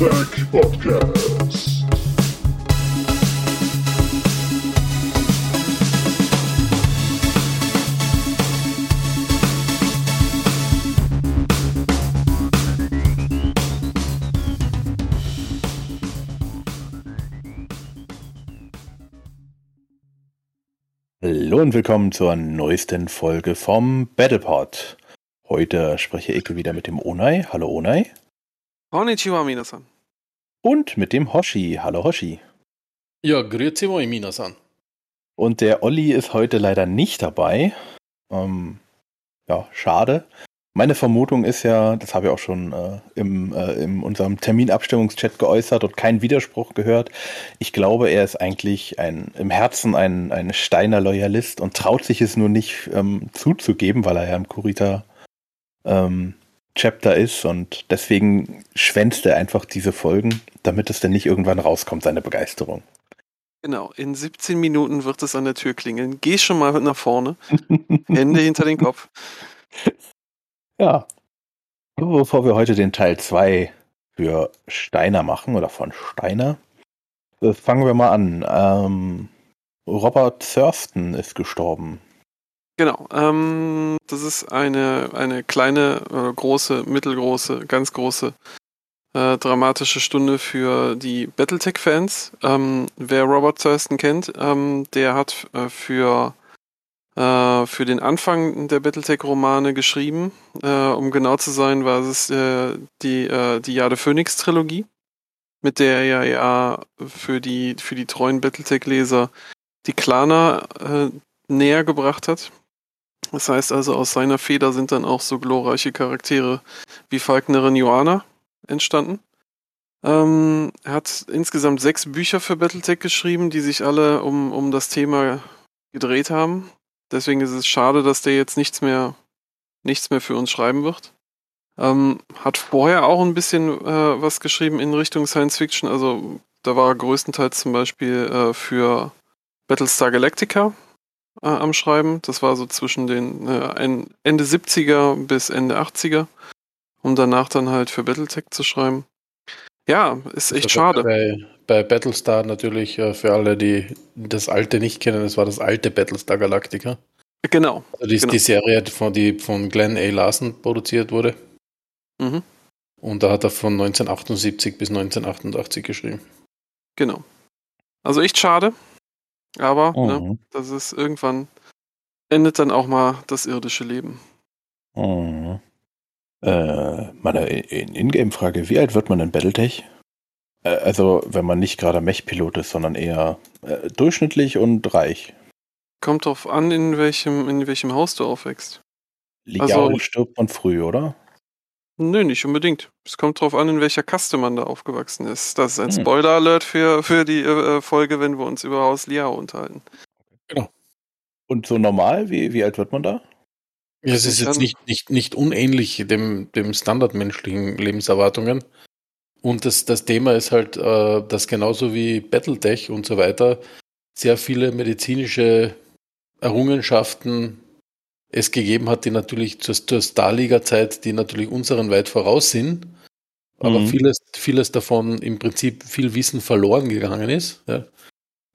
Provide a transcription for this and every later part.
Battletech Podcast. Hallo und willkommen zur neuesten Folge vom Battlepod. Heute spreche ich wieder mit dem Onai. Hallo Onai. Konnichiwa, Minasan. Und mit dem Hoshi. Hallo Hoshi. Ja, grüezi moi, Minasan. Und der Olli ist heute leider nicht dabei. Ähm, ja, schade. Meine Vermutung ist ja, das habe ich auch schon äh, im, äh, in unserem Terminabstimmungschat geäußert und keinen Widerspruch gehört. Ich glaube, er ist eigentlich ein, im Herzen ein, ein Steiner Loyalist und traut sich es nur nicht ähm, zuzugeben, weil er ja im Kurita ähm, Chapter ist und deswegen schwänzt er einfach diese Folgen, damit es dann nicht irgendwann rauskommt, seine Begeisterung. Genau, in 17 Minuten wird es an der Tür klingeln. Geh schon mal nach vorne. Hände hinter den Kopf. Ja. Bevor wir heute den Teil 2 für Steiner machen oder von Steiner, äh, fangen wir mal an. Ähm, Robert Thurston ist gestorben. Genau, ähm, das ist eine, eine kleine, äh, große, mittelgroße, ganz große äh, dramatische Stunde für die Battletech-Fans. Ähm, wer Robert Thurston kennt, ähm, der hat äh, für, äh, für den Anfang der Battletech-Romane geschrieben. Äh, um genau zu sein, war es äh, die, die Jade Phoenix-Trilogie, mit der er ja für die, für die treuen Battletech-Leser die Klana äh, näher gebracht hat. Das heißt also, aus seiner Feder sind dann auch so glorreiche Charaktere wie Falknerin Joanna entstanden. Ähm, er hat insgesamt sechs Bücher für Battletech geschrieben, die sich alle um, um das Thema gedreht haben. Deswegen ist es schade, dass der jetzt nichts mehr, nichts mehr für uns schreiben wird. Ähm, hat vorher auch ein bisschen äh, was geschrieben in Richtung Science Fiction. Also da war er größtenteils zum Beispiel äh, für Battlestar Galactica äh, am Schreiben. Das war so zwischen den äh, Ende 70er bis Ende 80er, um danach dann halt für Battletech zu schreiben. Ja, ist echt Also schade. Bei, bei Battlestar natürlich, äh, für alle, die das alte nicht kennen, das war das alte Battlestar Galactica. Genau. Also die, Genau. die Serie, von, die von Glenn A. Larson produziert wurde. Mhm, Und da hat er von 1978 bis 1988 geschrieben. genau. Also echt schade. Aber ne, Mhm. das ist irgendwann endet dann auch mal das irdische Leben. Mhm. Äh, meine In- Ingame-Frage, wie alt wird man in Battletech? Äh, also, wenn man nicht gerade Mech-Pilot ist, sondern eher äh, durchschnittlich und reich. Kommt drauf an, in welchem, in welchem Haus du aufwächst. Ligiaro Also- stirbt man früh, oder? Nö, nicht unbedingt. Es kommt drauf an, in welcher Kaste man da aufgewachsen ist. Das ist ein Hm. Spoiler-Alert für, für die äh, Folge, wenn wir uns über Haus Liao unterhalten. Und so normal, wie, wie alt wird man da? Ja, es ist jetzt nicht, nicht, nicht unähnlich dem, dem standardmenschlichen Lebenserwartungen. Und das, das Thema ist halt, äh, dass genauso wie Battletech und so weiter sehr viele medizinische Errungenschaften es gegeben hat, die natürlich zur, zur Starliga-Zeit, die natürlich unseren weit voraus sind, aber Mhm. vieles, vieles davon im Prinzip viel Wissen verloren gegangen ist. Ja.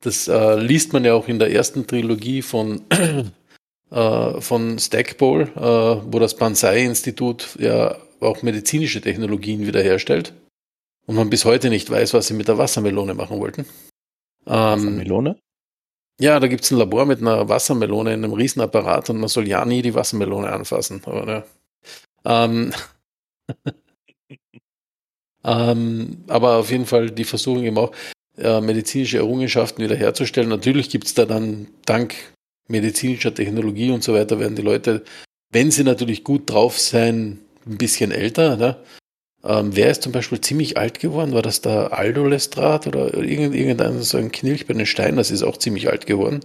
Das äh, liest man ja auch in der ersten Trilogie von, äh, von Stackpole, äh, wo das Banzai-Institut ja auch medizinische Technologien wiederherstellt und man bis heute nicht weiß, was sie mit der Wassermelone machen wollten. Ähm, Melone? Ja, da gibt es ein Labor mit einer Wassermelone in einem Riesenapparat und man soll ja nie die Wassermelone anfassen. Aber, ne. ähm, ähm, aber auf jeden Fall die Versuchung eben auch, äh, medizinische Errungenschaften wiederherzustellen. Natürlich gibt es da dann dank medizinischer Technologie und so weiter, werden die Leute, wenn sie natürlich gut drauf sein, ein bisschen älter. Ne? Ähm, wer ist zum Beispiel ziemlich alt geworden? War das der Aldo Lestrade oder irgend, irgendein so ein Knilch bei den Steinen? Das ist auch ziemlich alt geworden.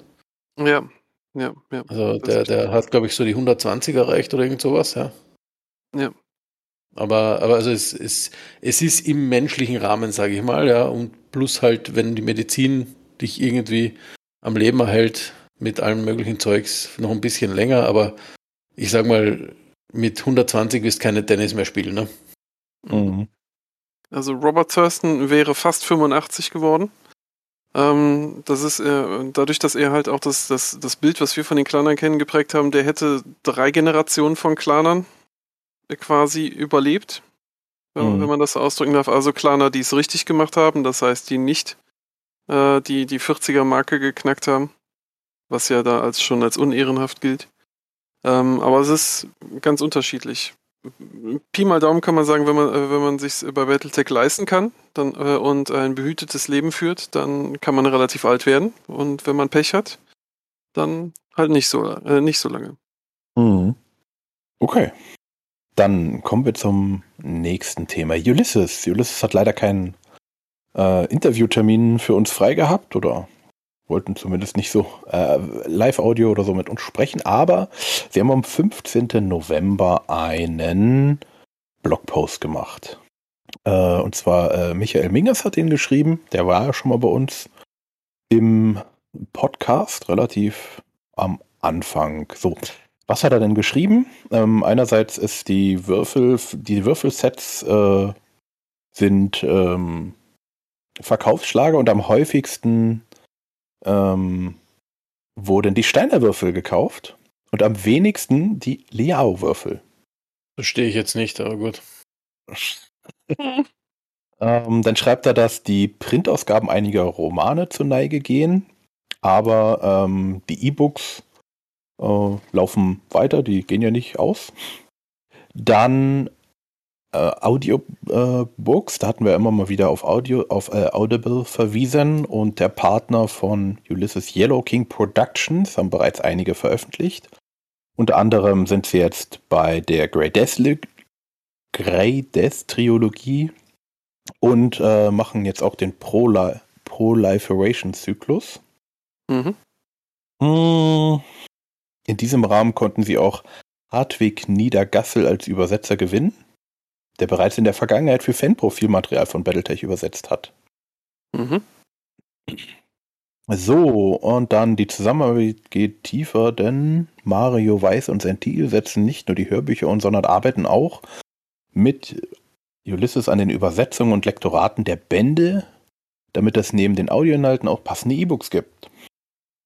Ja, ja, ja. Also der, der hat, glaube ich, so die 120 erreicht oder irgend sowas, ja. Ja. Aber, aber also es, es, es ist im menschlichen Rahmen, sage ich mal, ja. Und plus halt, wenn die Medizin dich irgendwie am Leben erhält mit allem möglichen Zeugs, noch ein bisschen länger, aber ich sag mal, mit 120 wirst du keine Tennis mehr spielen, ne? Mhm. Also Robert Thurston wäre fast 85 geworden. Ähm, das ist äh, dadurch, dass er halt auch das, das, das Bild, was wir von den Clanern kennen, geprägt haben, der hätte drei Generationen von Clanern quasi überlebt, wenn, Mhm. wenn man das so ausdrücken darf. Also Claner, die es richtig gemacht haben, das heißt, die nicht äh, die, die 40er-Marke geknackt haben, was ja da als schon als unehrenhaft gilt. Ähm, aber es ist ganz unterschiedlich. Pi mal Daumen kann man sagen, wenn man, äh, wenn man sich bei Battletech leisten kann dann, äh, und ein behütetes Leben führt, dann kann man relativ alt werden. Und wenn man Pech hat, dann halt nicht so, äh, nicht so lange. Mhm. Okay. Dann kommen wir zum nächsten Thema. Ulysses. Ulysses hat leider keinen äh, Interviewtermin für uns frei gehabt oder wollten zumindest nicht so äh, Live-Audio oder so mit uns sprechen, aber sie haben am 15. November einen Blogpost gemacht. Äh, und zwar äh, Michael Mingers hat ihn geschrieben, der war ja schon mal bei uns im Podcast relativ am Anfang. So, was hat er denn geschrieben? Ähm, einerseits ist die Würfel, die Würfelsets äh, sind ähm, Verkaufsschlager und am häufigsten ähm, wurden die Steiner Würfel gekauft und am wenigsten die Liao-Würfel. Verstehe ich jetzt nicht, aber gut. Ähm, dann schreibt er, dass die Printausgaben einiger Romane zur Neige gehen, aber ähm, die E-Books äh, laufen weiter, die gehen ja nicht aus. Dann äh, Audiobooks, da hatten wir immer mal wieder auf Audio, auf äh, Audible verwiesen und der Partner von Ulysses Yellow King Productions haben bereits einige veröffentlicht. Unter anderem sind sie jetzt bei der Grey Death, Grey Death Trilogie und äh, machen jetzt auch den Proli- Proliferation-Zyklus. Mhm. Hm. In diesem Rahmen konnten sie auch Hartwig Niedergassel als Übersetzer gewinnen, der bereits in der Vergangenheit für Fanprofilmaterial von Battletech übersetzt hat. Mhm. So, und dann die Zusammenarbeit geht tiefer, denn Mario Weiß und sein Team setzen nicht nur die Hörbücher um, sondern arbeiten auch mit Ulysses an den Übersetzungen und Lektoraten der Bände, damit es neben den Audioinhalten auch passende E-Books gibt.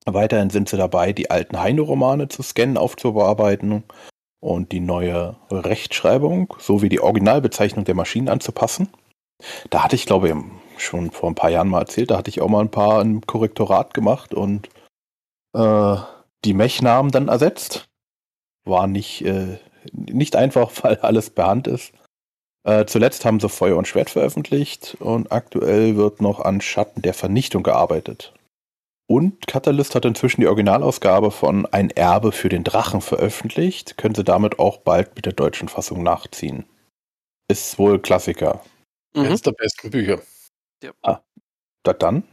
Weiterhin sind sie dabei, die alten Heine-Romane zu scannen, aufzubearbeiten und die neue Rechtschreibung sowie die Originalbezeichnung der Maschinen anzupassen. Da hatte ich, glaube ich, schon vor ein paar Jahren mal erzählt, da hatte ich auch mal ein paar im Korrektorat gemacht und äh, die Mech-Namen dann ersetzt. War nicht, äh, nicht einfach, weil alles per Hand ist. Äh, zuletzt haben sie Feuer und Schwert veröffentlicht und aktuell wird noch an Schatten der Vernichtung gearbeitet. Und Catalyst hat inzwischen die Originalausgabe von Ein Erbe für den Drachen veröffentlicht. Können sie damit auch bald mit der deutschen Fassung nachziehen. Ist wohl Klassiker. Mhm. Eines der besten Bücher. Da dann?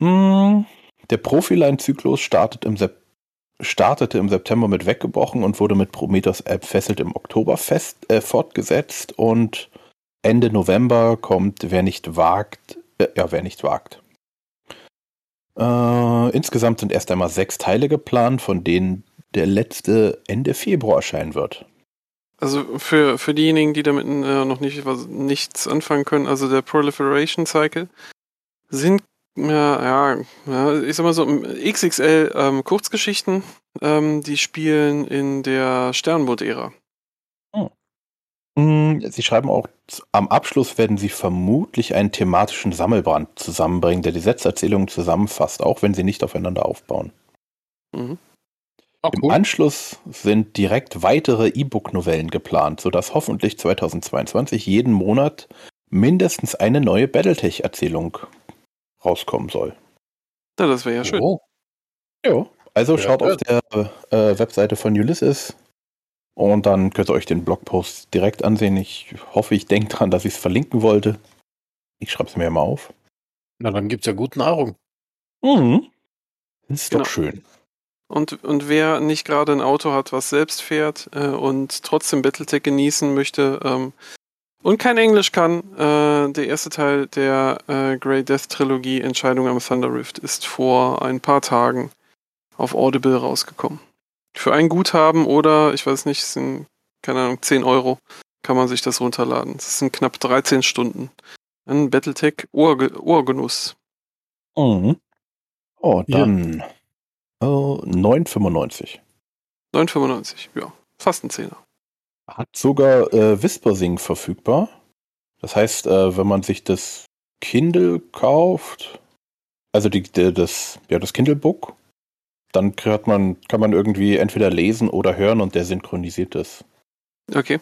Hm, der Profiline-Zyklus startet im Sep startete im September mit Weggebrochen und wurde mit Prometheus App fesselt im Oktober fest, äh, fortgesetzt und Ende November kommt Wer nicht wagt, äh, ja, wer nicht wagt. Äh, insgesamt sind erst einmal sechs Teile geplant, von denen der letzte Ende Februar erscheinen wird. Also für, für diejenigen, die damit äh, noch nicht was, nichts anfangen können, also der Proliferation Cycle sind ja, ja, ich sag mal so XXL ähm, Kurzgeschichten, ähm, die spielen in der Sternboot-Ära. Hm, Sie schreiben auch, am Abschluss werden Sie vermutlich einen thematischen Sammelbrand zusammenbringen, der die Setzerzählungen zusammenfasst, auch wenn sie nicht aufeinander aufbauen. Mhm. Ah, Im Anschluss sind direkt weitere E-Book-Novellen geplant, sodass hoffentlich 2022 jeden Monat mindestens eine neue Battletech-Erzählung rauskommen soll. Ja, das wäre ja schön. Oh, Ja. Also Ja, schaut ja. auf der äh, Webseite von Ulysses und dann könnt ihr euch den Blogpost direkt ansehen. Ich hoffe, ich denke dran, dass ich es verlinken wollte. Ich schreibe es mir mal auf. na dann gibt's ja gut Nahrung. Mhm. Das ist Genau. doch schön. Und, und wer nicht gerade ein Auto hat, was selbst fährt äh, und trotzdem Battletech genießen möchte ähm, und kein Englisch kann, äh, der erste Teil der äh, Grey Death Trilogie Entscheidung am Thunder Rift ist vor ein paar Tagen auf Audible rausgekommen. Für ein Guthaben oder, ich weiß nicht, es sind, keine Ahnung, 10 Euro, kann man sich das runterladen. Das sind knapp 13 Stunden. Ein Battletech Ohrge Ohrgenuss. Mhm. Oh, dann äh, 9,95. 9,95, ja. Fast ein Zehner. Hat sogar äh, Whispersing verfügbar. Das heißt, äh, wenn man sich das Kindle kauft, also die, die, das, ja, das Kindle Book, dann hat man, kann man irgendwie entweder lesen oder hören und der synchronisiert das. Okay.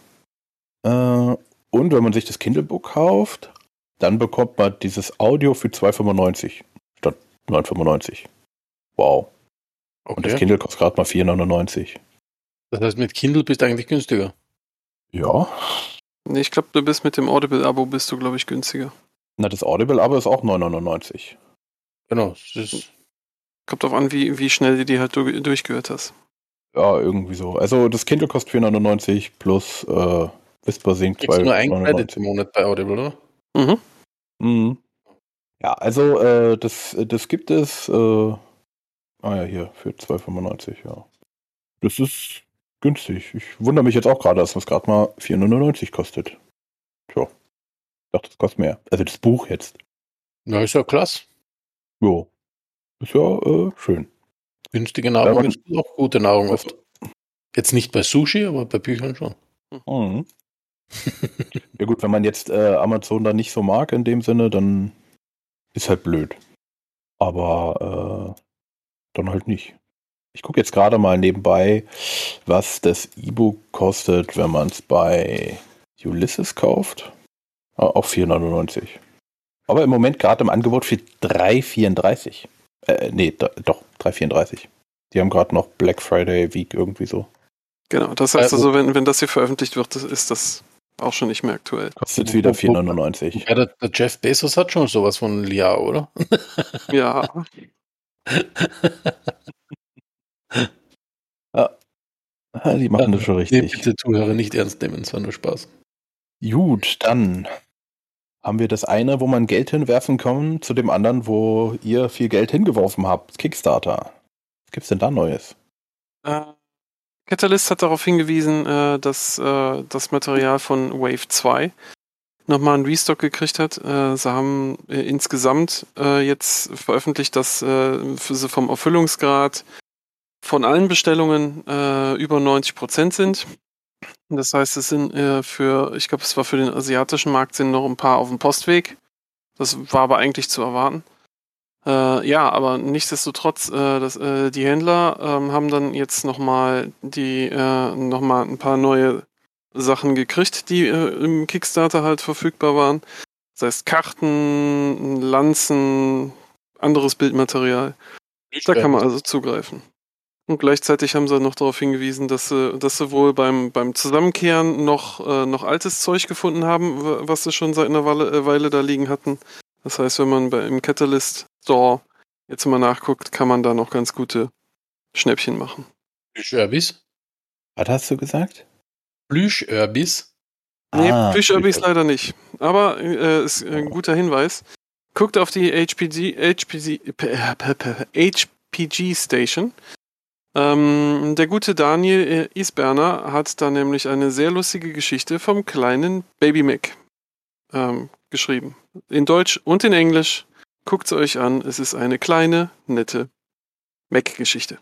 Äh, und wenn man sich das Kindle Book kauft, dann bekommt man dieses Audio für 2,95 statt 9,95. Wow. Und das Okay. Kindle kostet gerade mal 4,99. Das heißt, mit Kindle bist du eigentlich günstiger. Ja. Nee, ich glaube, du bist mit dem Audible-Abo bist du, glaube ich, günstiger. Na, das Audible-Abo ist auch 9,99. Genau. Das ist, Kommt drauf an, wie, wie schnell du die halt du durchgehört hast. Ja, irgendwie so. Also das Kindle kostet 4,99 plus äh, Whisper Sync kriegst du nur ein 2,99. Credit im Monat bei Audible, oder? Mhm. Mhm. Ja, also äh, das, das gibt es. Äh, ah ja, hier für 2,95, ja. Das ist günstig. Ich wundere mich jetzt auch gerade, dass das gerade mal 4,99 kostet. Tja. Ich dachte, das kostet mehr. Also das Buch jetzt. Na, ist ja klasse. Jo. Ist ja äh, schön. Günstige Nahrung ist auch gute Nahrung oft. Jetzt nicht bei Sushi, aber bei Büchern schon. Mhm. ja gut, wenn man jetzt äh, Amazon da nicht so mag in dem Sinne, dann ist halt blöd. Aber äh, dann halt nicht. Ich gucke jetzt gerade mal nebenbei, was das E-Book kostet, wenn man es bei Ulysses kauft. Ah, auch 4,99. Aber im Moment gerade im Angebot für 3,34. Äh, nee, da, doch, 3,34. Die haben gerade noch Black Friday Week irgendwie so. Genau, das heißt Äh, also, wenn, wenn das hier veröffentlicht wird, ist das auch schon nicht mehr aktuell. Kostet wieder 4,99. Ja, der, der Jeff Bezos hat schon sowas von Liao, oder? Ja, Ah, die machen das schon Nee, richtig. bitte Zuhörer nicht ernst nehmen, es war nur Spaß. Gut, dann haben wir das eine, wo man Geld hinwerfen kann, zu dem anderen, wo ihr viel Geld hingeworfen habt. Kickstarter. Was gibt's denn da Neues? Äh, Catalyst hat darauf hingewiesen, äh, dass äh, das Material von Wave 2 nochmal einen Restock gekriegt hat. Äh, sie haben äh, insgesamt äh, jetzt veröffentlicht, dass äh, sie vom Erfüllungsgrad von allen Bestellungen über 90 Prozent sind. Das heißt, es sind äh, für, ich glaube, es war für den asiatischen Markt sind noch ein paar auf dem Postweg. Das war aber eigentlich zu erwarten. Äh, ja, aber nichtsdestotrotz, äh, das, äh, die Händler ähm, haben dann jetzt nochmal die äh, noch mal ein paar neue Sachen gekriegt, die äh, im Kickstarter halt verfügbar waren. Das heißt Karten, Lanzen, anderes Bildmaterial. Da kann man also zugreifen. Und gleichzeitig haben sie noch darauf hingewiesen, dass sie, dass sie wohl beim, beim Zusammenkehren noch, äh, noch altes Zeug gefunden haben, was sie schon seit einer Weile, äh, Weile da liegen hatten. Das heißt, wenn man bei, im Catalyst Store jetzt mal nachguckt, kann man da noch ganz gute Schnäppchen machen. Plüsch-Erbis? Was hast du gesagt? Plüsch-Erbis? Nee, Ah, Plüsch-Erbis Plüsch- leider nicht. Aber äh, ist ein guter Hinweis. Guckt auf die HPG, HPG, HPG Station. Ähm, der gute Daniel äh, Isberner hat da nämlich eine sehr lustige Geschichte vom kleinen Baby Mac ähm, geschrieben. In Deutsch und in Englisch. Guckt es euch an. Es ist eine kleine, nette Mac-Geschichte.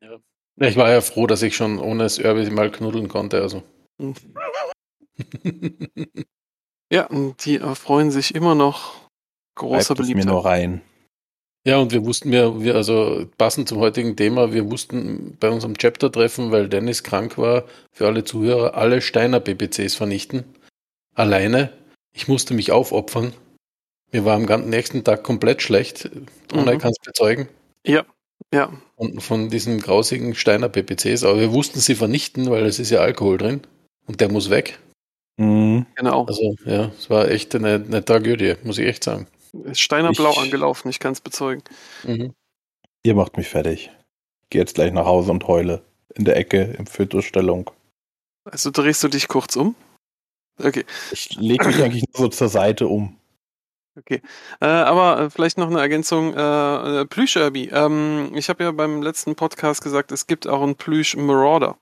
Ja, ich war ja froh, dass ich schon ohne das Erbis mal knuddeln konnte. Also. Mhm. Ja, und die erfreuen sich immer noch großer Bleibt es mir Beliebtheit. nur rein. Ja, und wir wussten ja, wir, also passend zum heutigen Thema, wir wussten bei unserem Chapter-Treffen, weil Dennis krank war, für alle Zuhörer, alle Steiner BPCs vernichten. Alleine. Ich musste mich aufopfern. Mir war am ganzen nächsten Tag komplett schlecht. Ohne Mhm. kann es bezeugen. Ja, ja. Und von diesen grausigen Steiner PPCs. Aber wir wussten sie vernichten, weil es ist ja Alkohol drin. Und der muss weg. Mhm. Genau. Also, ja, es war echt eine, eine Tragödie, muss ich echt sagen. Ist Steiner blau Ich- angelaufen, ich kann es bezeugen. Mhm. Ihr macht mich fertig. Ich gehe jetzt gleich nach Hause und heule. In der Ecke, in Fötusstellung. Also drehst du dich kurz um? Okay, Ich lege mich eigentlich nur so zur Seite um. okay. Äh, aber äh, vielleicht noch eine Ergänzung. Äh, äh, Plüsch-Irby. Ähm, ich habe ja beim letzten Podcast gesagt, es gibt auch einen Plüsch-Marauder.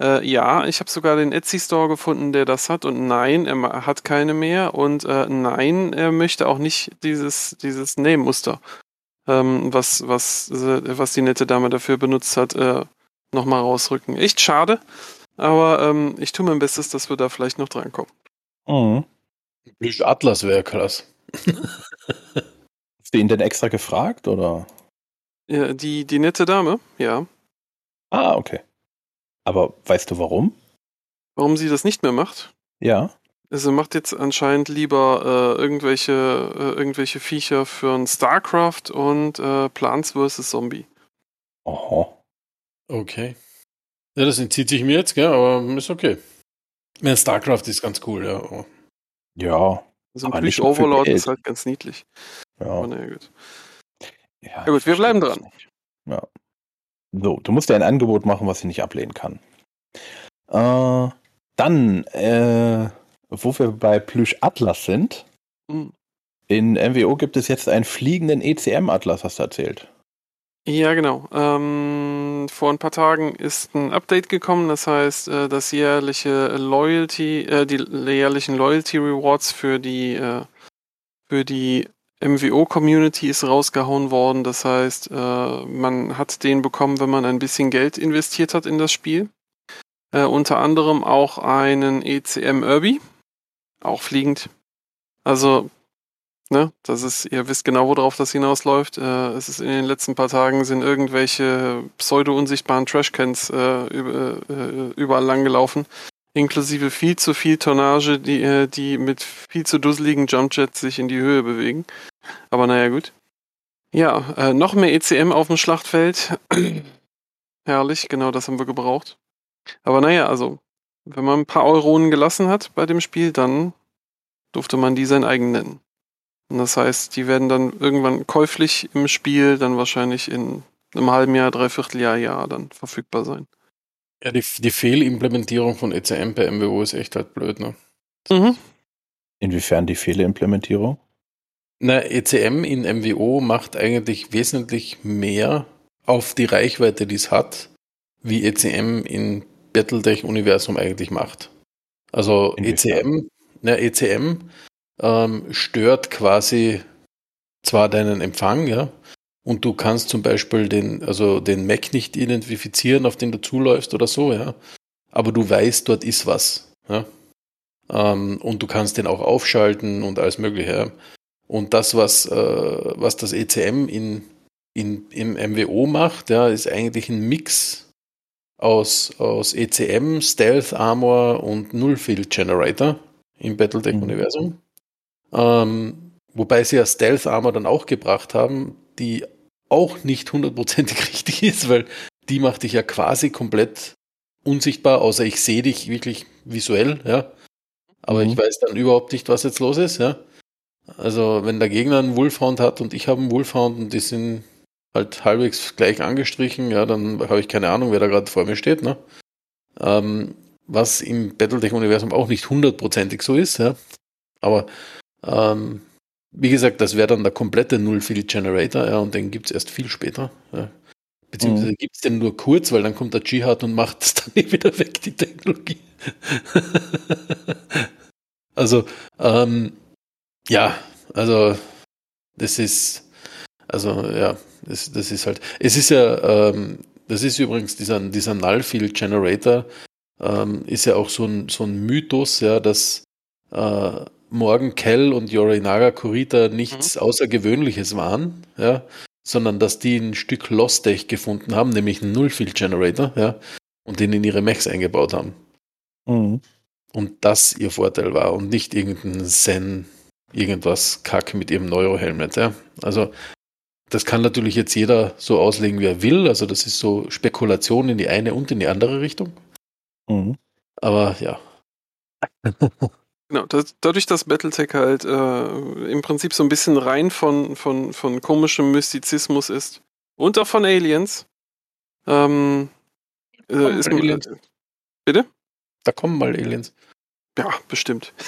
Äh, ja, ich habe sogar den Etsy-Store gefunden, der das hat. Und nein, er hat keine mehr. Und äh, nein, er möchte auch nicht dieses, dieses Nähmuster, ähm, was, was, äh, was die nette Dame dafür benutzt hat, äh, nochmal rausrücken. Echt schade. Aber ähm, ich tue mein Bestes, dass wir da vielleicht noch drankommen. Mhm. Plüsch Atlas wäre krass. Hast du ihn denn extra gefragt oder? Ja, die, die nette Dame, ja. Ah, okay. Aber weißt du warum? Warum sie das nicht mehr macht? Ja. Sie macht jetzt anscheinend lieber äh, irgendwelche, äh, irgendwelche Viecher für ein StarCraft und äh, Plants vs. Zombie. Oho. Okay. Ja, das entzieht sich mir jetzt, gell, aber ist okay. Ja, StarCraft ist ganz cool, ja. aber- Ja. So ein Aber nicht nur für Plüsch-Overlord Geld. ist halt ganz niedlich. Aber Ja. naja, gut. Ja, Ja gut, wir bleiben dran. Ja. So, du musst dir ein Angebot machen, was ich nicht ablehnen kann. Äh, dann, äh, wo wir bei Plüsch Atlas sind, Hm. in MWO gibt es jetzt einen fliegenden ECM-Atlas, hast du erzählt. Ja, genau. Ähm, vor ein paar Tagen ist ein Update gekommen, das heißt, äh, das jährliche Loyalty, äh, die jährlichen Loyalty Rewards für die, äh, für die MWO-Community ist rausgehauen worden. Das heißt, äh, man hat den bekommen, wenn man ein bisschen Geld investiert hat in das Spiel. Äh, unter anderem auch einen ECM Irby, auch fliegend. Also Ne? Das ist, ihr wisst genau, worauf das hinausläuft. Äh, es ist in den letzten paar Tagen sind irgendwelche pseudo-unsichtbaren Trashcans äh, über, äh, überall langgelaufen. Inklusive viel zu viel Tonnage, die, äh, die mit viel zu dusseligen Jumpjets sich in die Höhe bewegen. Aber naja, gut. Ja, äh, noch mehr ECM auf dem Schlachtfeld. Herrlich, genau das haben wir gebraucht. Aber naja, also, wenn man ein paar Euronen gelassen hat bei dem Spiel, dann durfte man die sein eigen nennen. Und das heißt, die werden dann irgendwann käuflich im Spiel, dann wahrscheinlich in einem halben Jahr, dreiviertel Jahr, Jahr dann verfügbar sein. Ja, die, die Fehlimplementierung von ECM bei MWO ist echt halt blöd, ne? Mhm. Inwiefern die Fehlimplementierung? Na, ECM in MWO macht eigentlich wesentlich mehr auf die Reichweite, die es hat, wie ECM in Battletech-Universum eigentlich macht. Also Inwiefern? ECM, na, ECM ähm, stört quasi zwar deinen Empfang, ja, und du kannst zum Beispiel den, also den Mac nicht identifizieren, auf den du zuläufst oder so, ja, aber du weißt, dort ist was, ja. Ähm, und du kannst den auch aufschalten und alles Mögliche, ja. Und das, was, äh, was das ECM in, in, im MWO macht, ja, ist eigentlich ein Mix aus, aus ECM, Stealth Armor und Nullfield Generator im Battletech-Universum. Ähm, wobei sie ja Stealth Armor dann auch gebracht haben, die auch nicht hundertprozentig richtig ist, weil die macht dich ja quasi komplett unsichtbar, außer ich sehe dich wirklich visuell, ja. Aber Mhm. ich weiß dann überhaupt nicht, was jetzt los ist, ja. Also, wenn der Gegner einen Wolfhound hat und ich habe einen Wolfhound und die sind halt halbwegs gleich angestrichen, ja, dann habe ich keine Ahnung, wer da gerade vor mir steht, ne? Ähm, was im Battletech-Universum auch nicht hundertprozentig so ist, ja. Aber ähm, wie gesagt, das wäre dann der komplette Null-Field-Generator, ja, und den gibt es erst viel später. Ja. Beziehungsweise Mhm. gibt es den nur kurz, weil dann kommt der Jihad und macht das dann eh wieder weg, die Technologie. also, ähm, ja, also das ist, also ja, das, das ist halt, es ist ja, ähm, das ist übrigens dieser, dieser Null-Field Generator, ähm, ist ja auch so ein, so ein Mythos, ja, dass äh, Morgan Kell und Yorinaga Kurita nichts Außergewöhnliches waren, ja, sondern dass die ein Stück Lostech gefunden haben, nämlich einen Nullfield Generator, ja, und den in ihre Mechs eingebaut haben. Mhm. Und das ihr Vorteil war und nicht irgendein Zen, irgendwas Kack mit ihrem Neurohelmet, ja. Also, das kann natürlich jetzt jeder so auslegen, wie er will. Also, das ist so Spekulation in die eine und in die andere Richtung. Mhm. Aber ja, Genau, das, dadurch, dass Battletech halt äh, im Prinzip so ein bisschen rein von, von, von komischem Mystizismus ist und auch von Aliens, ähm, äh, ist Aliens. Bitte? da kommen mal Aliens. Ja, bestimmt.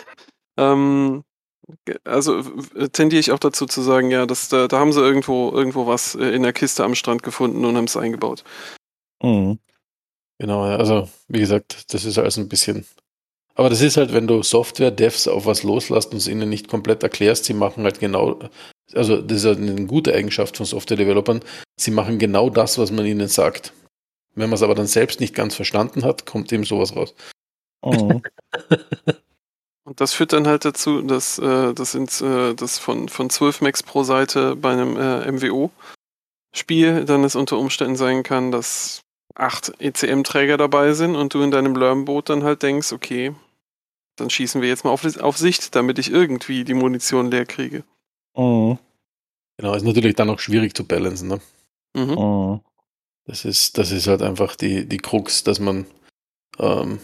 Ähm, also tendiere ich auch dazu zu sagen, ja, dass da, da haben sie irgendwo irgendwo was äh, in der Kiste am Strand gefunden und haben es eingebaut. Mhm. Genau, also wie gesagt, das ist alles ein bisschen. Aber das ist halt, wenn du Software-Devs auf was loslässt und es ihnen nicht komplett erklärst, sie machen halt genau, also das ist halt eine gute Eigenschaft von Software-Developern, sie machen genau das, was man ihnen sagt. Wenn man es aber dann selbst nicht ganz verstanden hat, kommt eben sowas raus. Mhm. Und das führt dann halt dazu, dass äh, das, ins, äh, das von, von 12 Max pro Seite bei einem äh, MWO-Spiel dann es unter Umständen sein kann, dass acht ECM-Träger dabei sind und du in deinem Learnboot dann halt denkst, okay, dann schießen wir jetzt mal auf, auf Sicht, damit ich irgendwie die Munition leer kriege. Mhm. Genau, ist natürlich dann auch schwierig zu balancen. Ne? Mhm. Mhm. Das ist, das ist halt einfach die, die Krux, dass man, ähm,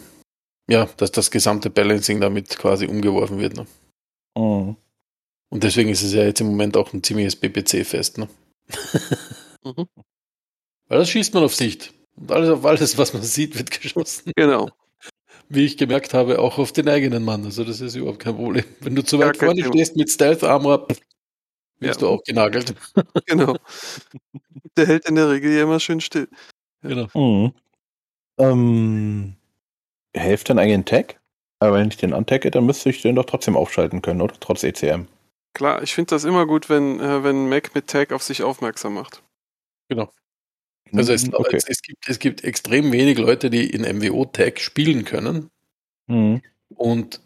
ja, dass das gesamte Balancing damit quasi umgeworfen wird. Ne? Mhm. Und deswegen ist es ja jetzt im Moment auch ein ziemliches BPC-Fest. Ne? Mhm. Weil das schießt man auf Sicht. Und alles auf alles, was man sieht, wird geschossen. Genau. Wie ich gemerkt habe, auch auf den eigenen Mann. Also das ist überhaupt kein Problem. Wenn du zu weit vorne Thema. stehst mit Stealth Armor, wirst Ja. du auch genagelt. genau. Der hält in der Regel ja immer schön still. Genau. Mhm. Ähm, hilft dann eigentlich ein Tag? Aber wenn ich den antagge, dann müsste ich den doch trotzdem aufschalten können, oder? Trotz ECM. Klar, ich finde das immer gut, wenn, äh, wenn Mac mit Tag auf sich aufmerksam macht. Also es, okay. es, es, gibt, es gibt extrem wenig Leute, die in MWO-Tag spielen können. Mhm. Und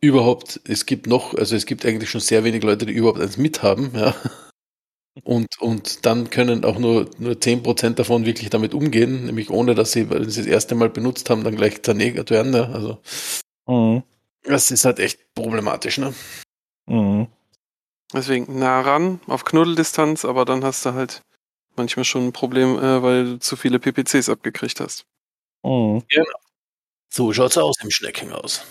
überhaupt, es gibt noch, also es gibt eigentlich schon sehr wenig Leute, die überhaupt eins mithaben, ja. Und, und dann können auch nur, nur 10% davon wirklich damit umgehen, nämlich ohne, dass sie, wenn sie das erste Mal benutzt haben, dann gleich zernegert werden. Ja. Also Mhm. das ist halt echt problematisch, ne? Mhm. Deswegen nah ran, auf Knuddeldistanz, aber dann hast du halt manchmal schon ein Problem, äh, weil du zu viele PPCs abgekriegt hast. Mhm. So schaut's aus im Schneckenhaus.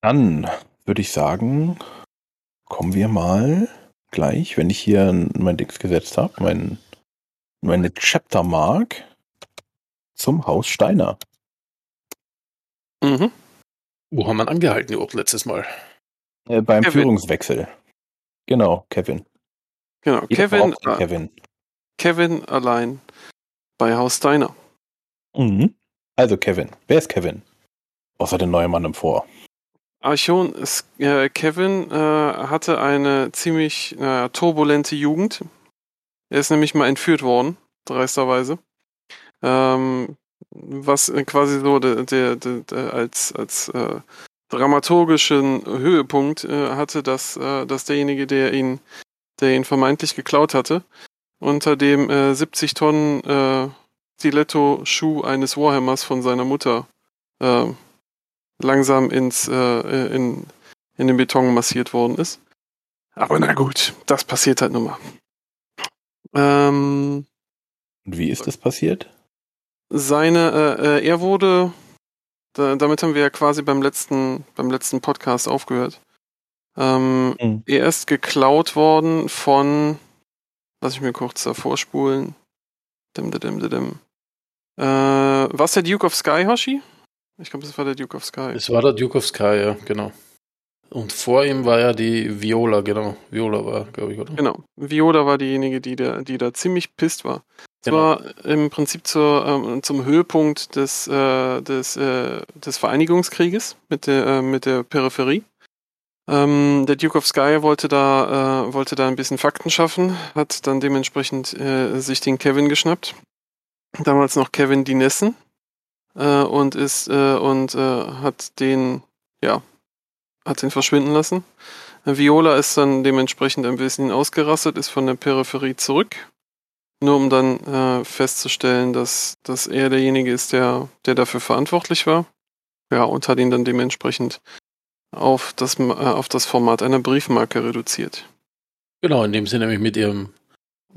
Dann würde ich sagen, kommen wir mal gleich, wenn ich hier mein Dings gesetzt habe, mein, meine Chapter Mark zum Haus Steiner. Mhm. Wo haben wir angehalten, überhaupt letztes Mal? Äh, beim Kevin. Führungswechsel. Genau, Kevin. Genau, Jeder Kevin, äh, Kevin. Kevin allein bei Haus Steiner. Mhm. Also Kevin. Wer ist Kevin? Außer der neue Mann im Vor. Archon, ist, äh, Kevin äh, hatte eine ziemlich äh, turbulente Jugend. Er ist nämlich mal entführt worden, dreisterweise. Ähm, was äh, quasi so der, der, der, der als, als äh, dramaturgischen Höhepunkt äh, hatte, dass, dass derjenige, der ihn, der ihn vermeintlich geklaut hatte, unter dem äh, 70 Tonnen äh, Stiletto-Schuh eines Warhammers von seiner Mutter äh, langsam ins, äh, in, in den Beton massiert worden ist. Aber na gut, das passiert halt nun mal. Ähm, Und wie ist das passiert? seine, äh, äh, er wurde, da, damit haben wir ja quasi beim letzten, beim letzten Podcast aufgehört. Ähm, Mhm. er ist geklaut worden von, lass ich mir kurz davor spulen. Dim, dim, dim, dim. Äh, was der Duke of Sky, Hoshi? Ich glaube, das war der Duke of Sky. Es war der Duke of Sky, ja, genau. Und vor ihm war ja die Viola, genau. Viola war, glaube ich, oder? Genau. Viola war diejenige, die da, die da ziemlich pisst war. Es Genau. war im Prinzip zur, ähm, zum Höhepunkt des, äh, des, äh, des Vereinigungskrieges mit der, äh, mit der Peripherie. Ähm, der Duke of Sky wollte da, äh, wollte da ein bisschen Fakten schaffen, hat dann dementsprechend äh, sich den Kevin geschnappt. Damals noch Kevin Dinessen. Äh, und ist äh, und äh, hat den, ja, hat den verschwinden lassen. Viola ist dann dementsprechend ein bisschen ausgerastet, ist von der Peripherie zurück. Nur um dann äh, festzustellen, dass, dass er derjenige ist, der, der dafür verantwortlich war. Ja, und hat ihn dann dementsprechend auf das, Ma- äh, auf das Format einer Briefmarke reduziert. Genau, indem sie nämlich mit ihrem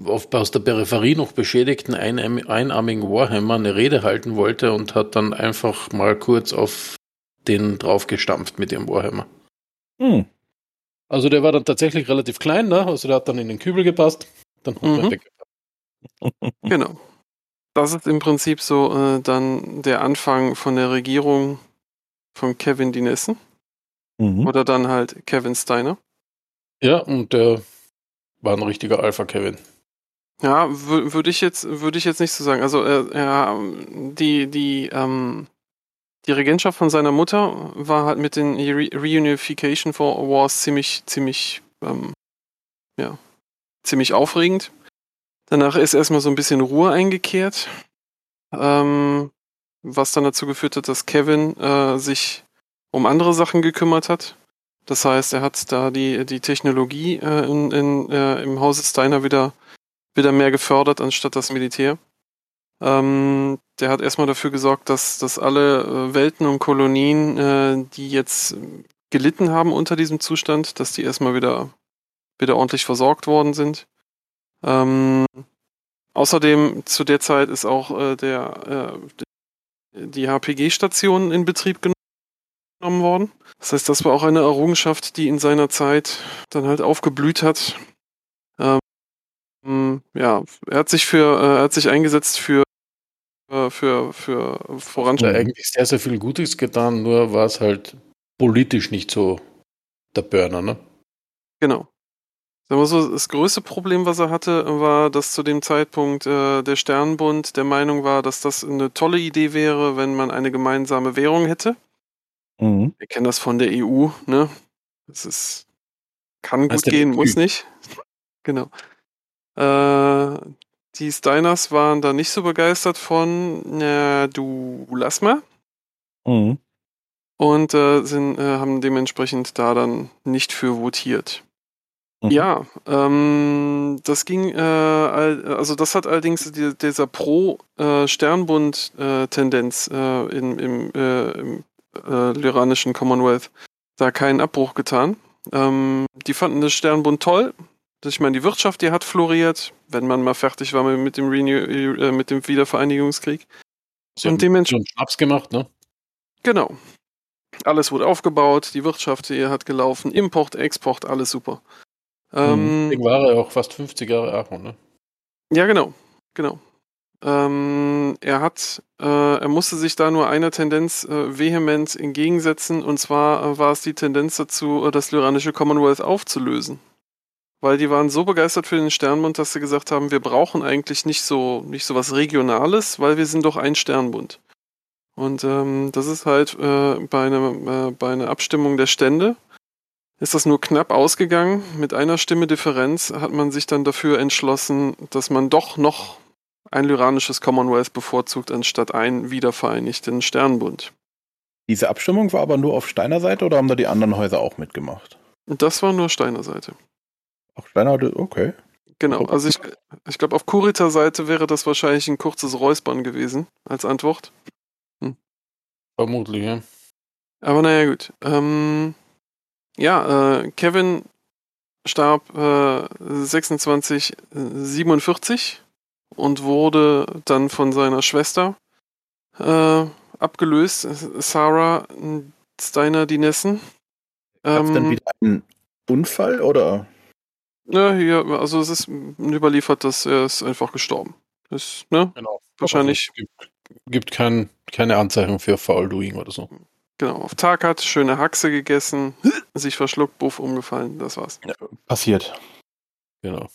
auf, aus der Peripherie noch beschädigten einarm- einarmigen Warhammer eine Rede halten wollte und hat dann einfach mal kurz auf den draufgestampft mit ihrem Warhammer. Hm. Also der war dann tatsächlich relativ klein, ne? Also der hat dann in den Kübel gepasst. Dann hat er Mhm. weg. Genau. Das ist im Prinzip so äh, dann der Anfang von der Regierung von Kevin Dinessen Mhm. oder dann halt Kevin Steiner. Ja, und der war ein richtiger Alpha-Kevin. Ja, wür- würde ich jetzt, würde ich jetzt nicht so sagen. Also äh, ja, die, die, ähm, die Regentschaft von seiner Mutter war halt mit den Re Reunification for Wars ziemlich, ziemlich, ähm, ja, ziemlich aufregend. Danach ist erstmal so ein bisschen Ruhe eingekehrt, ähm, was dann dazu geführt hat, dass Kevin äh, sich um andere Sachen gekümmert hat. Das heißt, er hat da die, die Technologie äh, in, in, äh, im Hause Steiner wieder, wieder mehr gefördert, anstatt das Militär. Ähm, der hat erstmal dafür gesorgt, dass, dass alle äh, Welten und Kolonien, äh, die jetzt gelitten haben unter diesem Zustand, dass die erstmal wieder, wieder ordentlich versorgt worden sind. Ähm, außerdem zu der Zeit ist auch äh, der, äh, die HPG-Station in Betrieb genommen worden. Das heißt, das war auch eine Errungenschaft, die in seiner Zeit dann halt aufgeblüht hat. Ähm, ja, er hat sich für, äh, er hat sich eingesetzt für äh, für, für Hat Voranschreiten. eigentlich sehr, sehr viel Gutes getan, nur war es halt politisch nicht so der Burner, ne? Genau. Sagen wir so, das größte Problem, was er hatte, war, dass zu dem Zeitpunkt äh, der Sternbund der Meinung war, dass das eine tolle Idee wäre, wenn man eine gemeinsame Währung hätte. Mhm. Wir kennen das von der EU, ne? Das ist, kann gut gehen, muss nicht. genau. Äh, die Steiners waren da nicht so begeistert von, na, du lass mal. Mhm. und äh, sind, äh, haben dementsprechend da dann nicht für votiert. Mhm. Ja, ähm, das ging, äh, also das hat allerdings die, dieser Pro-Sternbund-Tendenz äh, im, äh, im äh, lyranischen Commonwealth da keinen Abbruch getan. Ähm, die fanden das Sternbund toll. Ich meine, die Wirtschaft, die hat floriert, wenn man mal fertig war mit dem, Renew äh, mit dem Wiedervereinigungskrieg. Sie Und haben dementsprechend schon Schnaps gemacht, ne? Genau. Alles wurde aufgebaut, die Wirtschaft hier hat gelaufen, Import, Export, alles super. Ähm, Deswegen war er auch fast 50 Jahre Aaron, ne? ja, genau, genau. Ähm, er hat, äh, er musste sich da nur einer Tendenz äh, vehement entgegensetzen, und zwar äh, war es die Tendenz dazu, äh, das lyranische Commonwealth aufzulösen. Weil die waren so begeistert für den Sternbund, dass sie gesagt haben, wir brauchen eigentlich nicht so, nicht so was Regionales, weil wir sind doch ein Sternbund. Und ähm, das ist halt äh, bei, einer, äh, bei einer Abstimmung der Stände ist das nur knapp ausgegangen. Mit einer Stimme Differenz hat man sich dann dafür entschlossen, dass man doch noch ein lyranisches Commonwealth bevorzugt, anstatt einen wiedervereinigten Sternbund. Diese Abstimmung war aber nur auf Steiner Seite oder haben da die anderen Häuser auch mitgemacht? Das war nur Steiner Seite. Auch Steiner hatte, okay. Genau, also ich, ich glaube, auf Kurita Seite wäre das wahrscheinlich ein kurzes Räuspern gewesen als Antwort. Vermutlich, ja. Aber naja, gut. Ähm, ja, äh, Kevin starb äh, 2647 und wurde dann von seiner Schwester äh, abgelöst, Sarah Steiner Dinessen. Gab es dann Ähm, wieder einen Unfall oder? ne, hier, also es ist überliefert, dass er ist einfach gestorben. Ist, ne? Genau. Wahrscheinlich. Also, gibt gibt kein, keine Anzeichen für Foul-Doing oder so. Genau, auf Tag hat, schöne Haxe gegessen, sich verschluckt, buff, umgefallen, das war's. Passiert. Genau.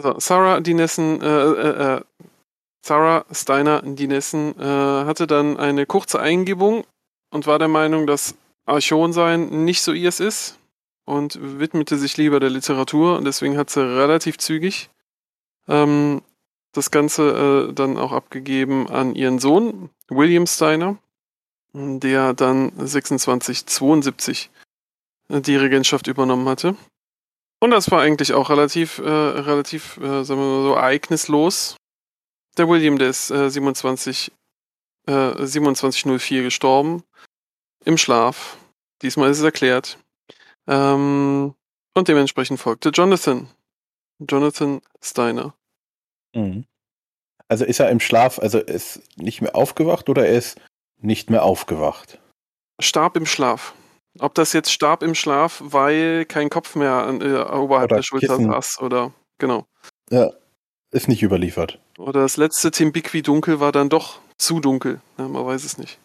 So, Sarah Dinessen, äh, äh, äh, Sarah Steiner Dinessen äh, hatte dann eine kurze Eingebung und war der Meinung, dass Archon sein nicht so ihrs ist und widmete sich lieber der Literatur und deswegen hat sie relativ zügig ähm, das Ganze äh, dann auch abgegeben an ihren Sohn, William Steiner, der dann 2672 äh, die Regentschaft übernommen hatte. Und das war eigentlich auch relativ, äh, relativ, äh, sagen wir mal so, ereignislos. Der William, der ist äh, 27, äh, 2704 gestorben. Im Schlaf. Diesmal ist es erklärt. Ähm, und dementsprechend folgte Jonathan. Jonathan Steiner. Mhm. Also ist er im Schlaf, also ist nicht mehr aufgewacht oder er ist nicht mehr aufgewacht? Starb im Schlaf. Ob das jetzt starb im Schlaf, weil kein Kopf mehr an, äh, oberhalb Oder der Schulter Kissen. saß oder genau. Ja, ist nicht überliefert. Oder das letzte Timbiqui dunkel war dann doch zu dunkel. Ja, man weiß es nicht.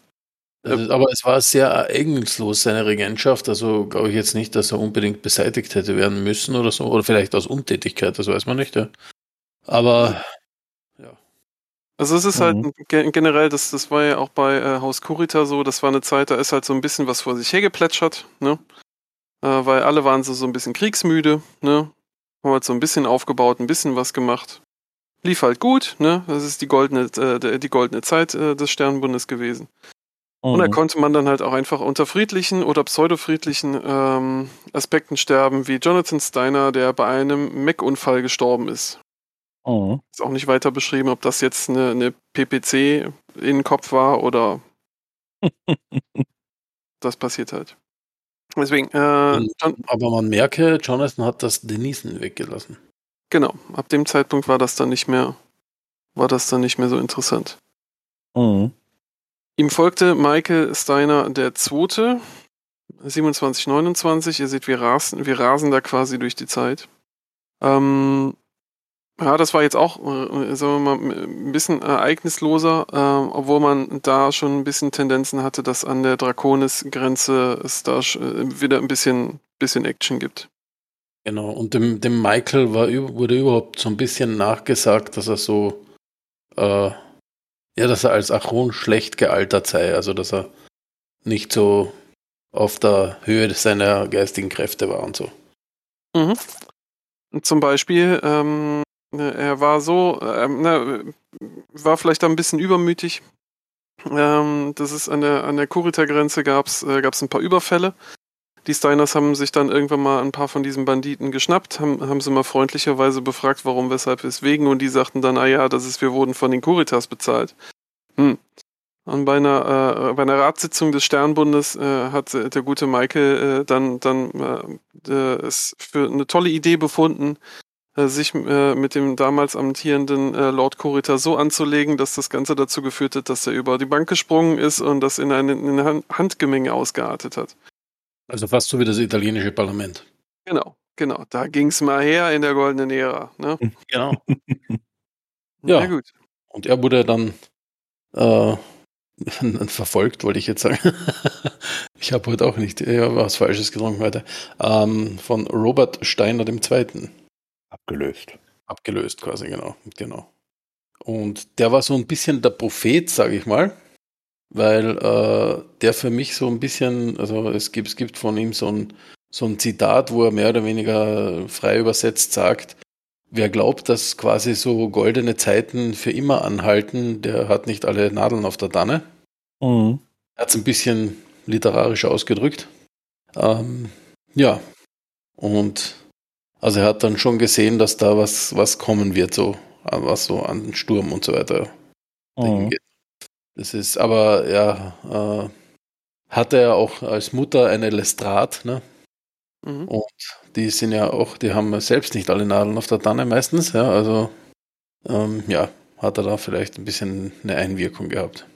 Also, aber es war sehr ereignislos, seine Regentschaft. Also glaube ich jetzt nicht, dass er unbedingt beseitigt hätte werden müssen oder so. Oder vielleicht aus Untätigkeit, das weiß man nicht. Ja. Aber Also es ist halt ge generell, das, das war ja auch bei äh, Haus Kurita so, das war eine Zeit, da ist halt so ein bisschen was vor sich hergeplätschert, ne? Äh, weil alle waren so, so ein bisschen kriegsmüde, ne? Haben halt so ein bisschen aufgebaut, ein bisschen was gemacht. Lief halt gut, ne? Das ist die goldene, äh, die goldene Zeit äh, des Sternbundes gewesen. Und da Mhm. konnte man dann halt auch einfach unter friedlichen oder pseudofriedlichen ähm, Aspekten sterben, wie Jonathan Steiner, der bei einem Mech-Unfall gestorben ist. Mhm. Ist auch nicht weiter beschrieben, ob das jetzt eine, eine PPC in den Kopf war oder das passiert halt. Deswegen, äh, Aber man merke, Jonathan hat das Denisen weggelassen. genau, ab dem Zeitpunkt war das dann nicht mehr, war das dann nicht mehr so interessant. Mhm. Ihm folgte Michael Steiner der Zweite, 27, 29. Ihr seht, wir rasen, wir rasen da quasi durch die Zeit. Ähm, ja, das war jetzt auch, äh, sagen wir mal, ein bisschen ereignisloser, ähm, obwohl man da schon ein bisschen Tendenzen hatte, dass an der Draconis-Grenze es da äh, wieder ein bisschen, bisschen Action gibt. Genau. Und dem, dem Michael war, wurde überhaupt so ein bisschen nachgesagt, dass er so, äh, ja, dass er als Achron schlecht gealtert sei. Also, dass er nicht so auf der Höhe seiner geistigen Kräfte war und so. Mhm. Zum Beispiel, ähm, er war so, ähm, na, war vielleicht ein bisschen übermütig. Ähm, das ist an der, an der Kurita-Grenze gab es äh, ein paar Überfälle. Die Steiners haben sich dann irgendwann mal ein paar von diesen Banditen geschnappt, haben, haben sie mal freundlicherweise befragt, warum, weshalb, weswegen. Und die sagten dann, ah ja, das ist, wir wurden von den Kuritas bezahlt. Hm. Und bei einer, äh, bei einer Ratssitzung des Sternbundes äh, hat der gute Michael äh, dann, dann äh, äh, es für eine tolle Idee befunden, sich äh, mit dem damals amtierenden äh, Lord Kurita so anzulegen, dass das Ganze dazu geführt hat, dass er über die Bank gesprungen ist und das in eine, in eine Handgemenge ausgeartet hat. Also fast so wie das italienische Parlament. Genau, genau. Da ging's mal her in der goldenen Ära. Ne? Genau. Ja. Ja. gut. Und er wurde dann äh, verfolgt, wollte ich jetzt sagen. ich habe heute auch nicht ja, was Falsches getrunken heute. Ähm, von Robert Steiner II. Abgelöst. abgelöst quasi, genau. genau. Und der war so ein bisschen der Prophet, sage ich mal, weil äh, der für mich so ein bisschen, also es gibt, es gibt von ihm so ein, so ein Zitat, wo er mehr oder weniger frei übersetzt sagt, wer glaubt, dass quasi so goldene Zeiten für immer anhalten, der hat nicht alle Nadeln auf der Danne. Mhm. Er hat es ein bisschen literarisch ausgedrückt. Ähm, ja, und also er hat dann schon gesehen, dass da was, was kommen wird, so äh, was so an Sturm und so weiter geht. Das ist aber, ja, äh, hatte er auch als Mutter eine Lestrade, ne? Mhm. Und die sind ja auch, die haben selbst nicht alle Nadeln auf der Tanne meistens, ja, also ähm, ja, hat er da vielleicht ein bisschen eine Einwirkung gehabt.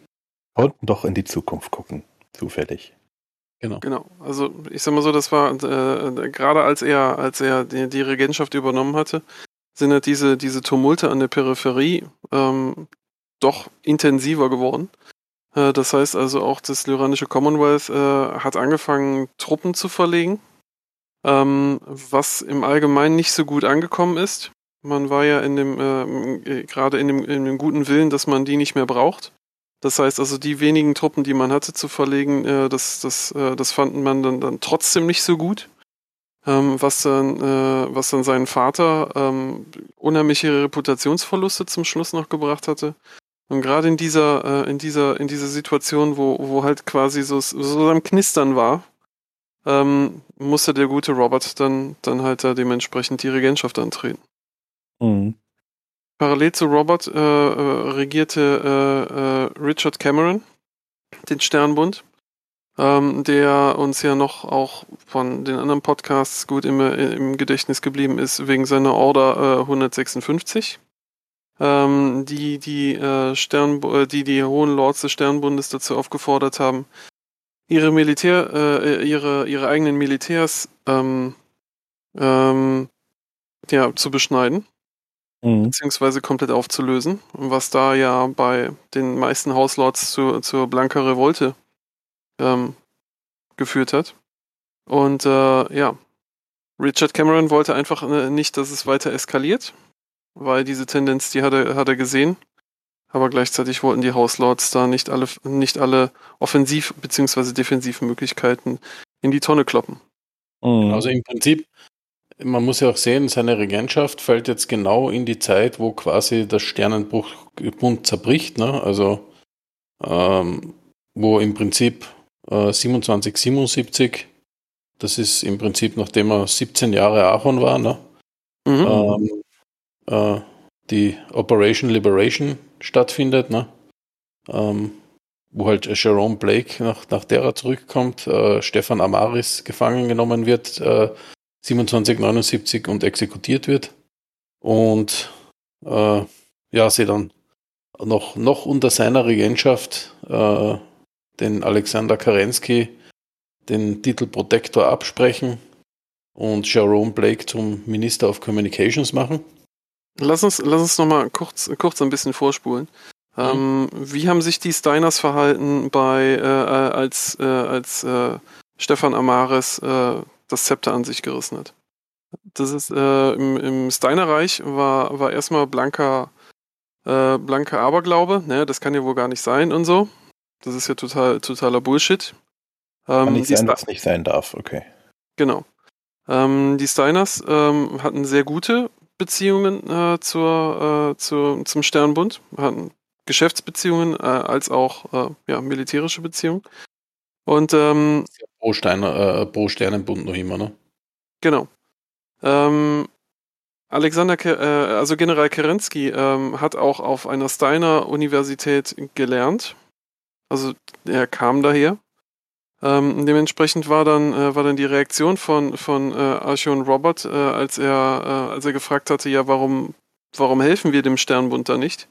Konnten doch in die Zukunft gucken. Zufällig. Genau. Genau. Also ich sag mal so, das war äh, gerade als er, als er die, die Regentschaft übernommen hatte, sind halt diese, diese Tumulte an der Peripherie ähm, doch intensiver geworden. Äh, das heißt also auch das lyranische Commonwealth äh, hat angefangen, Truppen zu verlegen, ähm, was im Allgemeinen nicht so gut angekommen ist. Man war ja in dem, ähm, äh, gerade in dem, in dem guten Willen, dass man die nicht mehr braucht. Das heißt also, die wenigen Truppen, die man hatte zu verlegen, äh, das, das, äh, das fanden man dann, dann trotzdem nicht so gut. Ähm, was, dann, äh, was dann seinen Vater ähm, unheimliche Reputationsverluste zum Schluss noch gebracht hatte. Und gerade in dieser, äh, in dieser, in dieser Situation, wo, wo halt quasi so, so am Knistern war, ähm, musste der gute Robert dann, dann halt da dementsprechend die Regentschaft antreten. Mhm. Parallel zu Robert äh, äh, regierte äh, äh, Richard Cameron den Sternbund, ähm, der uns ja noch auch von den anderen Podcasts gut im, im Gedächtnis geblieben ist, wegen seiner Order äh, 156, ähm, die die, äh, Stern, äh, die die Hohen Lords des Sternbundes dazu aufgefordert haben, ihre Militär, äh, ihre, ihre eigenen Militärs ähm, ähm, ja, zu beschneiden Mhm. beziehungsweise komplett aufzulösen, was da ja bei den meisten Hauslords zu, zur blanker Revolte ähm, geführt hat. Und äh, ja, Richard Cameron wollte einfach äh, nicht, dass es weiter eskaliert weil diese Tendenz, die hat er, hat er gesehen. Aber gleichzeitig wollten die House Lords da nicht alle, nicht alle Offensiv- bzw. Defensivmöglichkeiten in die Tonne kloppen. Mhm. Also im Prinzip, man muss ja auch sehen, seine Regentschaft fällt jetzt genau in die Zeit, wo quasi das Sternenbund zerbricht. Ne? Also ähm, wo im Prinzip äh, 27, 77, das ist im Prinzip nachdem er 17 Jahre Aaron war, ne? Mhm. ähm, äh, die Operation Liberation stattfindet, ne? ähm, wo halt Jerome Blake nach, nach derer zurückkommt, äh, Stefan Amaris gefangen genommen wird, äh, 2779 und exekutiert wird. Und äh, ja, sie dann noch, noch unter seiner Regentschaft äh, den Alexander Kerensky den Titel Protector absprechen und Jerome Blake zum Minister of Communications machen. Lass uns, lass uns nochmal kurz, kurz ein bisschen vorspulen. Ähm, wie haben sich die Steiners verhalten bei, äh, äh, als, äh, als äh, Stefan Amares äh, das Zepter an sich gerissen hat? Das ist äh, im, im Steiner-Reich war, war erstmal blanker, äh, blanker Aberglaube, ne, das kann ja wohl gar nicht sein und so. Das ist ja total, totaler Bullshit. Kann Ähm, nicht die sein, es nicht sein darf, okay. Genau. Ähm, die Steiners ähm, hatten sehr gute Beziehungen äh, zur, äh, zur, zum Sternbund, hatten Geschäftsbeziehungen äh, als auch äh, ja, militärische Beziehungen. Und ähm, Pro, Steiner, äh, pro Sternenbund noch immer, ne? genau. Ähm, Alexander, Ke äh, also General Kerensky ähm, hat auch auf einer Steiner Universität gelernt. Also er kam daher. Ähm, dementsprechend war dann, äh, war dann die Reaktion von, von äh, Archon Robert, äh, als er, äh, als er gefragt hatte, ja, warum, warum helfen wir dem Sternbund da nicht?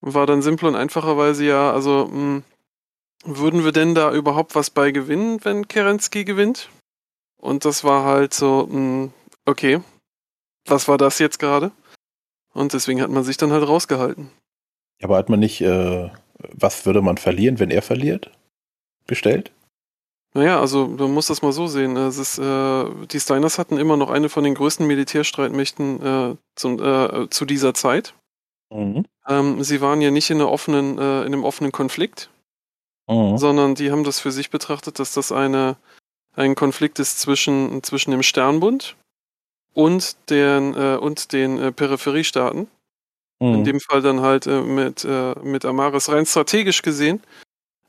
War dann simpel und einfacherweise ja, also mh, würden wir denn da überhaupt was bei gewinnen, wenn Kerensky gewinnt? Und das war halt so, mh, okay, was war das jetzt gerade? Und deswegen hat man sich dann halt rausgehalten. Aber hat man nicht, äh, was würde man verlieren, wenn er verliert? Bestellt? Naja, also man muss das mal so sehen. Es ist, äh, die Steiners hatten immer noch eine von den größten Militärstreitmächten äh, zum, äh, zu dieser Zeit. Mhm. Ähm, sie waren ja nicht in, offenen, äh, in einem offenen Konflikt, Mhm. sondern die haben das für sich betrachtet, dass das eine, ein Konflikt ist zwischen, zwischen dem Sternbund und den, äh, und den äh, Peripheriestaaten. In Mhm. dem Fall dann halt äh, mit, äh, mit Amaris rein strategisch gesehen.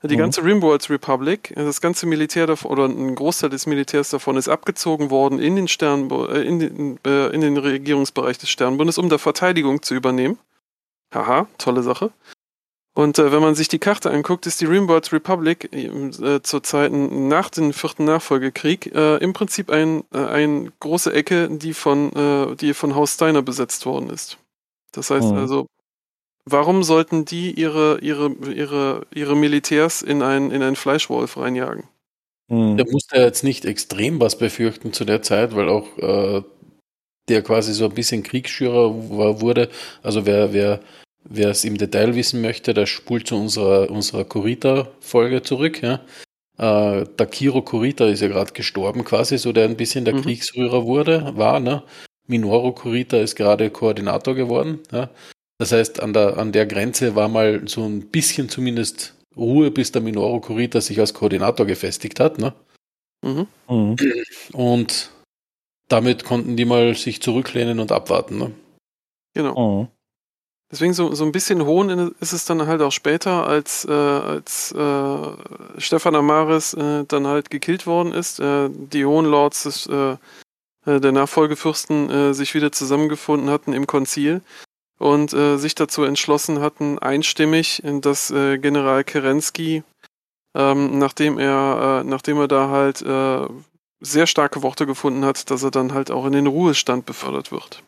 Die Mhm. ganze Rimworld Republic, äh, das ganze Militär davon, oder ein Großteil des Militärs davon ist abgezogen worden in den Stern, äh, in den, in den Regierungsbereich des Sternbundes, um da Verteidigung zu übernehmen. Haha, tolle Sache. Und äh, wenn man sich die Karte anguckt, ist die Rimworld Republic äh, zu Zeiten nach dem vierten Nachfolgekrieg äh, im Prinzip ein, äh, eine große Ecke, die von, äh, die von Haus Steiner besetzt worden ist. Das heißt Mhm. also, warum sollten die ihre, ihre, ihre, ihre Militärs in einen, in einen Fleischwolf reinjagen? Mhm. Der musste jetzt nicht extrem was befürchten zu der Zeit, weil auch äh, der quasi so ein bisschen Kriegsschürer war, wurde. Also wer, wer, wer es im Detail wissen möchte, der spult zu unserer, unserer Kurita-Folge zurück. Ja. Äh, der Kiro Kurita ist ja gerade gestorben, quasi, so der ein bisschen der Mhm. Kriegsrührer wurde, war. Ne? Minoru Kurita ist gerade Koordinator geworden. Ja. Das heißt, an der, an der Grenze war mal so ein bisschen zumindest Ruhe, bis der Minoru Kurita sich als Koordinator gefestigt hat. Ne? Mhm. Mhm. Und damit konnten die mal sich zurücklehnen und abwarten. Ne? Genau. Deswegen so, so ein bisschen hohn ist es dann halt auch später, als, äh, als äh, Stefan Amaris äh, dann halt gekillt worden ist, äh, die Hohen Lords des, äh, äh, der Nachfolgefürsten sich wieder zusammengefunden hatten im Konzil und sich dazu entschlossen hatten, einstimmig, dass General Kerensky, ähm, nachdem er, nachdem er da halt sehr starke Worte gefunden hat, dass er dann halt auch in den Ruhestand befördert wird.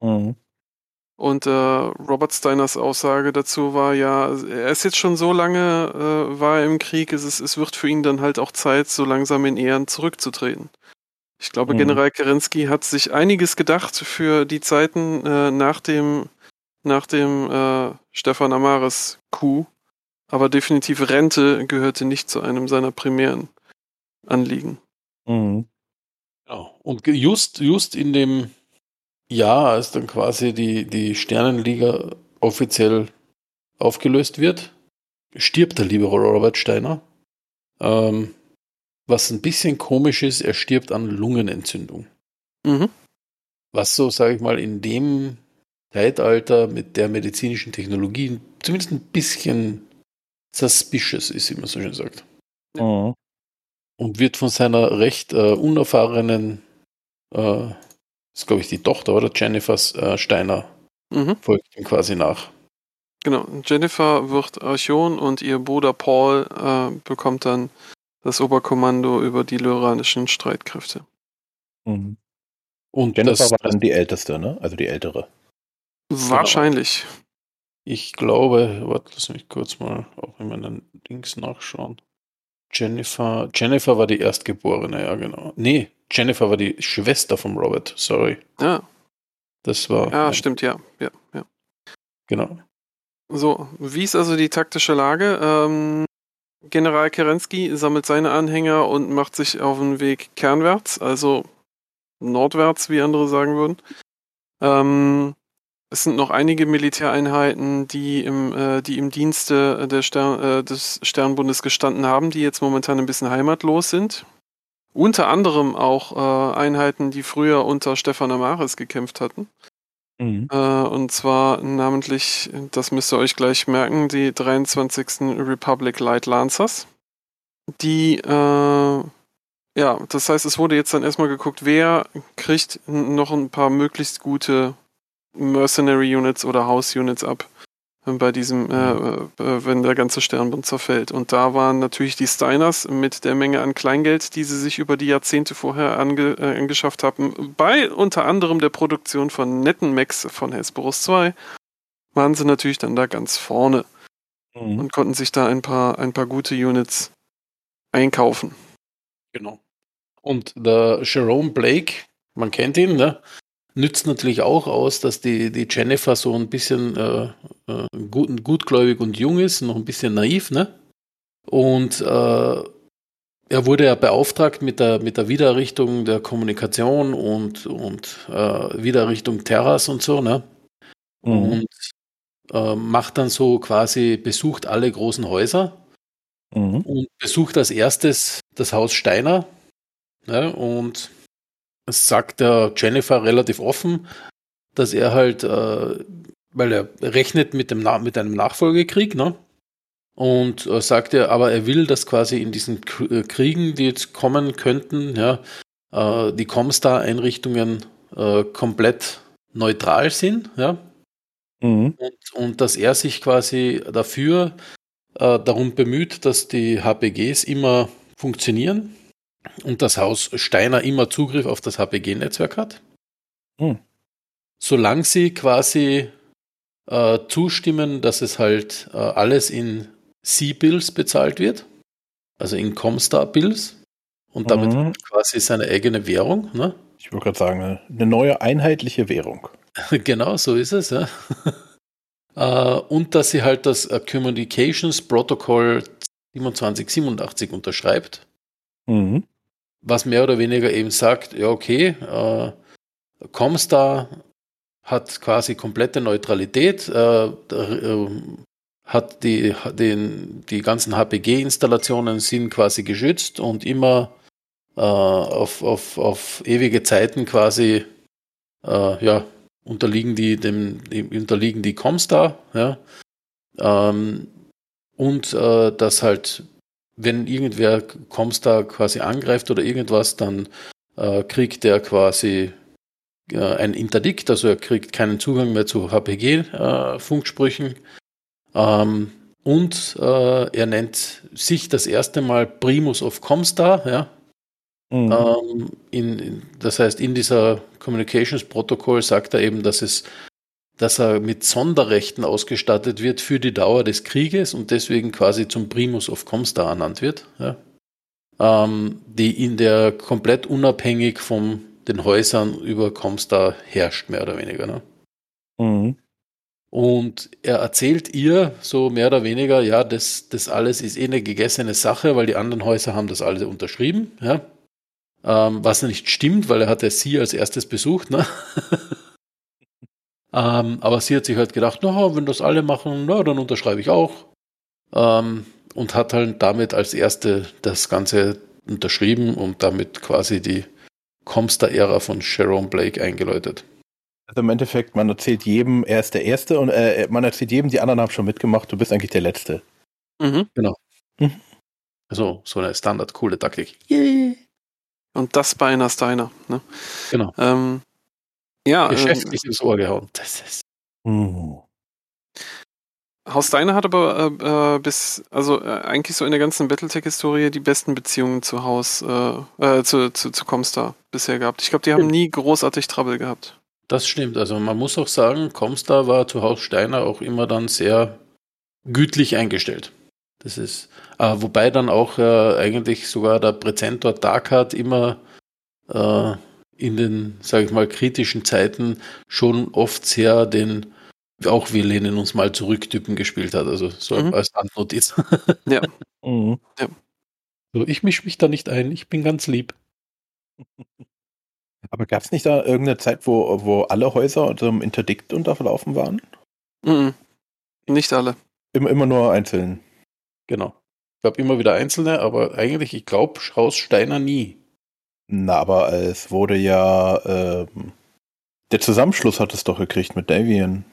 Mhm. Und äh, Robert Steiners Aussage dazu war ja, er ist jetzt schon so lange, äh, war er im Krieg, es, ist, es wird für ihn dann halt auch Zeit, so langsam in Ehren zurückzutreten. Ich glaube, Mhm. General Kerensky hat sich einiges gedacht für die Zeiten äh, nach dem, nach dem äh, Stefan Amaris Coup, aber definitiv Rente gehörte nicht zu einem seiner primären Anliegen. Mhm. Genau. Und just, just in dem, ja, als dann quasi die, die Sternenliga offiziell aufgelöst wird, stirbt der liebe Robert Steiner. Ähm, was ein bisschen komisch ist, er stirbt an Lungenentzündung. Mhm. Was so, sage ich mal, in dem Zeitalter mit der medizinischen Technologie zumindest ein bisschen suspicious ist, wie man so schön sagt. Mhm. Und wird von seiner recht äh, unerfahrenen, äh, ist glaube ich die Tochter oder Jennifer äh, Steiner, Mhm. folgt ihm quasi nach. Genau. Jennifer wird Archon und ihr Bruder Paul äh, bekommt dann das Oberkommando über die lyranischen Streitkräfte. Mhm. Und Jennifer das, war dann die älteste, ne? Also die ältere. Wahrscheinlich. ich glaube, warte, lass mich kurz mal auch in meinen Links nachschauen. Jennifer, Jennifer war die Erstgeborene, ja genau. Nee, Jennifer war die Schwester von Robert, sorry. Ja, Das war, ja, stimmt, ja. ja, ja. genau. So, wie ist also die taktische Lage? Ähm, General Kerensky sammelt seine Anhänger und macht sich auf den Weg kernwärts, also nordwärts, wie andere sagen würden. Ähm, es sind noch einige Militäreinheiten, die im, äh, die im Dienste der Stern, äh, des Sternbundes gestanden haben, die jetzt momentan ein bisschen heimatlos sind. Unter anderem auch äh, Einheiten, die früher unter Stefan Amaris gekämpft hatten. Mhm. Äh, und zwar namentlich, das müsst ihr euch gleich merken, die 23. Republic Light Lancers. Die, äh, ja, das heißt, es wurde jetzt dann erstmal geguckt, wer kriegt noch ein paar möglichst gute Mercenary Units oder House Units ab bei diesem, äh, äh, wenn der ganze Sternbund zerfällt. Und da waren natürlich die Steiners mit der Menge an Kleingeld, die sie sich über die Jahrzehnte vorher ange, äh, angeschafft haben, bei unter anderem der Produktion von netten Mechs von Hesperus 2, waren sie natürlich dann da ganz vorne Mhm. und konnten sich da ein paar, ein paar gute Units einkaufen. Genau. Und der Jerome Blake, man kennt ihn, ne? Nützt natürlich auch aus, dass die, die Jennifer so ein bisschen äh, äh, gut, gutgläubig und jung ist, noch ein bisschen naiv, ne? Und äh, er wurde ja beauftragt mit der, mit der Wiedererrichtung der Kommunikation und, und äh, Wiedererrichtung Terras und so, ne? Mhm. Und äh, macht dann so quasi, besucht alle großen Häuser Mhm. und besucht als erstes das Haus Steiner. Ne, und sagt der Jennifer relativ offen, dass er halt, äh, weil er rechnet mit, dem Na mit einem Nachfolgekrieg, ne? Und äh, sagt er, aber er will, dass quasi in diesen K äh, Kriegen, die jetzt kommen könnten, ja, äh, die Comstar-Einrichtungen äh, komplett neutral sind, ja, Mhm. und, und dass er sich quasi dafür äh, darum bemüht, dass die HPGs immer funktionieren und das Haus Steiner immer Zugriff auf das HPG-Netzwerk hat. Hm. Solange sie quasi äh, zustimmen, dass es halt äh, alles in C-Bills bezahlt wird, also in Comstar-Bills und damit Mhm. quasi seine eigene Währung. Ne? Ich wollte gerade sagen, eine- eine neue einheitliche Währung. genau, so ist es, ja. Äh, und dass sie halt das äh, Communications Protocol 2787 unterschreibt, Mhm. Was mehr oder weniger eben sagt, ja okay, äh, Comstar hat quasi komplette Neutralität, äh, äh, hat die, den, die ganzen HPG-Installationen sind quasi geschützt und immer äh, auf, auf, auf ewige Zeiten quasi äh, ja, unterliegen die dem unterliegen die Comstar, ja. Ähm, und äh, dass halt, wenn irgendwer Comstar quasi angreift oder irgendwas, dann äh, kriegt er quasi äh, ein Interdikt, also er kriegt keinen Zugang mehr zu HPG-Funksprüchen. ähm, und äh, er nennt sich das erste Mal Primus of Comstar, ja. Mhm. Ähm, in, in, das heißt, in dieser Communications Protokoll sagt er eben, dass es, dass er mit Sonderrechten ausgestattet wird für die Dauer des Krieges und deswegen quasi zum Primus of Comstar ernannt wird, ja. ähm, die in der komplett unabhängig von den Häusern über Comstar herrscht, mehr oder weniger. Ne? Mhm. Und er erzählt ihr so mehr oder weniger, ja, das, das alles ist eh eine gegessene Sache, weil die anderen Häuser haben das alle unterschrieben, ja. Ähm, was nicht stimmt, weil er hat ja sie als erstes besucht, ne? Ähm, aber sie hat sich halt gedacht, na, wenn das alle machen, na, dann unterschreibe ich auch. Ähm, und hat halt damit als erste das Ganze unterschrieben und damit quasi die Comstar-Ära von Sharon Blake eingeläutet. Also im Endeffekt, man erzählt jedem, er ist der Erste und äh, man erzählt jedem, die anderen haben schon mitgemacht, du bist eigentlich der Letzte. Mhm. Also so eine standard coole Taktik. Und das bei einer Steiner. Ne? Genau. Ähm, ja, ähm, Geschäftlich ins Ohr gehauen. Das ist Hm. Haus Steiner hat aber äh, äh, bis, also äh, eigentlich so in der ganzen Battletech-Historie die besten Beziehungen zu Haus, äh, äh, zu, zu, zu Comstar bisher gehabt. Ich glaube, die haben nie großartig Trouble gehabt. Das stimmt. Also man muss auch sagen, Comstar war zu Haus Steiner auch immer dann sehr gütlich eingestellt. Das ist, äh, wobei dann auch äh, eigentlich sogar der Präzentor Darkhardt immer äh, in den, sage ich mal, kritischen Zeiten schon oft sehr den auch wir lehnen uns mal zurück Typen gespielt hat. Also so Mhm. als Randnotiz. Ja. Mhm. So, ich mische mich da nicht ein, ich bin ganz lieb. Aber gab es nicht da irgendeine Zeit, wo, wo alle Häuser unter dem Interdikt unterlaufen waren? Mhm. Nicht alle. Immer, immer nur einzeln. Genau. Ich glaube immer wieder einzelne, aber eigentlich, ich glaube, Haus Steiner nie. Na, aber es wurde ja, ähm, der Zusammenschluss hat es doch gekriegt mit Davian,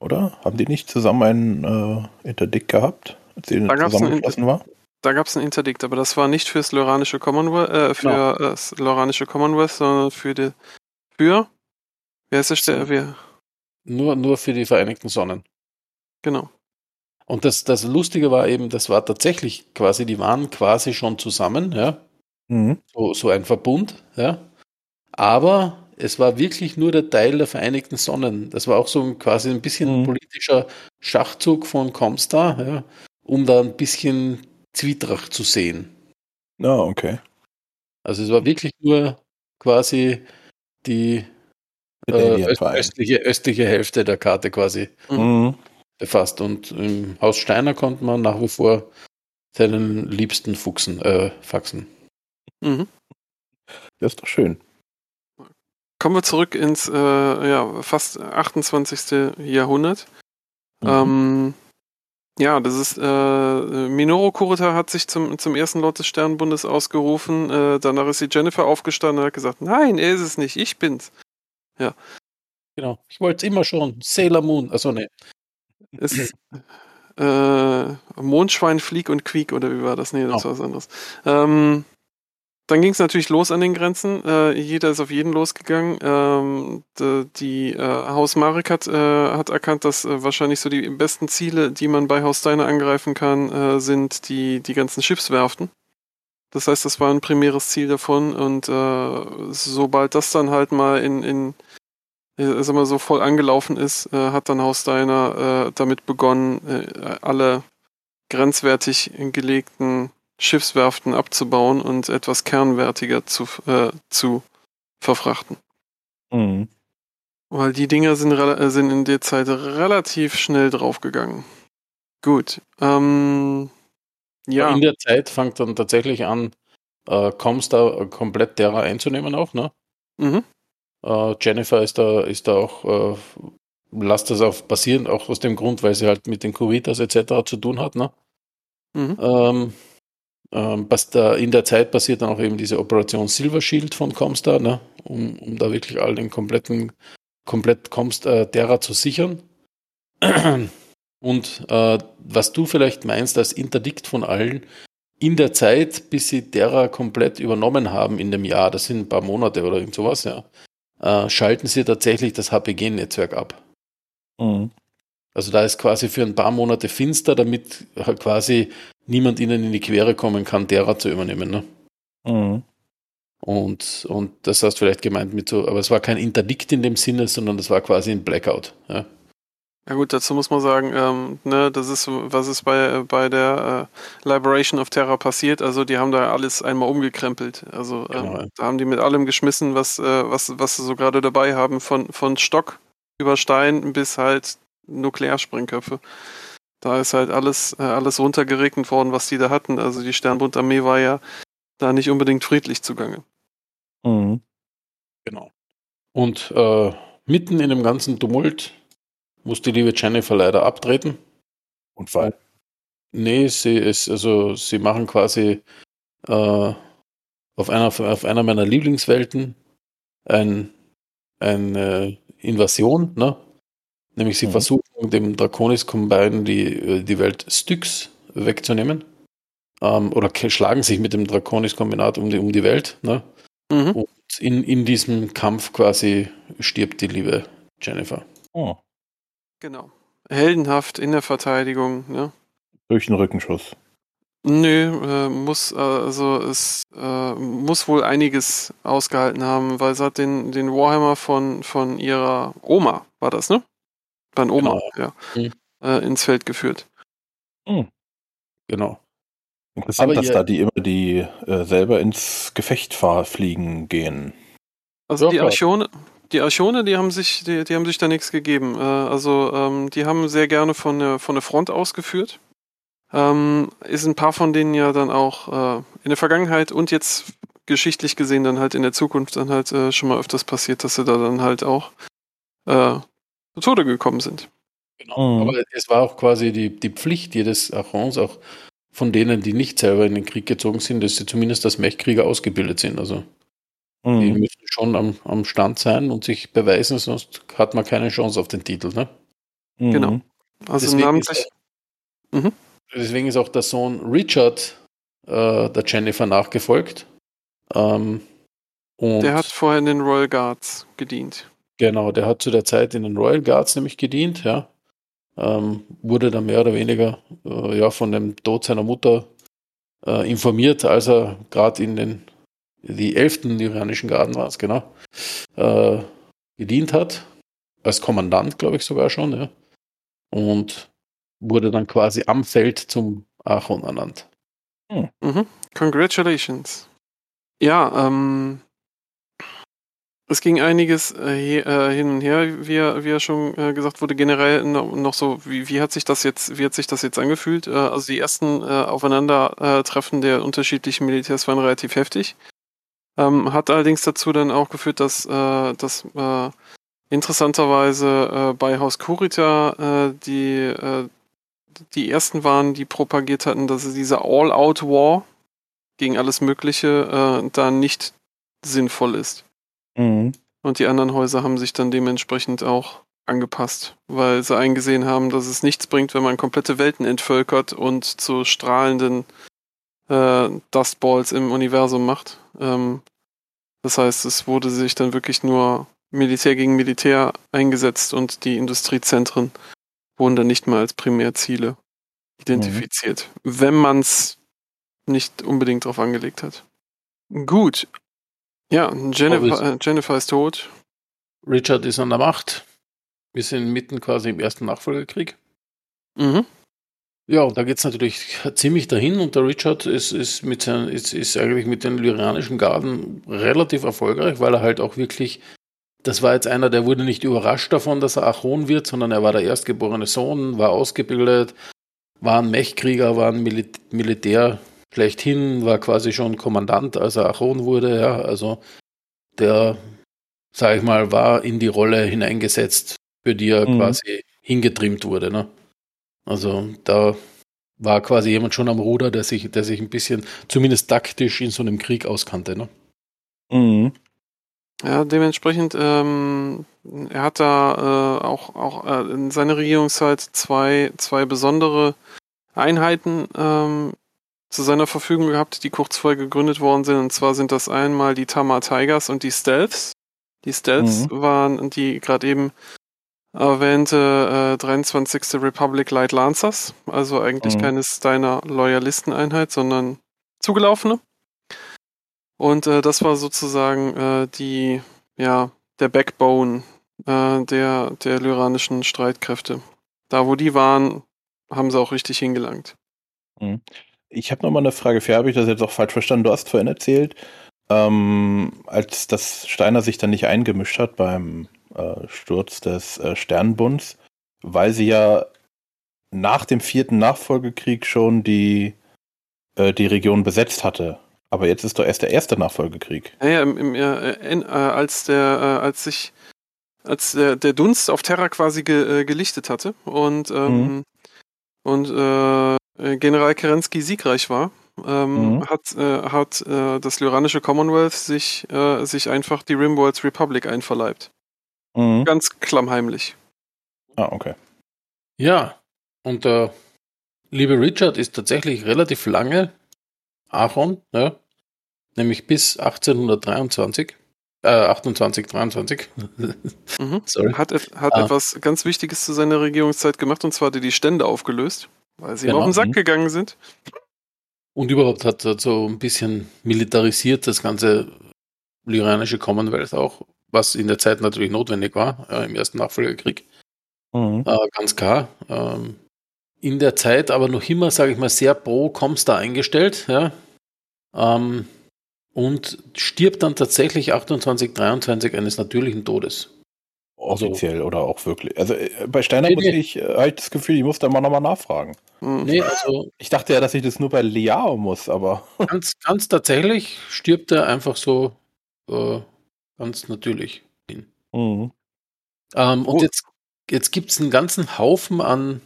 oder? Haben die nicht zusammen einen äh, Interdikt gehabt, als sie Da zusammengeschlossen war? Da gab es ein Interdikt, aber das war nicht fürs Loranische Commonwealth, äh, für Genau. äh, das Loranische Commonwealth, sondern für die, für, wer ist der, Ste- wer, Nur, nur für die Vereinigten Sonnen. genau. Und das, das Lustige war eben, das war tatsächlich quasi, die waren quasi schon zusammen, ja. Mhm. So, so ein Verbund, ja. Aber es war wirklich nur der Teil der Vereinigten Sonnen. Das war auch so ein, quasi ein bisschen Mhm. politischer Schachzug von Comstar, ja, um da ein bisschen Zwietracht zu sehen. Ah, okay. Also es war wirklich nur quasi die äh, östliche, östliche Hälfte der Karte quasi Mhm. befasst. Und im Haus Steiner konnte man nach wie vor seinen liebsten Fuchsen, äh, faxen. Mhm. Das ist doch schön. Kommen wir zurück ins äh, ja, fast 28. Jahrhundert. Mhm. Ähm, ja, das ist äh, Minoru Kurita hat sich zum, zum ersten Lord des Sternenbundes ausgerufen. Äh, danach ist die Jennifer aufgestanden und hat gesagt, nein, er ist es nicht, ich bin's. Genau. Ich wollte es immer schon. Sailor Moon. Also ne. Es ist äh, Mondschwein, Flieg und Quiek oder wie war das? Nee, das Genau. war was anderes. Ähm, dann ging es natürlich los an den Grenzen. Äh, jeder ist auf jeden losgegangen. Ähm, die die äh, Haus Marek hat, äh, hat erkannt, dass äh, wahrscheinlich so die besten Ziele, die man bei Haus Steiner angreifen kann, äh, sind die, die ganzen Schiffswerften. Das heißt, das war ein primäres Ziel davon und äh, sobald das dann halt mal in, in äh, sag mal so voll angelaufen ist, hat dann Haus Steiner äh, damit begonnen, alle grenzwertig gelegten Schiffswerften abzubauen und etwas kernwertiger zu, äh, zu verfrachten. Mhm. Weil die Dinger sind, äh, sind in der Zeit relativ schnell draufgegangen. Gut. Ähm, ja. In der Zeit fängt dann tatsächlich an, äh, Comstar komplett derer einzunehmen auch, ne? Mhm. Äh, Jennifer ist da, ist da auch, äh, lasst das auf passieren, auch aus dem Grund, weil sie halt mit den Kuritas etc. zu tun hat, ne? Mhm. Ähm, was da in der Zeit passiert dann auch eben diese Operation Silver Shield von Comstar, ne? um, um da wirklich all den kompletten, komplett Comstar derer zu sichern. Und äh, was du vielleicht meinst als Interdikt von allen, in der Zeit, bis sie derer komplett übernommen haben in dem Jahr, das sind ein paar Monate oder irgend sowas, ja, äh, schalten sie tatsächlich das HPG-Netzwerk ab. Mhm. Also da ist quasi für ein paar Monate finster, damit halt quasi niemand ihnen in die Quere kommen kann, derer zu übernehmen. Ne? Mhm. Und, und das hast du vielleicht gemeint mit so, aber es war kein Interdikt in dem Sinne, sondern das war quasi ein Blackout. Ja? Ja gut, dazu muss man sagen, ähm, ne, das ist, was ist bei, bei der äh, Liberation of Terra passiert. Also die haben da alles einmal umgekrempelt. Also ähm, Genau, ja. da haben die mit allem geschmissen, was, äh, was, was sie so gerade dabei haben, von, von Stock über Stein bis halt Nuklearsprengköpfe. Da ist halt alles, äh, alles runtergeregnet worden, was die da hatten. Also die Sternbundarmee war ja da nicht unbedingt friedlich zugange. Mhm. Genau. Und äh, mitten in dem ganzen Tumult muss die liebe Jennifer leider abtreten. Und weil. Nee, sie ist, also sie machen quasi äh, auf, einer, auf einer meiner Lieblingswelten ein, eine Invasion, ne? Nämlich sie Mhm. versuchen dem Draconis Combine die, die Welt Styx wegzunehmen. Ähm, oder schlagen sich mit dem Draconis Kombinat um die, um die Welt, ne? Mhm. Und in, in diesem Kampf quasi stirbt die liebe Jennifer. Oh, Genau. Heldenhaft in der Verteidigung, ne? durch den Rückenschuss. Nö, äh, muss, äh, also es äh, muss wohl einiges ausgehalten haben, weil sie hat den, den Warhammer von, von ihrer Oma, war das, ne? Bei Oma, ja. Mhm. Äh, ins Feld geführt. Genau. Interessant, Aber dass ihr- da die immer die äh, selber ins Gefecht fahr fliegen gehen. Also Ja, die. Archone, die Archone, die haben sich, die, die haben sich da nichts gegeben. Äh, also ähm, die haben sehr gerne von der, von der Front ausgeführt. Ähm, ist ein paar von denen ja dann auch äh, in der Vergangenheit und jetzt geschichtlich gesehen dann halt in der Zukunft dann halt äh, schon mal öfters passiert, dass sie da dann halt auch äh, zu Tode gekommen sind. Genau. Mhm. Aber es war auch quasi die, die Pflicht jedes Archons, auch von denen, die nicht selber in den Krieg gezogen sind, dass sie zumindest als Mechkrieger ausgebildet sind. Also die Mhm. müssen schon am, am Stand sein und sich beweisen, sonst hat man keine Chance auf den Titel. Ne? Mhm. genau. Also Deswegen namentlich. ist, auch, deswegen ist auch der Sohn Richard äh, der Jennifer nachgefolgt. Ähm, und Der hat vorher in den Royal Guards gedient. Genau, der hat zu der Zeit in den Royal Guards nämlich gedient, ja. Ähm, wurde dann mehr oder weniger äh, ja, von dem Tod seiner Mutter äh, informiert, als er gerade in den die elften Lyrianischen Garden war es, genau, äh, gedient hat. Als Kommandant, glaube ich, sogar schon, ja. Und wurde dann quasi am Feld zum Archon ernannt. Mhm. Congratulations. Ja, ähm, es ging einiges äh, äh, hin und her, wie, wie er schon äh, gesagt wurde, generell noch, so, wie, wie hat sich das jetzt, wie hat sich das jetzt angefühlt? Äh, also die ersten äh, Aufeinandertreffen der unterschiedlichen Militärs waren relativ heftig. Ähm, hat allerdings dazu dann auch geführt, dass, äh, dass äh, interessanterweise äh, bei Haus Kurita äh, die, äh, die ersten waren, die propagiert hatten, dass sie diese All-Out-War gegen alles Mögliche äh, da nicht sinnvoll ist. Mhm. Und die anderen Häuser haben sich dann dementsprechend auch angepasst, weil sie eingesehen haben, dass es nichts bringt, wenn man komplette Welten entvölkert und zu strahlenden äh, Dustballs im Universum macht. Ähm, das heißt, es wurde sich dann wirklich nur Militär gegen Militär eingesetzt und die Industriezentren wurden dann nicht mehr als Primärziele identifiziert, wenn man es nicht unbedingt drauf angelegt hat. Gut. Ja, Jennifer, äh, Jennifer ist tot. Richard ist an der Macht. Wir sind mitten quasi im ersten Nachfolgekrieg. Mhm. Ja, und da geht es natürlich ziemlich dahin und der Richard ist, ist, mit seinen, ist, ist eigentlich mit den lyrianischen Garden relativ erfolgreich, weil er halt auch wirklich, das war jetzt einer, der wurde nicht überrascht davon, dass er Achon wird, sondern er war der erstgeborene Sohn, war ausgebildet, war ein Mechkrieger, war ein Mil Militär schlechthin, war quasi schon Kommandant, als er Achon wurde, ja, also der, sag ich mal, war in die Rolle hineingesetzt, für die er Mhm. quasi hingetrimmt wurde, ne? Also da war quasi jemand schon am Ruder, der sich, der sich ein bisschen, zumindest taktisch in so einem Krieg auskannte. Ne? Mhm. Ja, dementsprechend, ähm, er hat da äh, auch, auch äh, in seiner Regierungszeit zwei, zwei besondere Einheiten ähm, zu seiner Verfügung gehabt, die kurz vorher gegründet worden sind. Und zwar sind das einmal die Tama Tigers und die Stealths. Die Stealths waren die gerade eben erwähnte äh, 23. Republic Light Lancers, also eigentlich Mhm. keines deiner Loyalisteneinheit, sondern zugelaufene. Und äh, das war sozusagen äh, die, ja, der Backbone äh, der, der lyranischen Streitkräfte. Da, wo die waren, haben sie auch richtig hingelangt. Ich habe noch mal eine Frage. Für habe ich das jetzt auch falsch verstanden? Du hast vorhin erzählt, ähm, als das Steiner sich dann nicht eingemischt hat beim äh, Sturz des äh, Sternbunds, weil sie ja nach dem vierten Nachfolgekrieg schon die, äh, die Region besetzt hatte. Aber jetzt ist doch erst der erste Nachfolgekrieg. Naja, im, im, äh, in, äh, als der, äh, als sich als der, der Dunst auf Terra quasi ge, äh, gelichtet hatte und, ähm, Mhm. und äh, General Kerensky siegreich war, ähm, Mhm. hat, äh, hat äh, das lyranische Commonwealth sich, äh, sich einfach die Rimworld's Republic einverleibt. Mhm. Ganz klammheimlich. Ah, okay. Ja, und der liebe Richard ist tatsächlich relativ lange Aaron, ja, nämlich bis 1823, äh, 28, 23. Mhm. Sorry. Hat, et- hat Ah. etwas ganz Wichtiges zu seiner Regierungszeit gemacht und zwar hat er die Stände aufgelöst, weil sie Genau. auf den Sack Mhm. gegangen sind. Und überhaupt hat er so ein bisschen militarisiert das ganze lyranische Commonwealth auch, was in der Zeit natürlich notwendig war, äh, im ersten Nachfolgekrieg. Mhm. Äh, ganz klar. Ähm, in der Zeit aber noch immer, sage ich mal, sehr pro Comstar eingestellt. Ja? Ähm, und stirbt dann tatsächlich 28, 23 eines natürlichen Todes. Offiziell oder auch wirklich. Also äh, bei Steiner Nee, muss nee. ich halt das Gefühl, ich muss da mal nochmal nachfragen. Mhm. Nee, also Ich dachte ja, dass ich das nur bei Liao muss, aber. ganz, ganz tatsächlich stirbt er einfach so äh, ganz natürlich hin. Mhm. Ähm, und Gut. jetzt, jetzt gibt es einen ganzen Haufen an,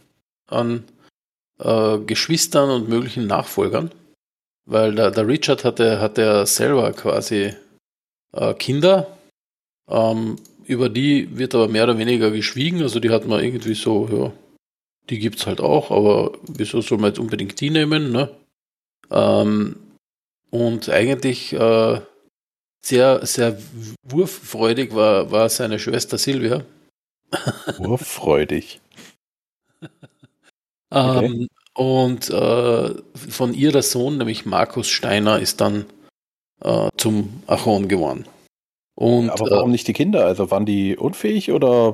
an äh, Geschwistern und möglichen Nachfolgern, weil der, der Richard hatte, hatte ja selber quasi äh, Kinder, ähm, über die wird aber mehr oder weniger geschwiegen, also die hat man irgendwie so, ja, die gibt es halt auch, aber wieso soll man jetzt unbedingt die nehmen, ne? Ähm, und eigentlich äh, sehr, sehr wurffreudig war, war seine Schwester Silvia. Urfreudig. Ähm, und äh, von ihr der Sohn, nämlich Markus Steiner, ist dann äh, zum Achon geworden. Und aber äh, warum nicht die Kinder? Also waren die unfähig oder?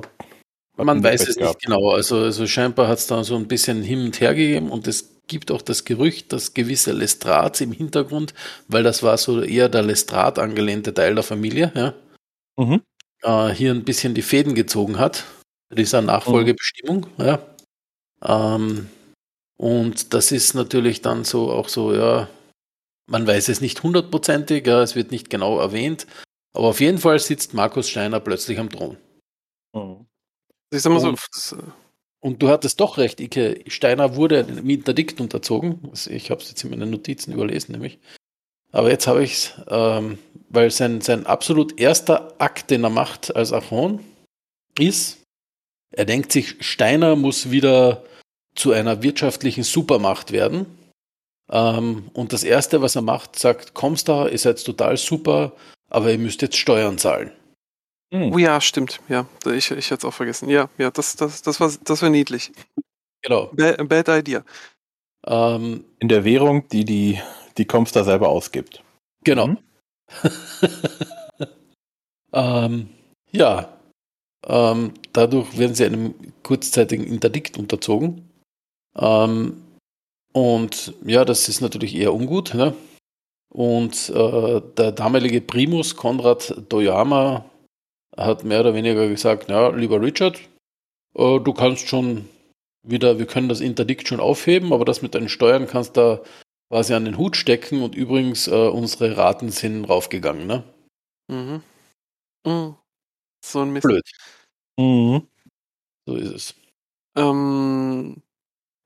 man weiß es gehabt? nicht genau. Also, also scheinbar hat es da so ein bisschen hin und her gegeben und es gibt auch das Gerücht, dass gewisse Lestrats im Hintergrund, weil das war so eher der Lestrat angelehnte Teil der Familie, ja, Mhm. äh, hier ein bisschen die Fäden gezogen hat, dieser Nachfolgebestimmung. Ja. Ähm, und das ist natürlich dann so auch so, ja, man weiß es nicht hundertprozentig, ja, es wird nicht genau erwähnt, aber auf jeden Fall sitzt Markus Steiner plötzlich am Thron. Mhm. Ich sag mal so, Und- äh, Und du hattest doch recht, Ike. Steiner wurde einem Interdikt unterzogen. Also Ich habe es jetzt in meinen Notizen überlesen, nämlich. Aber jetzt habe ich es, ähm, weil sein, sein absolut erster Akt, den er macht als Achon, ist, er denkt sich, Steiner muss wieder zu einer wirtschaftlichen Supermacht werden. Ähm, und das Erste, was er macht, sagt, kommst da, ihr seid total super, aber ihr müsst jetzt Steuern zahlen. Mhm. oh ja, stimmt. Ja, ich, ich hätte es auch vergessen. Ja, ja, das, das, das war, das war niedlich. Genau. Ba bad idea. Ähm, In der Währung, die die, die Comstar selber ausgibt. Genau. Mhm. ähm, ja, ähm, dadurch werden sie einem kurzzeitigen Interdikt unterzogen. Ähm, und ja, das ist natürlich eher ungut. Ne? Und äh, der damalige Primus Konrad Doyama hat mehr oder weniger gesagt, ja, lieber Richard, äh, du kannst schon wieder, wir können das Interdikt schon aufheben, aber das mit deinen Steuern kannst du quasi an den Hut stecken und übrigens, äh, unsere Raten sind raufgegangen, ne? Mhm. Mhm. So ein Mist. Blöd. Mhm. So ist es. Ähm,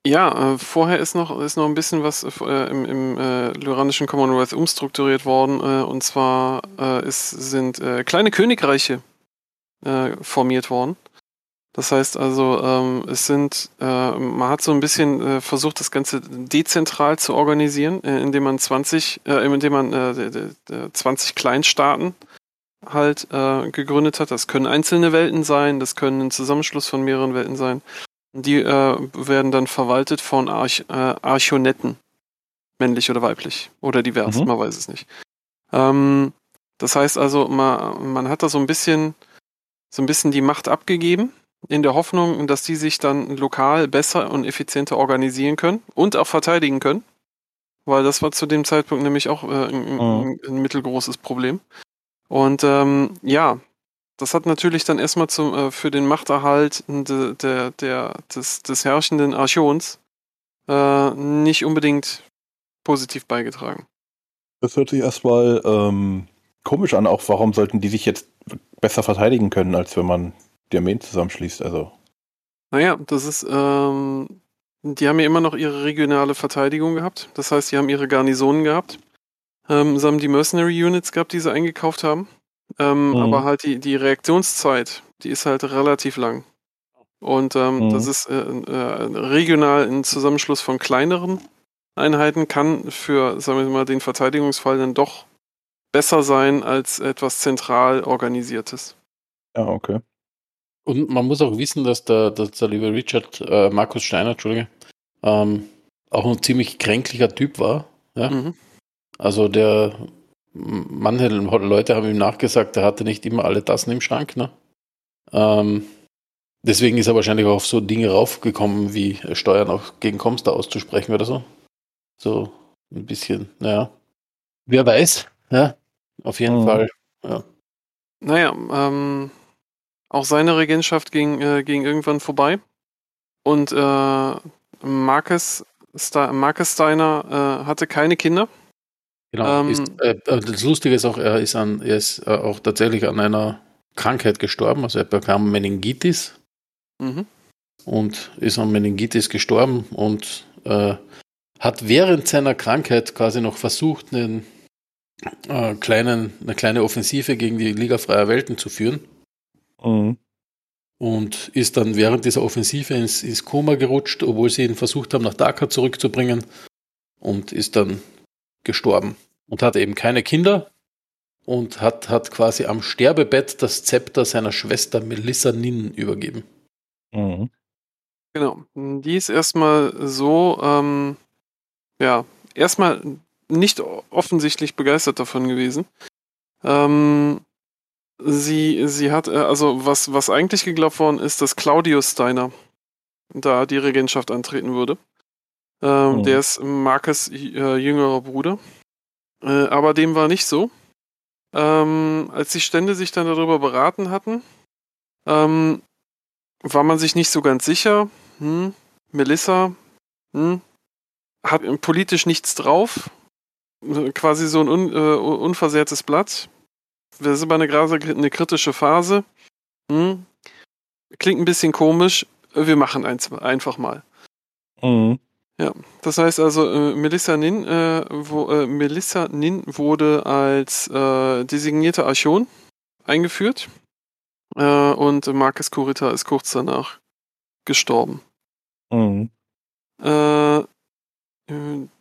ja, äh, vorher ist noch, ist noch ein bisschen was äh, im, im äh, lyranischen Commonwealth umstrukturiert worden. Äh, und zwar äh, ist, sind äh, kleine Königreiche formiert worden. Das heißt also, ähm, es sind, man hat so ein bisschen versucht, das Ganze dezentral zu organisieren, indem man 20, äh, indem man äh, d- d- d- 20 Kleinstaaten halt gegründet hat. Das können einzelne Welten sein, das können ein Zusammenschluss von mehreren Welten sein. Die äh, werden dann verwaltet von Arch äh, Archonetten, männlich oder weiblich oder divers, Mhm. man weiß es nicht. Ähm, das heißt also, man, man hat da so ein bisschen so ein bisschen die Macht abgegeben, in der Hoffnung, dass die sich dann lokal besser und effizienter organisieren können und auch verteidigen können. Weil das war zu dem Zeitpunkt nämlich auch äh, ein, ein, ein mittelgroßes Problem. Und ähm, ja, das hat natürlich dann erstmal zum, äh, für den Machterhalt de, der, der, des, des herrschenden Archons äh, nicht unbedingt positiv beigetragen. Das hört sich erstmal ähm, komisch an. Auch warum sollten die sich jetzt besser verteidigen können, als wenn man die Armeen zusammenschließt. Also. Naja, das ist, ähm, die haben ja immer noch ihre regionale Verteidigung gehabt. Das heißt, die haben ihre Garnisonen gehabt. Ähm, sie haben die Mercenary Units gehabt, die sie eingekauft haben. Ähm, Mhm. Aber halt die, die Reaktionszeit, die ist halt relativ lang. Und ähm, Mhm. das ist äh, äh, regional ein Zusammenschluss von kleineren Einheiten, kann für, sagen wir mal, den Verteidigungsfall dann doch besser sein als etwas zentral organisiertes. Ja, okay. Und man muss auch wissen, dass der, dass der liebe Richard, äh, Markus Steiner, Entschuldige, ähm, auch ein ziemlich kränklicher Typ war. Ja? Mhm. Also der, manche Leute haben ihm nachgesagt, er hatte nicht immer alle Tassen im Schrank. Ne? Ähm, deswegen ist er wahrscheinlich auch auf so Dinge raufgekommen, wie Steuern auch gegen Comstar auszusprechen oder so. So ein bisschen, naja. Wer weiß, ja, auf jeden Mhm. Fall. Naja, ähm, auch seine Regentschaft ging, äh, ging irgendwann vorbei. Und äh, Marcus, Sta Marcus Steiner äh, hatte keine Kinder. Genau. Ähm, ist, äh, äh, das Lustige ist auch, er ist, an, er ist äh, auch tatsächlich an einer Krankheit gestorben. Also er bekam Meningitis Mhm. und ist an Meningitis gestorben und äh, hat während seiner Krankheit quasi noch versucht, einen, äh, kleinen, eine kleine Offensive gegen die Liga Freier Welten zu führen Mhm. und ist dann während dieser Offensive ins, ins Koma gerutscht, obwohl sie ihn versucht haben, nach Dhaka zurückzubringen und ist dann gestorben und hat eben keine Kinder und hat, hat quasi am Sterbebett das Zepter seiner Schwester Melissa Nin übergeben. Mhm. Genau. Die ist erstmal so, ähm, ja, erstmal nicht offensichtlich begeistert davon gewesen. Ähm, sie, sie hat, äh, also was, was eigentlich geglaubt worden ist, dass Claudius Steiner da die Regentschaft antreten würde. Ähm, Mhm. Der ist Marcus äh, jüngerer Bruder. Äh, aber dem war nicht so. Ähm, als die Stände sich dann darüber beraten hatten, ähm, war man sich nicht so ganz sicher. Hm, Melissa hm, hat politisch nichts drauf. Quasi so ein un, äh, unversehrtes Blatt. Wir sind bei einer gerade eine kritische Phase. Hm, klingt ein bisschen komisch. Wir machen eins einfach mal. Mhm. Das heißt also, äh, Melissa Nin, äh, wo, äh, Melissa Nin wurde als äh, designierte Archon eingeführt äh, und Marcus Kurita ist kurz danach gestorben. Mhm. Äh,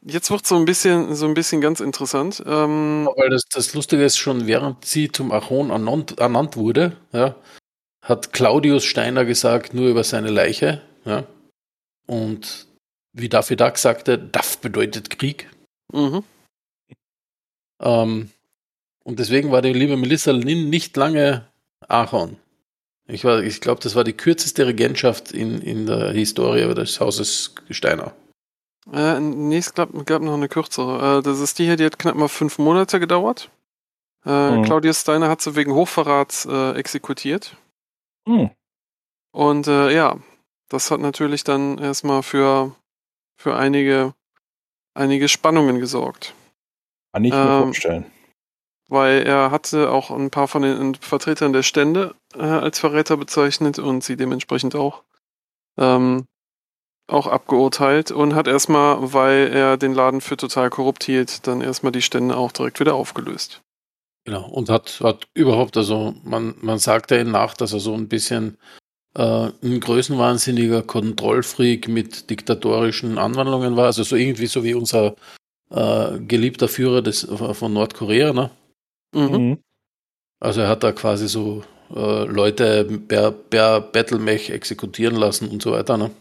jetzt wird so ein bisschen, so ein bisschen ganz interessant. Ähm, Weil das, das Lustige ist, schon während sie zum Archon ernannt, ernannt wurde, ja, hat Claudius Steiner gesagt, nur über seine Leiche. Ja, und wie Daffy Duck sagte, DAF bedeutet Krieg. mhm. Ähm, und deswegen war die liebe Melissa Lin nicht lange Archon. Ich, war- ich glaube, das war die kürzeste Regentschaft in, in der Historie des Hauses Steiner. Äh, nee, es gab, gab noch eine kürzere. Äh, das ist die hier, die hat knapp mal fünf Monate gedauert. Äh, Mhm. Claudius Steiner hat sie wegen Hochverrats äh, exekutiert. Mhm. Und äh, ja, das hat natürlich dann erstmal für, für einige, einige Spannungen gesorgt. Kann ich mir Ähm, vorstellen. Weil er hatte auch ein paar von den Vertretern der Stände äh, als Verräter bezeichnet und sie dementsprechend auch, ähm, auch abgeurteilt und hat erstmal, weil er den Laden für total korrupt hielt, dann erstmal die Stände auch direkt wieder aufgelöst. Genau, und hat, hat überhaupt, also man, man sagt ja ihm nach, dass er so ein bisschen ein größenwahnsinniger Kontrollfreak mit diktatorischen Anwandlungen war. Also so irgendwie so wie unser äh, geliebter Führer des, von Nordkorea. Ne? Mhm. Mhm. Also er hat da quasi so äh, Leute per, per Battlemech exekutieren lassen und so weiter. Ne?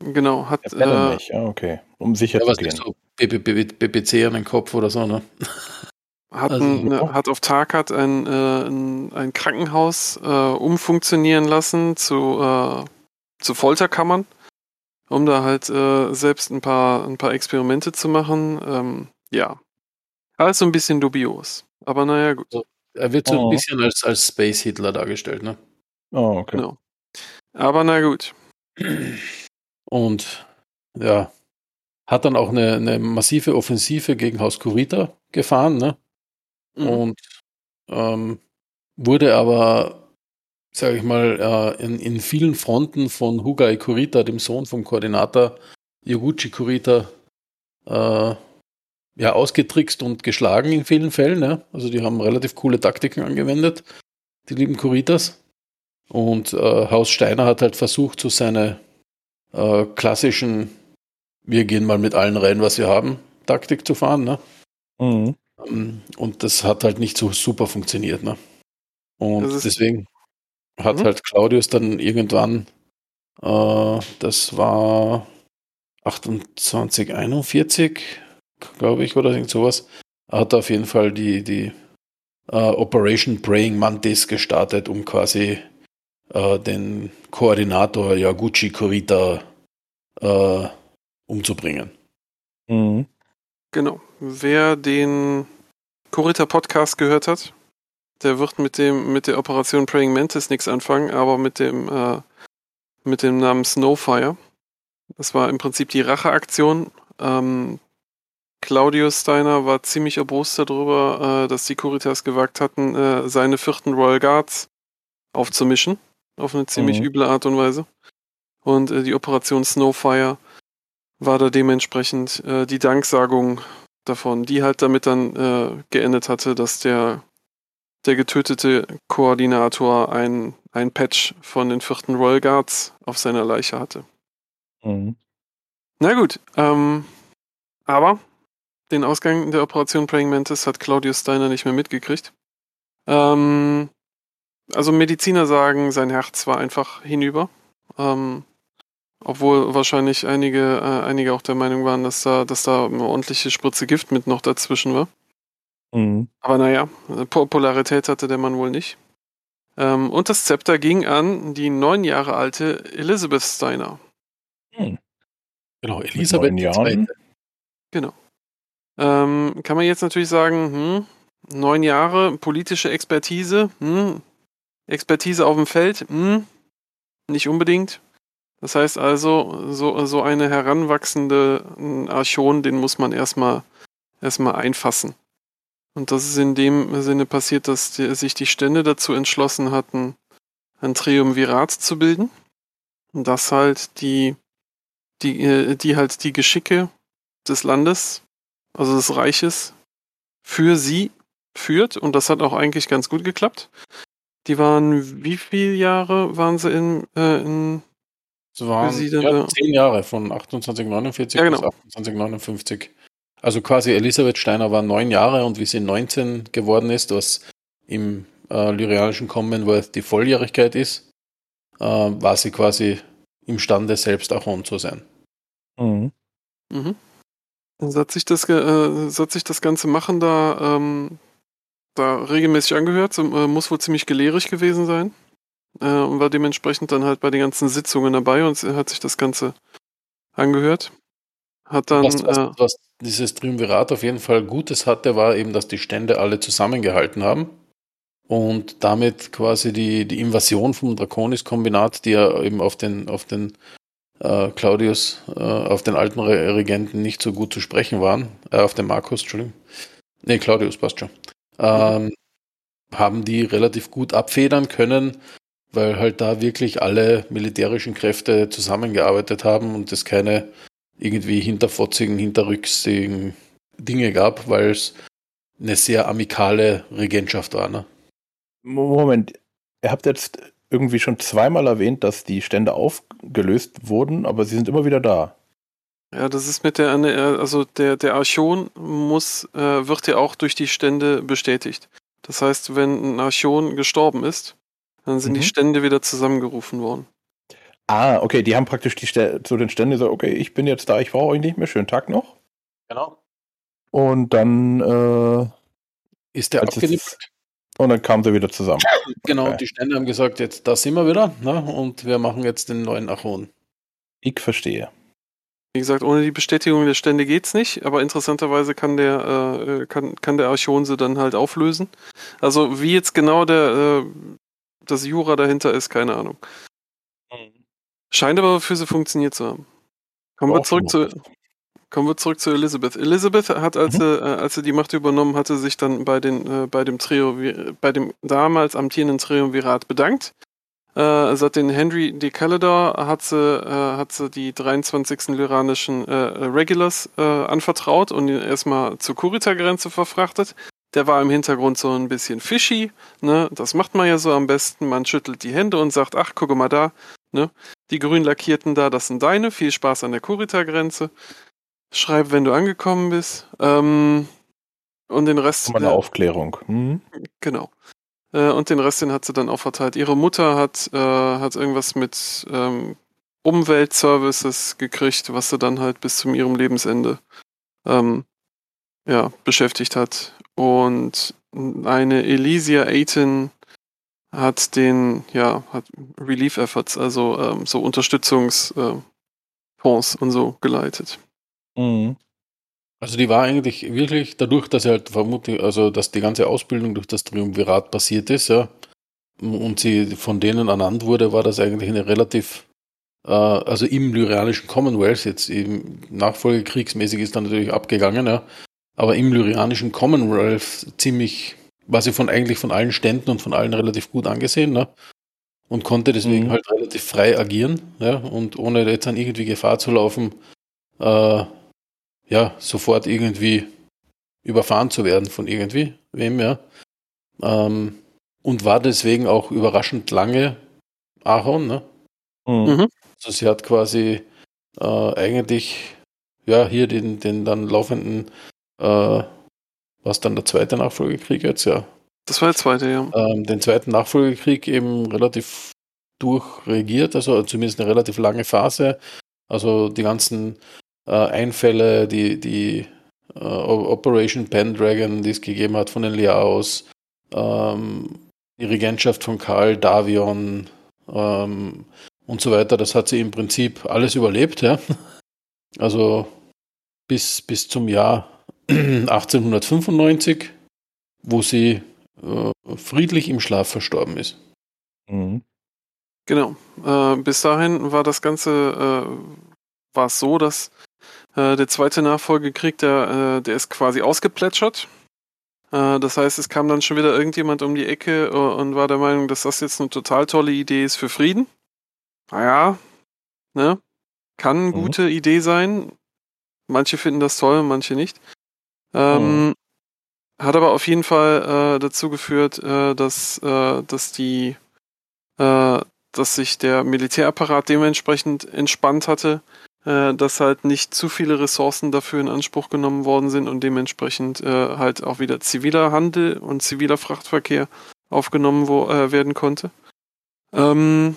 Genau, hat, Der Battle äh, ja, okay. Um sicher Ja, zu was gehen. ist so BB- BBC an den Kopf oder so. Ne? hat, Also, ein, ja. hat auf Tarkat ein, äh, ein, ein Krankenhaus äh, umfunktionieren lassen zu, äh, zu Folterkammern, um da halt äh, selbst ein paar, ein paar Experimente zu machen. Ähm, ja, alles so ein bisschen dubios. Aber naja, gut. Er wird so Oh. ein bisschen als, als Space Hitler dargestellt. Ne? Oh, okay. Genau. Aber na gut. Und ja, hat dann auch eine, eine massive Offensive gegen Haus Kurita gefahren, ne? Mhm. Und ähm, wurde aber sage ich mal, äh, in, in vielen Fronten von Hugai Kurita, dem Sohn vom Koordinator Yoguchi Kurita, äh, ja, ausgetrickst und geschlagen in vielen Fällen. Ja. Also die haben relativ coole Taktiken angewendet, die lieben Kuritas. Und äh, Haus Steiner hat halt versucht, so seine äh, klassischen, wir gehen mal mit allen rein, was wir haben, Taktik zu fahren. Ne? Mhm. Ähm, und das hat halt nicht so super funktioniert. Ne? Und deswegen hat mhm. halt Claudius dann irgendwann, äh, das war 28, 41, glaube ich, oder irgend sowas, hat auf jeden Fall die, die äh, Operation Praying Mantis gestartet, um quasi äh, den Koordinator Yaguchi Kurita äh, umzubringen. Mhm. Genau. Wer den Kurita Podcast gehört hat, der wird mit dem mit der Operation Praying Mantis nichts anfangen, aber mit dem äh, mit dem Namen Snowfire. Das war im Prinzip die Racheaktion. Ähm, Claudius Steiner war ziemlich erbost darüber, äh, dass die Curitas gewagt hatten, äh, seine vierten Royal Guards aufzumischen. Auf eine ziemlich mhm. üble Art und Weise. Und äh, die Operation Snowfire war da dementsprechend äh, die Danksagung davon, die halt damit dann äh, geendet hatte, dass der der getötete Koordinator ein, ein Patch von den vierten Royal Guards auf seiner Leiche hatte. Mhm. Na gut, ähm, aber den Ausgang der Operation Praying Mantis hat Claudius Steiner nicht mehr mitgekriegt. Ähm, also Mediziner sagen, sein Herz war einfach hinüber. Ähm, obwohl wahrscheinlich einige, äh, einige auch der Meinung waren, dass da, dass da eine ordentliche Spritze Gift mit noch dazwischen war. Mhm. Aber naja, Popularität hatte der Mann wohl nicht. Ähm, und das Zepter ging an die neun Jahre alte Elizabeth Steiner. Hm. Genau, Elisabeth II. Genau. Ähm, kann man jetzt natürlich sagen, hm, neun Jahre, politische Expertise, hm, Expertise auf dem Feld, hm, nicht unbedingt. Das heißt also, so, so eine heranwachsende Archon, den muss man erstmal erstmal einfassen. Und das ist in dem Sinne passiert, dass die, sich die Stände dazu entschlossen hatten, ein Triumvirat zu bilden. Und das halt die, die, äh, die halt die Geschicke des Landes, also des Reiches, für sie führt. Und das hat auch eigentlich ganz gut geklappt. Die waren, wie viele Jahre waren sie in, äh, in es waren ja, zehn Jahre von 2849 ja, genau. bis 2859. Also quasi Elisabeth Steiner war neun Jahre und wie sie 19 geworden ist, was im äh, lyrianischen Commonwealth die Volljährigkeit ist, äh, war sie quasi imstande, selbst Achon zu sein. Mhm. Mhm. Hat sich das, äh, hat sich das ganze Machen da, ähm, da regelmäßig angehört, so, äh, muss wohl ziemlich gelehrig gewesen sein äh, und war dementsprechend dann halt bei den ganzen Sitzungen dabei und hat sich das Ganze angehört. Hat dann. Was, was, äh, was dieses Triumvirat auf jeden Fall Gutes hatte, war eben, dass die Stände alle zusammengehalten haben und damit quasi die, die Invasion vom Draconis-Kombinat, die ja eben auf den, auf den äh, Claudius, äh, auf den alten Re Regenten nicht so gut zu sprechen waren, äh, auf den Markus, Entschuldigung. Nee, Claudius passt schon. Ähm, haben die relativ gut abfedern können, weil halt da wirklich alle militärischen Kräfte zusammengearbeitet haben und es keine irgendwie hinterfotzigen, hinterrücksigen Dinge gab, weil es eine sehr amikale Regentschaft war. Ne? Moment, ihr habt jetzt irgendwie schon zweimal erwähnt, dass die Stände aufgelöst wurden, aber sie sind immer wieder da. Ja, das ist mit der, also der, der Archon muss, äh, wird ja auch durch die Stände bestätigt. Das heißt, wenn ein Archon gestorben ist, dann sind mhm. die Stände wieder zusammengerufen worden. Ah, okay, die haben praktisch die St zu den Ständen gesagt, okay, ich bin jetzt da, ich brauche euch nicht mehr, schönen Tag noch. Genau. Und dann äh, ist der abgeliefert. Und dann kamen sie wieder zusammen. Genau, okay. die Stände haben gesagt, jetzt da sind wir wieder, ne? Und wir machen jetzt den neuen Achon. Ich verstehe. Wie gesagt, ohne die Bestätigung der Stände geht's nicht, aber interessanterweise kann der, äh, kann, kann der Archon sie dann halt auflösen. Also wie jetzt genau der, äh, das Jura dahinter ist, keine Ahnung. Scheint aber für sie funktioniert zu haben. Kommen wir zurück zu, kommen wir zurück zu Elizabeth. Elizabeth hat, als, mhm. sie, äh, als sie die Macht übernommen hatte, sich dann bei, den, äh, bei dem Trio, bei dem damals amtierenden Triumvirat bedankt Äh, hat den Henry de Calidor hat sie, äh, hat sie die 23. lyranischen äh, Regulars äh, anvertraut und ihn erstmal zur Kurita-Grenze verfrachtet. Der war im Hintergrund so ein bisschen fishy, ne? Das macht man ja so am besten. Man schüttelt die Hände und sagt, ach, guck mal da, ne? Die grün lackierten da, das sind deine. Viel Spaß an der Kurita-Grenze. Schreib, wenn du angekommen bist. Ähm, und den Rest. Mal eine Aufklärung. Mhm. Genau. Äh, und den Rest, den hat sie dann auch verteilt. Ihre Mutter hat, äh, hat irgendwas mit ähm, Umweltservices gekriegt, was sie dann halt bis zu ihrem Lebensende ähm, ja, beschäftigt hat. Und eine Elysia Aiton hat den, ja, hat Relief Efforts, also ähm, so Unterstützungsfonds äh, und so geleitet. Mhm. Also die war eigentlich wirklich, dadurch, dass er halt vermutlich, also dass die ganze Ausbildung durch das Triumvirat passiert ist, ja, und sie von denen ernannt wurde, war das eigentlich eine relativ, äh, also im lyrianischen Commonwealth, jetzt im Nachfolgekriegsmäßig ist dann natürlich abgegangen, ja, aber im lyrianischen Commonwealth ziemlich, war sie von eigentlich von allen Ständen und von allen relativ gut angesehen, ne? Und konnte deswegen mhm. halt relativ frei agieren, ja, und ohne jetzt an irgendwie Gefahr zu laufen, äh, ja, sofort irgendwie überfahren zu werden von irgendwie, wem, ja. Ähm, und war deswegen auch überraschend lange Ahorn, ne? Mhm. Also sie hat quasi äh, eigentlich, ja, hier den, den dann laufenden, äh, was dann der zweite Nachfolgekrieg jetzt, ja. Das war der zweite, ja. Ähm, den zweiten Nachfolgekrieg eben relativ durchregiert, also zumindest eine relativ lange Phase. Also die ganzen äh, Einfälle, die, die äh, Operation Pendragon, die es gegeben hat von den Liaos, ähm, die Regentschaft von Karl Davion ähm, und so weiter, das hat sie im Prinzip alles überlebt, ja. Also bis, bis zum Jahr 1895, wo sie äh, friedlich im Schlaf verstorben ist. Mhm. Genau. Äh, bis dahin war das Ganze äh, war es so, dass äh, der zweite Nachfolgekrieg, der, äh, der ist quasi ausgeplätschert. Äh, das heißt, es kam dann schon wieder irgendjemand um die Ecke und war der Meinung, dass das jetzt eine total tolle Idee ist für Frieden. Naja, ne? Kann eine mhm. gute Idee sein. Manche finden das toll, manche nicht. Ähm, mhm. Hat aber auf jeden Fall äh, dazu geführt, äh, dass, äh, dass die, äh, dass sich der Militärapparat dementsprechend entspannt hatte äh, dass halt nicht zu viele Ressourcen dafür in Anspruch genommen worden sind und dementsprechend äh, halt auch wieder ziviler Handel und ziviler Frachtverkehr aufgenommen wo, äh, werden konnte. Ähm,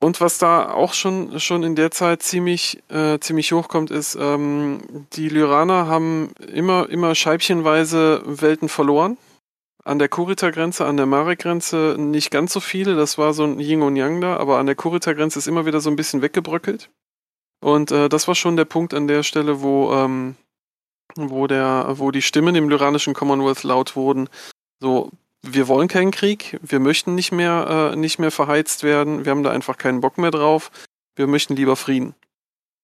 und was da auch schon, schon in der Zeit ziemlich, äh, ziemlich hochkommt, ist, ähm, die Lyraner haben immer, immer scheibchenweise Welten verloren. An der Kurita-Grenze, an der Marek-Grenze nicht ganz so viele, das war so ein Yin und Yang da, aber an der Kurita-Grenze ist immer wieder so ein bisschen weggebröckelt. Und äh, das war schon der Punkt an der Stelle, wo, ähm, wo, der, wo die Stimmen im lyranischen Commonwealth laut wurden. So, wir wollen keinen Krieg, wir möchten nicht mehr, äh, nicht mehr verheizt werden, wir haben da einfach keinen Bock mehr drauf, wir möchten lieber Frieden.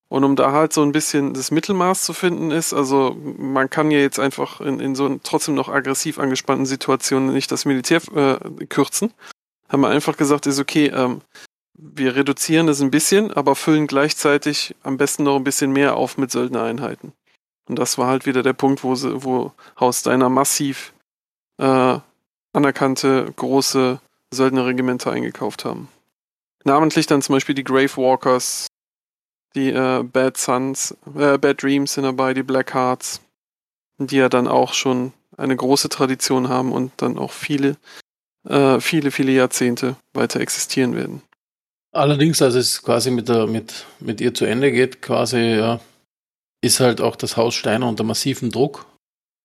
Und um da halt so ein bisschen das Mittelmaß zu finden ist, also man kann ja jetzt einfach in, in so trotzdem noch aggressiv angespannten Situationen nicht das Militär äh, kürzen, haben wir einfach gesagt, ist okay, ähm, wir reduzieren das ein bisschen, aber füllen gleichzeitig am besten noch ein bisschen mehr auf mit Söldnereinheiten. Und das war halt wieder der Punkt, wo, sie, wo Haus Steiner massiv äh, anerkannte große Söldnerregimenter eingekauft haben. Namentlich dann zum Beispiel die Grave Walkers, die äh, Bad Sons, äh, Bad Dreams sind dabei, die Black Hearts, die ja dann auch schon eine große Tradition haben und dann auch viele, äh, viele, viele Jahrzehnte weiter existieren werden. Allerdings, als es quasi mit, der, mit, mit ihr zu Ende geht, quasi, ja, ist halt auch das Haus Steiner unter massivem Druck,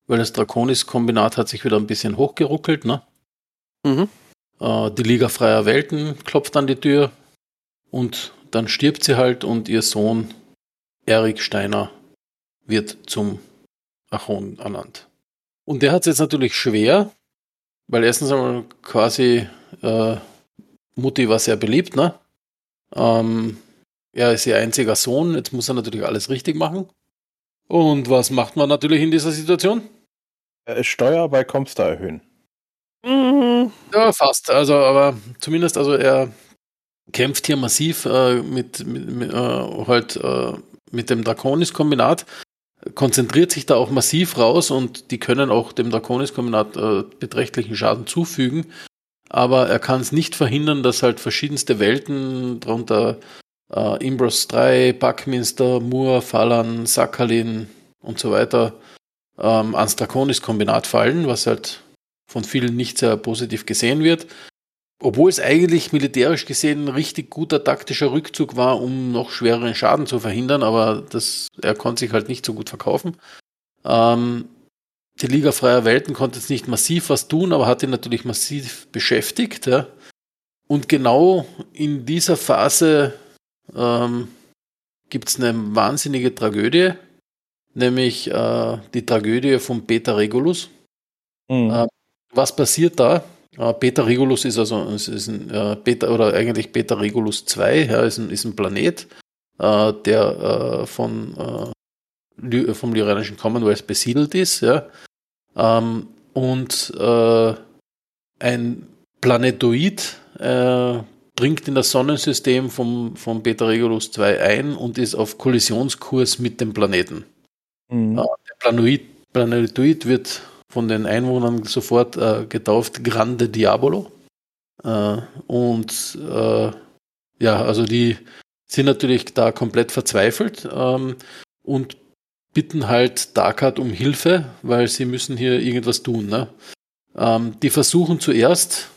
weil das Draconis-Kombinat hat sich wieder ein bisschen hochgeruckelt, ne? Mhm. Äh, die Liga Freier Welten klopft an die Tür und dann stirbt sie halt und ihr Sohn Erik Steiner wird zum Achon ernannt. Und der hat es jetzt natürlich schwer, weil erstens einmal quasi äh, Mutti war sehr beliebt, ne? Ähm, er ist ihr einziger Sohn, jetzt muss er natürlich alles richtig machen. Und was macht man natürlich in dieser Situation? Steuer bei Comstar erhöhen. Mhm. Ja, fast. Also, aber zumindest, also er kämpft hier massiv äh, mit, mit, mit äh, halt äh, mit dem Draconis-Kombinat, konzentriert sich da auch massiv raus und die können auch dem Draconis-Kombinat äh, beträchtlichen Schaden zufügen. Aber er kann es nicht verhindern, dass halt verschiedenste Welten, darunter äh, Imbros 3, Buckminster, Moore, Falan, Sakhalin und so weiter, ähm, ans Draconis-Kombinat fallen, was halt von vielen nicht sehr positiv gesehen wird. Obwohl es eigentlich militärisch gesehen ein richtig guter taktischer Rückzug war, um noch schwereren Schaden zu verhindern, aber das, er konnte sich halt nicht so gut verkaufen. Ähm, die Liga Freier Welten konnte jetzt nicht massiv was tun, aber hat ihn natürlich massiv beschäftigt. Ja. Und genau in dieser Phase ähm, gibt es eine wahnsinnige Tragödie, nämlich äh, die Tragödie von Beta Regulus. Mhm. Äh, was passiert da? Äh, Beta Regulus ist also ist, ist ein äh, Beta oder eigentlich Beta Regulus 2, ja, ist, ein, ist ein Planet, äh, der äh, von vom Lyranischen Commonwealth besiedelt ist, ja. Ähm, und ein Planetoid dringt in das Sonnensystem vom, vom Beta Regulus 2 ein und ist auf Kollisionskurs mit dem Planeten. Mhm. der Planetoid, Planetoid wird von den Einwohnern sofort äh, getauft Grande Diabolo. Äh, und äh, ja, also die sind natürlich da komplett verzweifelt ähm, und bitten halt Darkard um Hilfe, weil sie müssen hier irgendwas tun. Ne? Ähm, die versuchen zuerst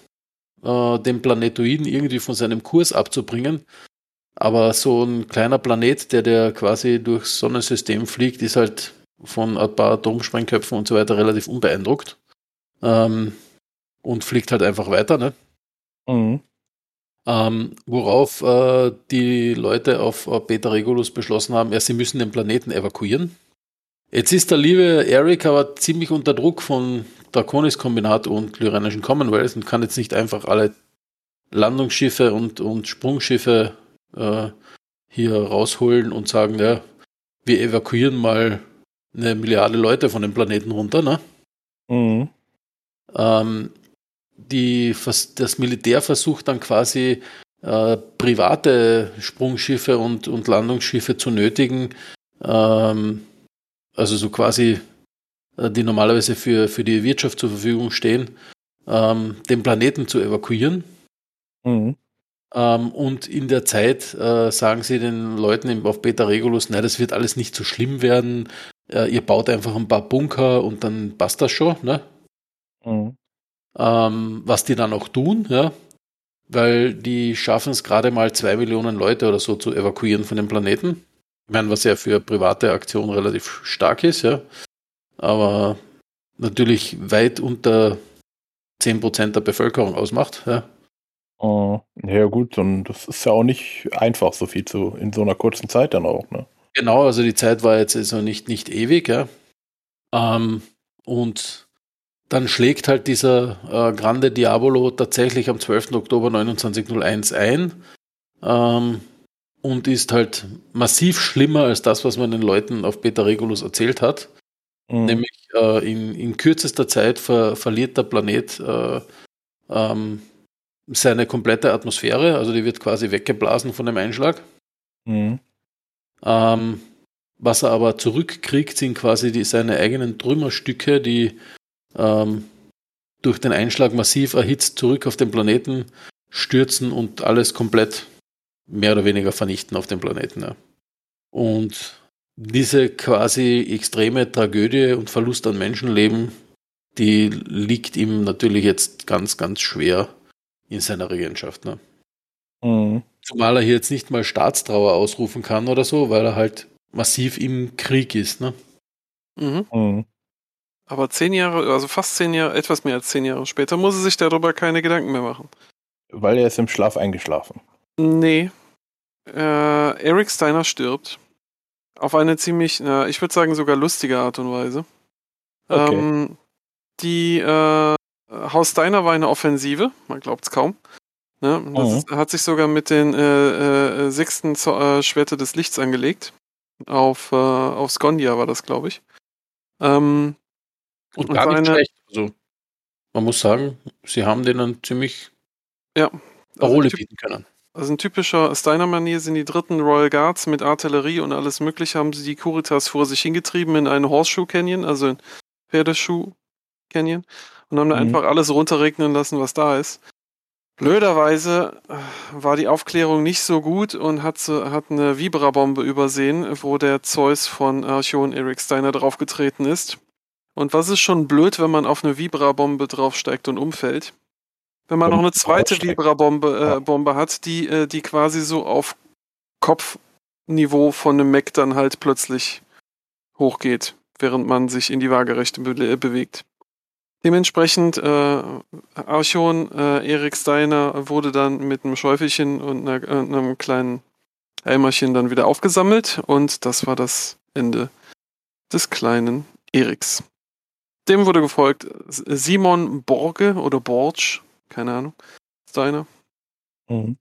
äh, den Planetoiden irgendwie von seinem Kurs abzubringen, aber so ein kleiner Planet, der der quasi durchs Sonnensystem fliegt, ist halt von ein paar Atomsprengköpfen und so weiter relativ unbeeindruckt. Ähm, und fliegt halt einfach weiter, ne? Mhm. Ähm, worauf äh, die Leute auf äh, Beta Regulus beschlossen haben, ja, sie müssen den Planeten evakuieren. Jetzt ist der liebe Eric aber ziemlich unter Druck von Draconis-Kombinat und Lyranischen Commonwealth und kann jetzt nicht einfach alle Landungsschiffe und, und Sprungschiffe äh, hier rausholen und sagen, ja, wir evakuieren mal eine Milliarde Leute von dem Planeten runter, ne? Mhm. Ähm, die, das Militär versucht dann quasi äh, private Sprungschiffe und, und Landungsschiffe zu nötigen, ähm, also so quasi, äh, die normalerweise für, für die Wirtschaft zur Verfügung stehen, ähm, den Planeten zu evakuieren. Mhm. Ähm, und in der Zeit äh, sagen sie den Leuten auf Beta Regulus, nein, das wird alles nicht so schlimm werden, äh, ihr baut einfach ein paar Bunker und dann passt das schon, ne? Mhm. Ähm, was die dann auch tun, ja, weil die schaffen es gerade mal zwei Millionen Leute oder so zu evakuieren von dem Planeten. Ich meine, was ja für private Aktion relativ stark ist, ja. Aber natürlich weit unter 10% der Bevölkerung ausmacht, ja. Uh, ja gut, und das ist ja auch nicht einfach, so viel zu in so einer kurzen Zeit dann auch, ne? Genau, also die Zeit war jetzt also nicht, nicht ewig, ja. Ähm, und dann schlägt halt dieser äh, Grande Diabolo tatsächlich am 12. Oktober 2901 ein ähm, und ist halt massiv schlimmer als das, was man den Leuten auf Beta Regulus erzählt hat. Mhm. Nämlich äh, in, in kürzester Zeit ver verliert der Planet äh, ähm, seine komplette Atmosphäre, also die wird quasi weggeblasen von dem Einschlag. Mhm. Ähm, was er aber zurückkriegt, sind quasi die, seine eigenen Trümmerstücke, die ähm, durch den Einschlag massiv erhitzt zurück auf den Planeten stürzen und alles komplett mehr oder weniger vernichten auf dem Planeten. Ja. Und diese quasi extreme Tragödie und Verlust an Menschenleben, die liegt ihm natürlich jetzt ganz, ganz schwer in seiner Regentschaft. Ne? Mhm. Zumal er hier jetzt nicht mal Staatstrauer ausrufen kann oder so, weil er halt massiv im Krieg ist, ne? Mhm. Mhm. Aber zehn Jahre, also fast zehn Jahre, etwas mehr als zehn Jahre später, muss er sich darüber keine Gedanken mehr machen. Weil er ist im Schlaf eingeschlafen. Nee. Äh, Eric Steiner stirbt. Auf eine ziemlich, äh, ich würde sagen, sogar lustige Art und Weise. Okay. Ähm, die äh, Haus Steiner war eine Offensive, man glaubt es kaum. Ne? Das mhm. hat sich sogar mit den äh, äh, sechsten äh, Schwerte des Lichts angelegt. Auf, äh, auf Skondia war das, glaube ich. Ähm, und, und gar nicht eine, schlecht. Also, man muss sagen, sie haben den dann ziemlich ja, Parole typ- bieten können. Also in typischer Steiner-Manier sind die dritten Royal Guards mit Artillerie und alles mögliche, haben sie die Curitas vor sich hingetrieben in einen Horseshoe Canyon, also in Pferdeschuh Canyon, und haben da Mhm. einfach alles runterregnen lassen, was da ist. Blöderweise äh, war die Aufklärung nicht so gut und hat, hat eine Vibra-Bombe übersehen, wo der Zeus von Archon Eric Steiner draufgetreten ist. Und was ist schon blöd, wenn man auf eine Vibra-Bombe draufsteigt und umfällt? Wenn man Wenn noch eine zweite. Vibra-Bombe äh. Bombe hat, die, äh, die quasi so auf Kopfniveau von einem Mac dann halt plötzlich hochgeht, während man sich in die Waagerechte be äh, bewegt. Dementsprechend, äh, Archon, äh, Erik Steiner wurde dann mit einem Schäufelchen und einer, äh, einem kleinen Eimerchen dann wieder aufgesammelt und das war das Ende des kleinen Eriks. Dem wurde gefolgt Simon Borge oder Borge, keine Ahnung, Steiner. Mhm.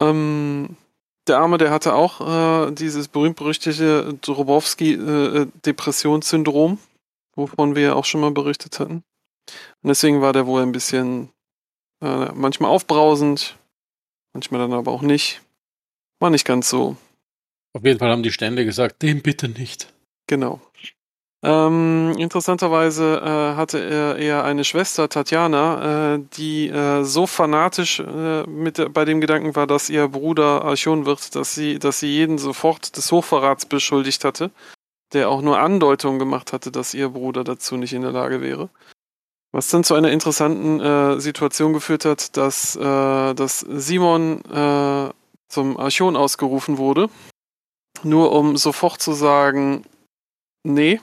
Ähm, der Arme, der hatte auch äh, dieses berühmt-berüchtigte Drobowski-Depressionssyndrom, wovon wir ja auch schon mal berichtet hatten. Und deswegen war der wohl ein bisschen äh, manchmal aufbrausend, manchmal dann aber auch nicht. War nicht ganz so Auf jeden Fall haben die Stände gesagt, dem bitte nicht. Genau. Ähm, interessanterweise äh, hatte er eher eine Schwester, Tatjana, äh, die äh, so fanatisch äh, mit bei dem Gedanken war, dass ihr Bruder Archon wird, dass sie, dass sie jeden sofort des Hochverrats beschuldigt hatte, der auch nur Andeutungen gemacht hatte, dass ihr Bruder dazu nicht in der Lage wäre. Was dann zu einer interessanten äh, Situation geführt hat, dass, äh, dass Simon äh, zum Archon ausgerufen wurde, nur um sofort zu sagen, nee,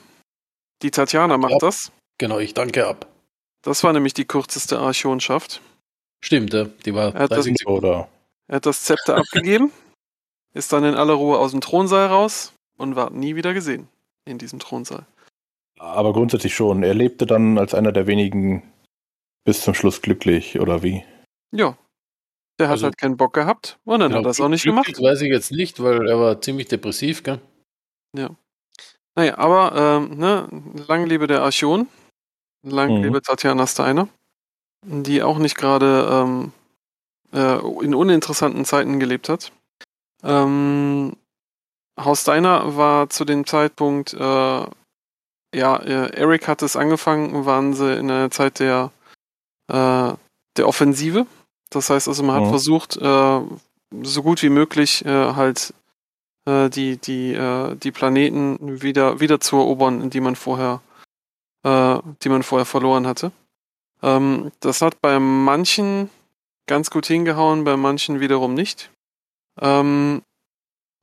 die Tatjana macht Ja. das. Genau, ich danke ab. Das war nämlich die kürzeste Archonschaft. Stimmt, die war Er hat das 30 Sekunden. Oder Er hat das Zepter abgegeben, ist dann in aller Ruhe aus dem Thronsaal raus und war nie wieder gesehen in diesem Thronsaal. Aber grundsätzlich schon. Er lebte dann als einer der wenigen bis zum Schluss glücklich, oder wie? Ja. Der hat Also- halt keinen Bock gehabt und dann Genau, hat er es auch nicht glücklich gemacht. weiß ich jetzt nicht, weil er war ziemlich depressiv, gell? Naja, aber ähm, ne, lang lebe der Archon, lang Mhm. lebe Tatjana Steiner, die auch nicht gerade ähm, äh, in uninteressanten Zeiten gelebt hat. Ähm, Haus Steiner war zu dem Zeitpunkt, äh, ja, äh, Eric hat es angefangen, waren sie in einer Zeit der, äh, der Offensive. Das heißt also, man hat Mhm. versucht, äh, so gut wie möglich äh, halt äh, die, die, äh, die Planeten wieder, wieder zu erobern, die man vorher, äh, die man vorher verloren hatte. Ähm, das hat bei manchen ganz gut hingehauen, bei manchen wiederum nicht. Ähm,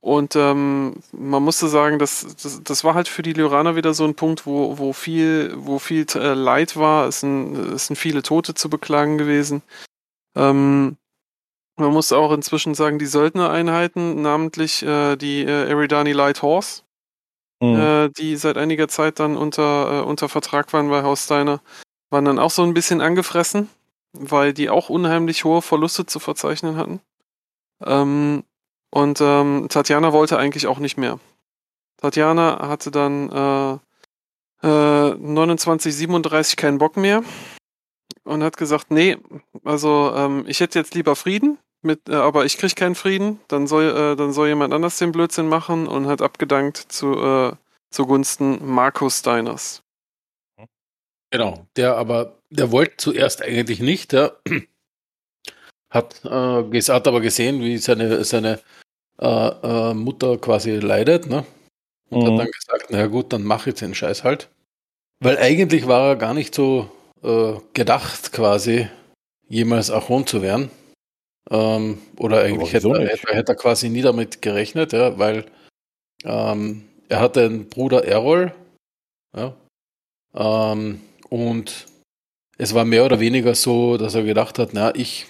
und ähm, man musste sagen, das, das, das war halt für die Lyraner wieder so ein Punkt, wo, wo viel, wo viel äh, Leid war. Es sind, es sind viele Tote zu beklagen gewesen. Ähm, man muss auch inzwischen sagen, die Söldnereinheiten, namentlich äh, die äh, Eridani Light Horse, Mhm. äh, die seit einiger Zeit dann unter, äh, unter Vertrag waren bei Haus Steiner, waren dann auch so ein bisschen angefressen, weil die auch unheimlich hohe Verluste zu verzeichnen hatten. Ähm, und ähm, Tatjana wollte eigentlich auch nicht mehr. Tatjana hatte dann äh, äh, 29, 37 keinen Bock mehr und hat gesagt, nee, also ähm, ich hätte jetzt lieber Frieden, mit, äh, aber ich krieg keinen Frieden, dann soll, äh, dann soll jemand anders den Blödsinn machen und hat abgedankt zu, äh, zugunsten Markus Steiners. Genau, der aber, der wollte zuerst eigentlich nicht, der hat, äh, hat aber gesehen, wie seine, seine äh, äh, Mutter quasi leidet, ne? Und Mhm. hat dann gesagt, na ja gut, dann mach ich den Scheiß halt. Weil eigentlich war er gar nicht so äh, gedacht, quasi jemals Archon zu werden. Ähm, oder eigentlich hätte, er- hätte, hätte er quasi nie damit gerechnet, ja, weil ähm, er hatte einen Bruder Errol, ja, ähm, und es war mehr oder weniger so, dass er gedacht hat, na, ich,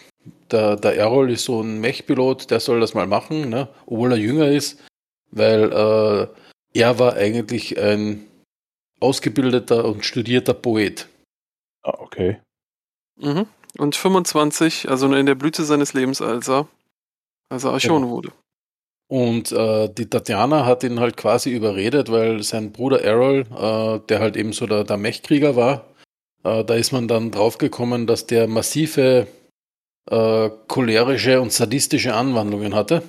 der, der Errol ist so ein Mechpilot, der soll das mal machen, ne, obwohl er jünger ist, weil äh, er war eigentlich ein ausgebildeter und studierter Poet. Ah, okay. Mhm. Und 25, also in der Blüte seines Lebens, als er, als er Archon Genau. wurde. Und äh, die Tatjana hat ihn halt quasi überredet, weil sein Bruder Errol, äh, der halt eben so der, der Mechkrieger war, äh, da ist man dann draufgekommen, dass der massive äh, cholerische und sadistische Anwandlungen hatte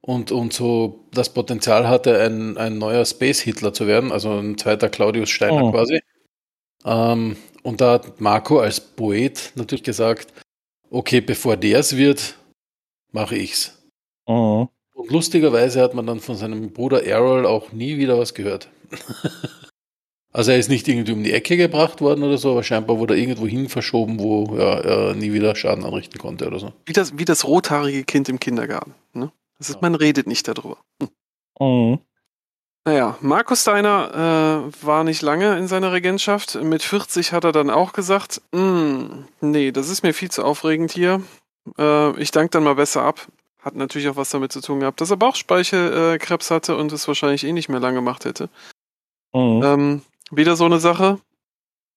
und, und so das Potenzial hatte, ein, ein neuer Space-Hitler zu werden, also ein zweiter Claudius Steiner Oh. quasi. Ähm, und da hat Marco als Poet natürlich gesagt, okay, bevor der es wird, mache ich's. Mhm. Und lustigerweise hat man dann von seinem Bruder Errol auch nie wieder was gehört. also er ist nicht irgendwie um die Ecke gebracht worden oder so, aber scheinbar wurde er irgendwo hin verschoben, wo ja, er nie wieder Schaden anrichten konnte oder so. Wie das, wie das rothaarige Kind im Kindergarten. Ne? Das ist, Ja. Man redet nicht darüber. Hm. Mhm. Naja, Markus Steiner äh, war nicht lange in seiner Regentschaft. Mit 40 hat er dann auch gesagt, "Mm, nee, das ist mir viel zu aufregend hier. Äh, ich danke dann mal besser ab. Hat natürlich auch was damit zu tun gehabt, dass er Bauchspeicheldkrebs hatte und es wahrscheinlich eh nicht mehr lange gemacht hätte. Mhm. Ähm, wieder so eine Sache.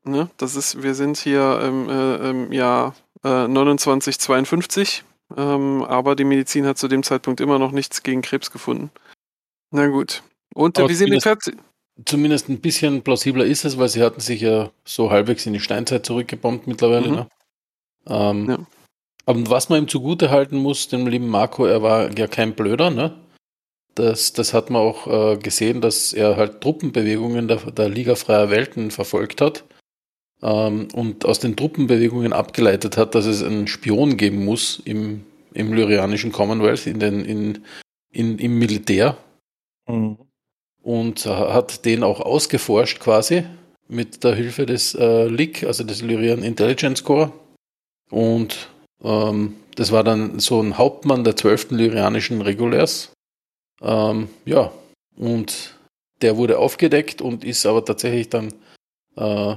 Ne? Das ist, wir sind hier im, äh, im Jahr äh, 2952, ähm, aber die Medizin hat zu dem Zeitpunkt immer noch nichts gegen Krebs gefunden. Na gut. Und äh, wie sehen die zumindest- Pferd? Zumindest ein bisschen plausibler ist es, weil sie hatten sich ja so halbwegs in die Steinzeit zurückgebombt mittlerweile. Mhm. Ne? Ähm, Ja. Aber was man ihm zugute halten muss, dem lieben Marco, er war ja kein Blöder, ne? Das, das hat man auch äh, gesehen, dass er halt Truppenbewegungen der, der Liga Freier Welten verfolgt hat ähm, und aus den Truppenbewegungen abgeleitet hat, dass es einen Spion geben muss im, im lyrianischen Commonwealth, in den, in, in, im Militär Mhm. und hat den auch ausgeforscht quasi mit der Hilfe des äh, LIC, also des Lyrian Intelligence Corps. Und ähm, das war dann so ein Hauptmann der 12. Lyrianischen Regulärs. Ähm, ja, und der wurde aufgedeckt und ist aber tatsächlich dann äh,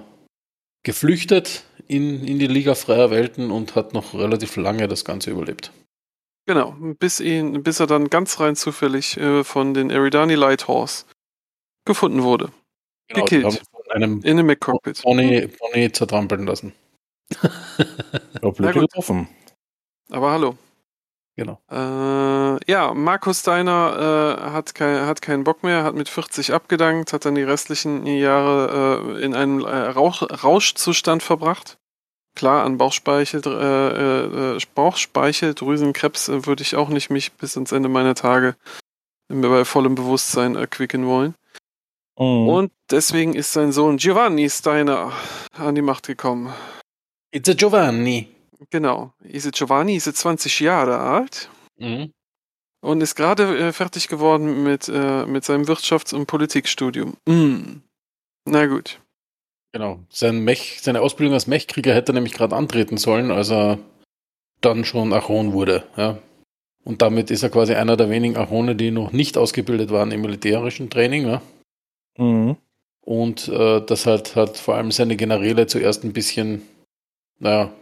geflüchtet in, in die Liga freier Welten und hat noch relativ lange das Ganze überlebt. Genau, bis, ihn, bis er dann ganz rein zufällig äh, von den Eridani Lighthorse gefunden wurde. Genau, Gekillt. von einem In dem McCockpit. Pony, Pony zertrampeln lassen. Ja, blöd getroffen. Aber hallo. Genau. Äh, ja, Markus Steiner äh, hat, kein, hat keinen Bock mehr, hat mit 40 abgedankt, hat dann die restlichen Jahre äh, in einem äh, Rauch, Rauschzustand verbracht. Klar, an Bauchspeichel, äh, äh, Bauchspeicheldrüsenkrebs äh, würde ich auch nicht mich bis ans Ende meiner Tage bei vollem Bewusstsein erquicken wollen. Mhm. Und deswegen ist sein Sohn Giovanni Steiner an die Macht gekommen. It's a Giovanni. Genau. Ist Giovanni ist 20 Jahre alt. Mhm. Und ist gerade äh, fertig geworden mit, äh, mit seinem Wirtschafts- und Politikstudium. Mm. Na gut. Genau. Sein Mech, seine Ausbildung als Mechkrieger hätte er nämlich gerade antreten sollen, als er dann schon Achon wurde. Ja. Und damit ist er quasi einer der wenigen Achone, die noch nicht ausgebildet waren im militärischen Training. Ja. Mhm. Und äh, das hat, hat vor allem seine Generäle zuerst ein bisschen, naja,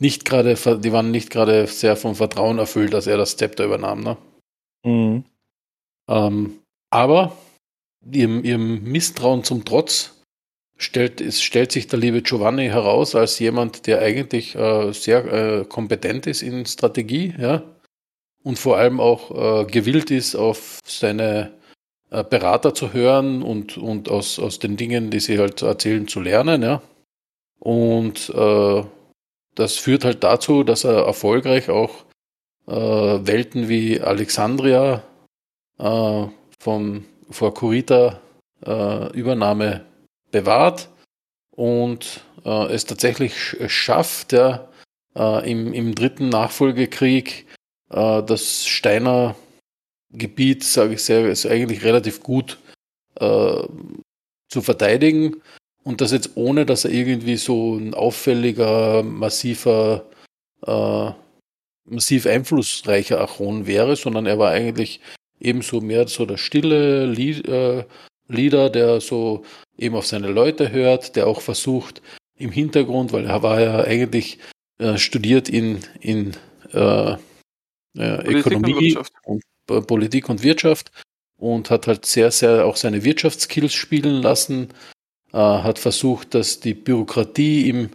nicht gerade, die waren nicht gerade sehr vom Vertrauen erfüllt, dass er das Zepter übernahm. Ne? Mhm. Ähm, aber ihrem, ihrem Misstrauen zum Trotz stellt, es stellt sich der liebe Giovanni heraus als jemand, der eigentlich äh, sehr äh, kompetent ist in Strategie, ja, und vor allem auch äh, gewillt ist, auf seine äh, Berater zu hören und, und aus, aus den Dingen, die sie halt erzählen, zu lernen, ja. Und äh, das führt halt dazu, dass er erfolgreich auch äh, Welten wie Alexandria äh, von vor Kurita äh, Übernahme bewahrt und äh, es tatsächlich sch- schafft, ja, äh, im, im dritten Nachfolgekrieg äh, das Steiner Gebiet, sage ich sehr, ist eigentlich relativ gut äh, zu verteidigen und das jetzt ohne, dass er irgendwie so ein auffälliger, massiver, äh, massiv einflussreicher Achon wäre, sondern er war eigentlich ebenso mehr so der stille Lied, äh, Leader, der so eben auf seine Leute hört, der auch versucht im Hintergrund, weil er war ja eigentlich äh, studiert in, in äh, äh, und Ökonomie und äh, Politik und Wirtschaft und hat halt sehr, sehr auch seine Wirtschaftskills spielen lassen, hat versucht, dass die Bürokratie im,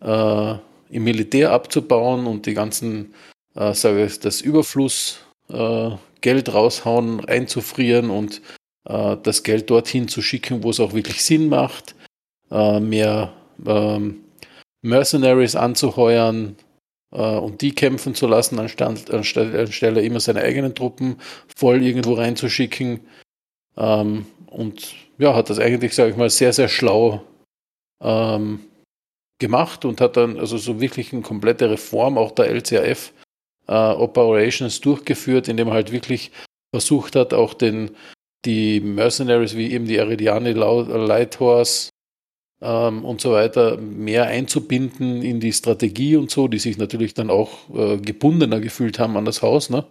äh, im Militär abzubauen und die ganzen, äh, sage ich, das Überfluss äh, Geld raushauen, einzufrieren und äh, das Geld dorthin zu schicken, wo es auch wirklich Sinn macht, äh, mehr ähm, Mercenaries anzuheuern, äh, und die kämpfen zu lassen, anstatt, anstelle, anstelle immer seine eigenen Truppen voll irgendwo reinzuschicken. Ähm, und ja, hat das eigentlich, sage ich mal, sehr, sehr schlau ähm, gemacht und hat dann also so wirklich eine komplette Reform auch der LCAF äh, Operations durchgeführt, indem er halt wirklich versucht hat, auch den, die Mercenaries wie eben die Aridiani Lighthorse ähm, und so weiter mehr einzubinden in die Strategie und so, die sich natürlich dann auch äh, gebundener gefühlt haben an das Haus. Ne?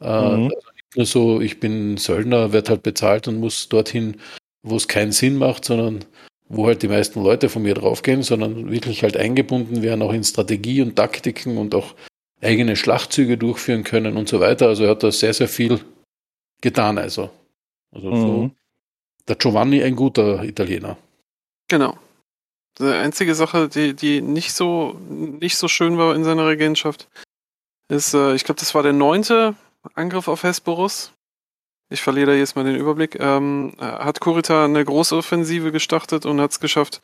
Äh, mhm. also nicht nur so, ich bin Söldner, werde halt bezahlt und muss dorthin, wo es keinen Sinn macht, sondern wo halt die meisten Leute von mir draufgehen, sondern wirklich halt eingebunden werden, auch in Strategie und Taktiken und auch eigene Schlachtzüge durchführen können und so weiter. Also er hat da sehr, sehr viel getan. Also, also mhm. so, der Giovanni ein guter Italiener. Genau. Die einzige Sache, die, die nicht so nicht so schön war in seiner Regentschaft, ist, äh, ich glaube, das war der neunte Angriff auf Hesperus. Ich verliere da jetzt mal den Überblick. Ähm, hat Kurita eine große Offensive gestartet und hat es geschafft,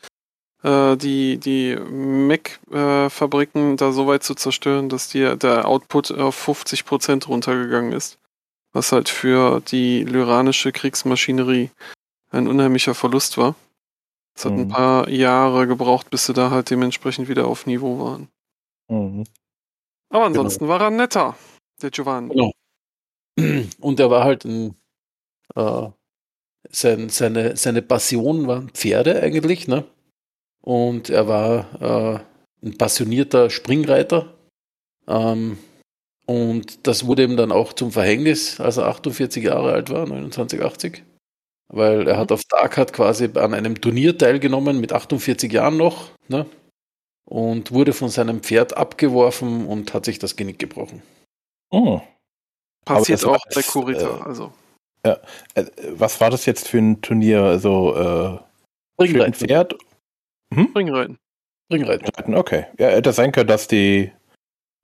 äh, die, die Mac-Fabriken äh, da so weit zu zerstören, dass die, der Output auf 50% runtergegangen ist. Was halt für die lyranische Kriegsmaschinerie ein unheimlicher Verlust war. Es hat mhm. ein paar Jahre gebraucht, bis sie da halt dementsprechend wieder auf Niveau waren. Mhm. Aber ansonsten genau. war er netter, der Giovanni. Genau. Und er war halt ein, äh, sein, seine, seine Passion waren Pferde eigentlich, ne? Und er war äh, ein passionierter Springreiter. Ähm, und das wurde ihm dann auch zum Verhängnis, als er 48 Jahre alt war, 2980 weil er hat auf Dark quasi an einem Turnier teilgenommen mit 48 Jahren noch ne? und wurde von seinem Pferd abgeworfen und hat sich das Genick gebrochen. Oh. Passiert auch bei Kurita, äh, also. Ja. Äh, was war das jetzt für ein Turnier? Also äh, Ringreiten. Pferd? Hm? Ringreiten. Ringreiten. Okay. Ja, hätte sein können, dass die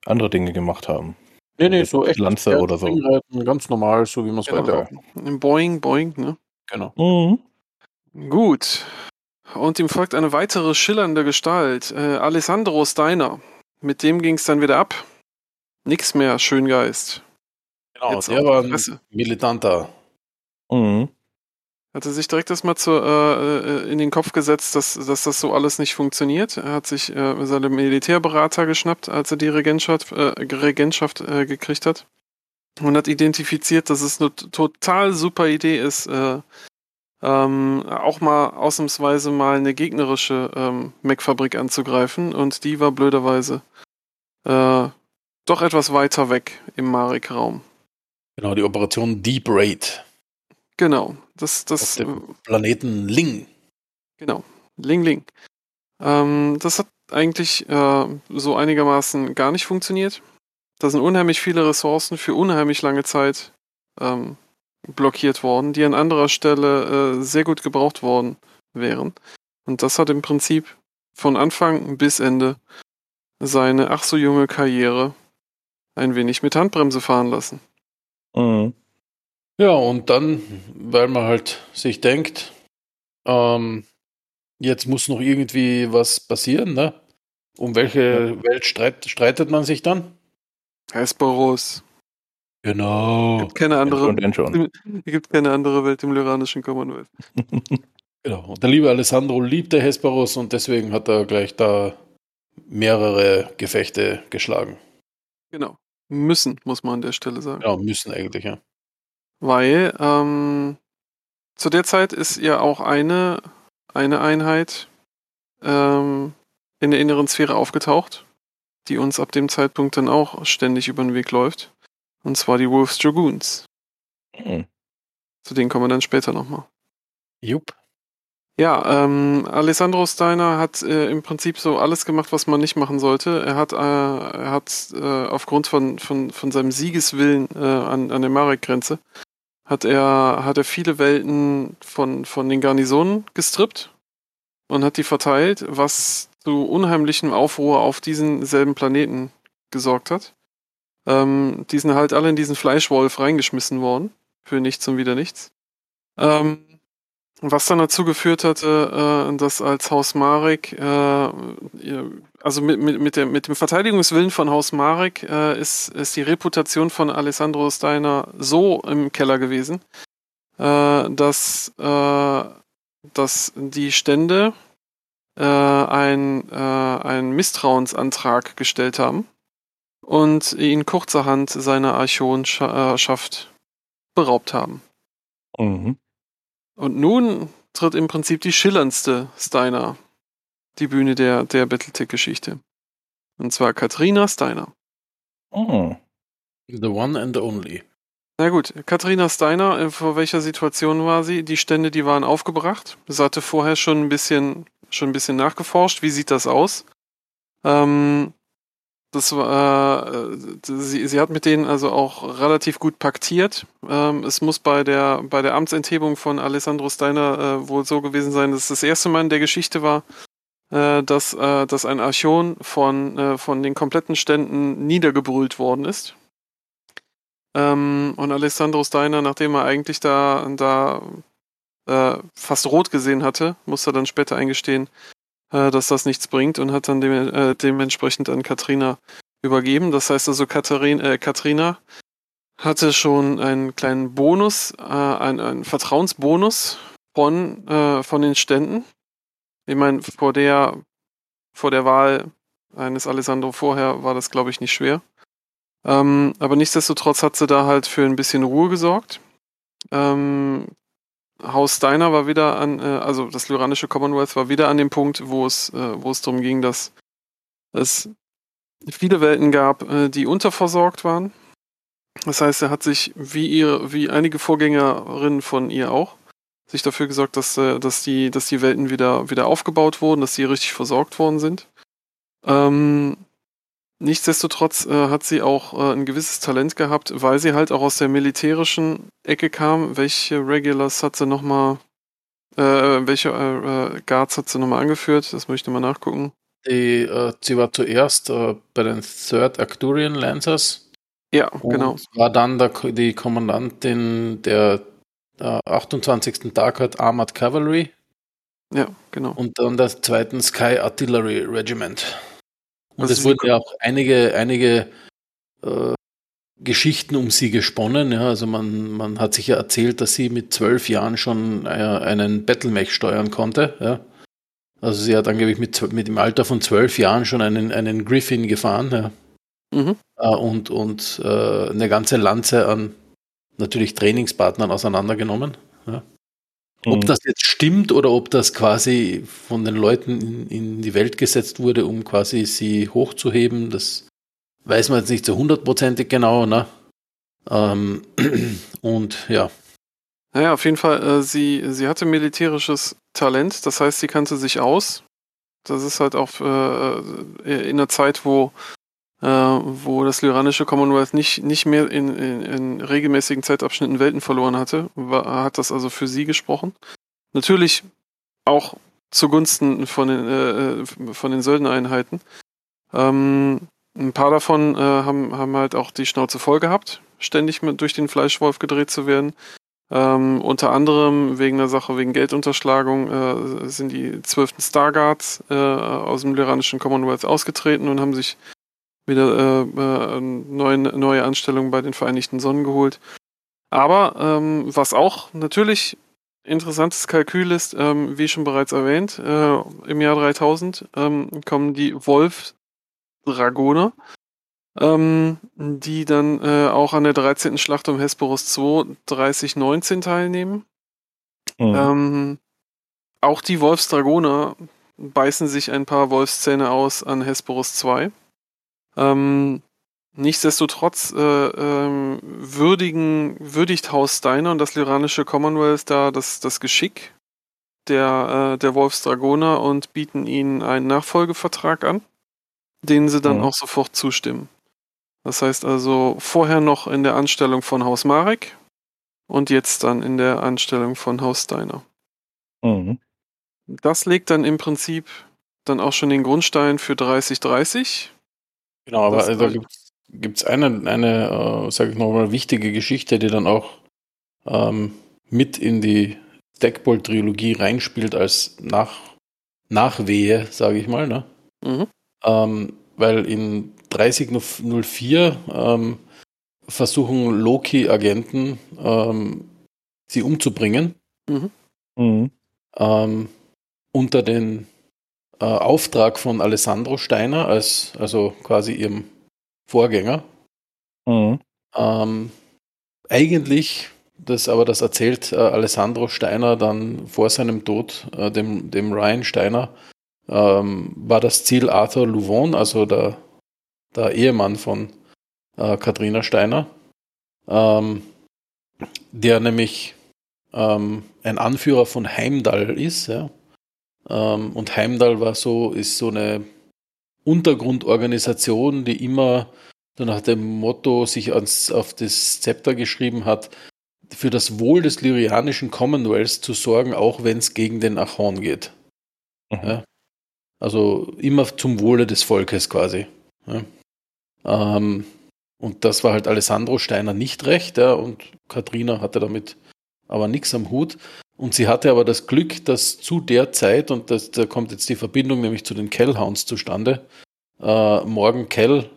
andere Dinge gemacht haben. Nee, nee, so echt. Lanze Pferd, oder so. Ringreiten, ganz normal, so wie man es genau. heute auch. Boing, Boing, ne? Genau. Mhm. Gut. Und ihm folgt eine weitere schillernde Gestalt, äh, Alessandro Steiner. Mit dem ging es dann wieder ab. Nix mehr, Schöngeist. Genau, Jetzt der war ein militanter. Mhm. Hatte sich direkt erstmal zu, äh, äh, in den Kopf gesetzt, dass, dass das so alles nicht funktioniert. Er hat sich äh, seine Militärberater geschnappt, als er die Regentschaft, äh, Regentschaft äh, gekriegt hat und hat identifiziert, dass es eine total super Idee ist, äh, ähm, auch mal ausnahmsweise mal eine gegnerische ähm, Mac-Fabrik anzugreifen und die war blöderweise äh, doch etwas weiter weg im Marek-Raum. Genau, die Operation Deep Raid. Genau, das, das. Auf dem Planeten Ling. Genau, Ling Ling. Ähm, das hat eigentlich äh, so einigermaßen gar nicht funktioniert. Da sind unheimlich viele Ressourcen für unheimlich lange Zeit ähm, blockiert worden, die an anderer Stelle äh, sehr gut gebraucht worden wären. Und das hat im Prinzip von Anfang bis Ende seine ach so junge Karriere ein wenig mit Handbremse fahren lassen. Mhm. Ja, und dann, weil man halt sich denkt, ähm, jetzt muss noch irgendwie was passieren, ne? Um welche ja. Welt streit, streitet man sich dann? Hesperus. Genau. Es gibt keine andere, schon, schon. gibt keine andere Welt im lyranischen Commonwealth. genau. Und der liebe Alessandro liebte Hesperus und deswegen hat er gleich da mehrere Gefechte geschlagen. Genau. Müssen, muss man an der Stelle sagen. Genau, müssen eigentlich, ja. Weil ähm, zu der Zeit ist ja auch eine, eine Einheit ähm, in der inneren Sphäre aufgetaucht die uns ab dem Zeitpunkt dann auch ständig über den Weg läuft. Und zwar die Wolves Dragoons. Mhm. Zu denen kommen wir dann später nochmal. Jupp. Ja, ähm, Alessandro Steiner hat äh, im Prinzip so alles gemacht, was man nicht machen sollte. Er hat, äh, er hat äh, aufgrund von, von, von seinem Siegeswillen äh, an, an der Marek-Grenze, hat er, hat er viele Welten von, von den Garnisonen gestrippt und hat die verteilt, was zu unheimlichem Aufruhr auf diesen selben Planeten gesorgt hat. Ähm, die sind halt alle in diesen Fleischwolf reingeschmissen worden. Für nichts und wieder nichts. Ähm, Was dann dazu geführt hatte, äh, dass als Haus Marek, äh, also mit, mit, mit, dem, mit dem Verteidigungswillen von Haus Marek äh, ist, ist die Reputation von Alessandro Steiner so im Keller gewesen, äh, dass, äh, dass die Stände äh, ein, einen Misstrauensantrag gestellt haben und ihn kurzerhand seiner Archonschaft beraubt haben. Mhm. Und nun tritt im Prinzip die schillerndste Steiner die Bühne der, der Battletech-Geschichte. Und zwar Katharina Steiner. Oh. The one and only. Na gut, Katharina Steiner, äh, vor welcher Situation war sie? Die Stände, die waren aufgebracht. Sie hatte vorher schon ein bisschen, schon ein bisschen nachgeforscht. Wie sieht das aus? Ähm, das war, äh, sie, sie hat mit denen also auch relativ gut paktiert. Ähm, es muss bei der, bei der Amtsenthebung von Alessandro Steiner äh, wohl so gewesen sein, dass es das erste Mal in der Geschichte war, äh, dass, äh, dass ein Archon von, äh, von den kompletten Ständen niedergebrüllt worden ist. Ähm, und Alessandro Steiner, nachdem er eigentlich da, da äh, fast rot gesehen hatte, musste dann später eingestehen, äh, dass das nichts bringt und hat dann dem, dementsprechend an Katrina übergeben. Das heißt also, Katharin, Katrina hatte schon einen kleinen Bonus, einen, einen Vertrauensbonus von, von den Ständen. Ich meine, vor der, vor der Wahl eines Alessandro vorher war das, glaube ich, nicht schwer. Ähm, aber nichtsdestotrotz hat sie da halt für ein bisschen Ruhe gesorgt. Ähm, Haus Steiner war wieder an, äh, also das lyranische Commonwealth war wieder an dem Punkt, wo es, äh, wo es darum ging, dass es viele Welten gab, äh, die unterversorgt waren. Das heißt, er hat sich, wie ihre, wie einige Vorgängerinnen von ihr auch, sich dafür gesorgt, dass, äh, dass, die, dass die Welten wieder, wieder aufgebaut wurden, dass sie richtig versorgt worden sind. Ähm, Nichtsdestotrotz äh, hat sie auch äh, ein gewisses Talent gehabt, weil sie halt auch aus der militärischen Ecke kam. Welche Regulars hat sie nochmal, äh, welche äh, äh, Guards hat sie nochmal angeführt? Das möchte ich nochmal nachgucken. Die, äh, sie war zuerst bei den Third Acturian Lancers. Ja, genau. War dann der, die Kommandantin der 28. Darkheart Armored Cavalry. Ja, genau. Und dann der zweiten Sky Artillery Regiment. Und es wurden ja auch einige, einige äh, Geschichten um sie gesponnen. Ja, also man, man hat sich ja erzählt, dass sie mit zwölf Jahren schon äh, einen Battlemech steuern konnte. Ja. Also sie hat angeblich mit, mit dem Alter von zwölf Jahren schon einen, einen Griffin gefahren. Ja. Mhm. Äh, und und äh, eine ganze Lanze an natürlich Trainingspartnern auseinandergenommen. Ja. Ob mhm. das jetzt stimmt oder ob das quasi von den Leuten in, in, die Welt gesetzt wurde, um quasi sie hochzuheben, das weiß man jetzt nicht so hundertprozentig genau. Ne? Ähm, und ja. Naja, auf jeden Fall, äh, sie, sie hatte militärisches Talent, das heißt, sie kannte sich aus. Das ist halt auch äh, äh in einer Zeit, wo äh, wo das lyranische Commonwealth nicht, nicht mehr in, in, in regelmäßigen Zeitabschnitten Welten verloren hatte, war, hat das also für sie gesprochen. Natürlich auch zugunsten von den, äh, äh, von den Söldnereinheiten. Ähm, ein paar davon äh, haben, haben halt auch die Schnauze voll gehabt, ständig mit, durch den Fleischwolf gedreht zu werden. Ähm, unter anderem wegen der Sache, wegen Geldunterschlagung, äh, sind die 12. Starguards äh, aus dem lyranischen Commonwealth ausgetreten und haben sich wieder äh, äh, neue, neue Anstellungen bei den Vereinigten Sonnen geholt. Aber ähm, was auch natürlich interessantes Kalkül ist, ähm, wie schon bereits erwähnt, äh, im Jahr 3000 ähm, kommen die Wolf-Dragoner, ähm, die dann äh, auch an der 13. Schlacht um Hesperus 2 3019 teilnehmen. Mhm. Ähm, auch die Wolfsdragoner beißen sich ein paar Wolfszähne aus an Hesperus 2. Ähm, nichtsdestotrotz äh, ähm, würdigen, würdigt Haus Steiner und das lyranische Commonwealth da das, das Geschick der, äh, der Wolfsdragoner und bieten ihnen einen Nachfolgevertrag an, den sie dann mhm. auch sofort zustimmen. Das heißt also vorher noch in der Anstellung von Haus Marek und jetzt dann in der Anstellung von Haus Steiner. Mhm. Das legt dann im Prinzip dann auch schon den Grundstein für 3030 Genau, aber da also gibt es eine, eine äh, sage ich nochmal, wichtige Geschichte, die dann auch ähm, mit in die Stackbolt-Trilogie reinspielt als Nach Nachwehe, sage ich mal. Ne? Mhm. Ähm, weil in 3004 ähm, versuchen Loki-Agenten ähm, sie umzubringen. Mhm. Mhm. Ähm, unter den äh, Auftrag von Alessandro Steiner, als, also quasi ihrem Vorgänger. Mhm. Ähm, eigentlich, das aber das erzählt äh, Alessandro Steiner dann vor seinem Tod, äh, dem, dem Ryan Steiner, ähm, war das Ziel Arthur Louvon, also der, der Ehemann von äh, Katrina Steiner, ähm, der nämlich ähm, ein Anführer von Heimdall ist, ja. Ähm, und Heimdall war so, ist so eine Untergrundorganisation, die immer so nach dem Motto sich ans, auf das Zepter geschrieben hat, für das Wohl des lyrianischen Commonwealths zu sorgen, auch wenn es gegen den Achon geht. Mhm. Ja. Also immer zum Wohle des Volkes quasi. Ja. Ähm, und das war halt Alessandro Steiner nicht recht, ja, und Katrina hatte damit aber nichts am Hut. Und sie hatte aber das Glück, dass zu der Zeit, und das, da kommt jetzt die Verbindung nämlich zu den Kellhounds zustande, äh, Morgan Kell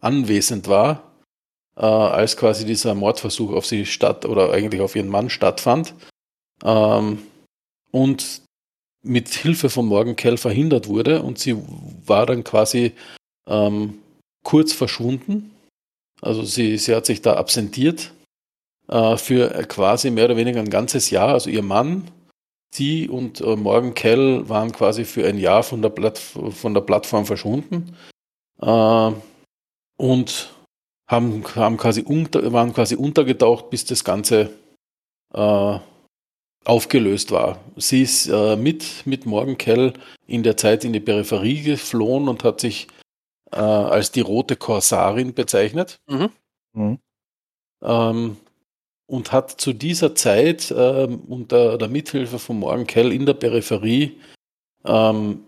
anwesend war, äh, als quasi dieser Mordversuch auf sie statt oder eigentlich auf ihren Mann stattfand. Ähm, und mit Hilfe von Morgan Kell verhindert wurde und sie war dann quasi ähm, kurz verschwunden. Also sie, sie hat sich da absentiert äh, für quasi mehr oder weniger ein ganzes Jahr. Also ihr Mann, sie und äh, Morgan Kell waren quasi für ein Jahr von der, Platt, von der Plattform verschwunden äh, und haben, haben quasi unter, waren quasi untergetaucht, bis das Ganze äh, aufgelöst war. Sie ist äh, mit, mit Morgan Kell in der Zeit in die Peripherie geflohen und hat sich äh, als die rote Korsarin bezeichnet. Mhm. Mhm. Ähm, und hat zu dieser Zeit ähm, unter der Mithilfe von Morgan Kell in der Peripherie ähm,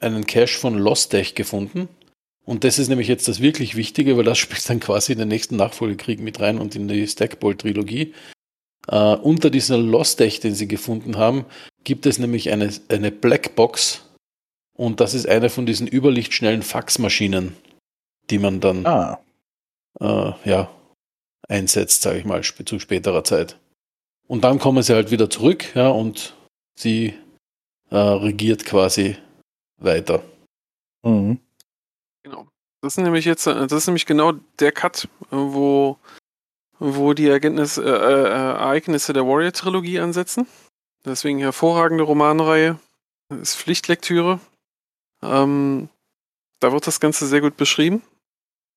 einen Cache von Lostech gefunden. Und das ist nämlich jetzt das wirklich Wichtige, weil das spielt dann quasi in den nächsten Nachfolgekrieg mit rein und in die Stackbolt-Trilogie. Äh, unter dieser Lostech, den sie gefunden haben, gibt es nämlich eine, eine Blackbox. Und das ist eine von diesen überlichtschnellen Faxmaschinen, die man dann Ah. äh, ja, einsetzt, sage ich mal, zu späterer Zeit. Und dann kommen sie halt wieder zurück, ja, und sie äh, regiert quasi weiter. Mhm. Genau. Das ist nämlich jetzt, äh, das ist nämlich genau der Cut, äh, wo, wo die Erkenntnis, äh, äh, Ereignisse der Warrior-Trilogie ansetzen. Deswegen hervorragende Romanreihe. Ist Pflichtlektüre. Ähm, da wird das Ganze sehr gut beschrieben.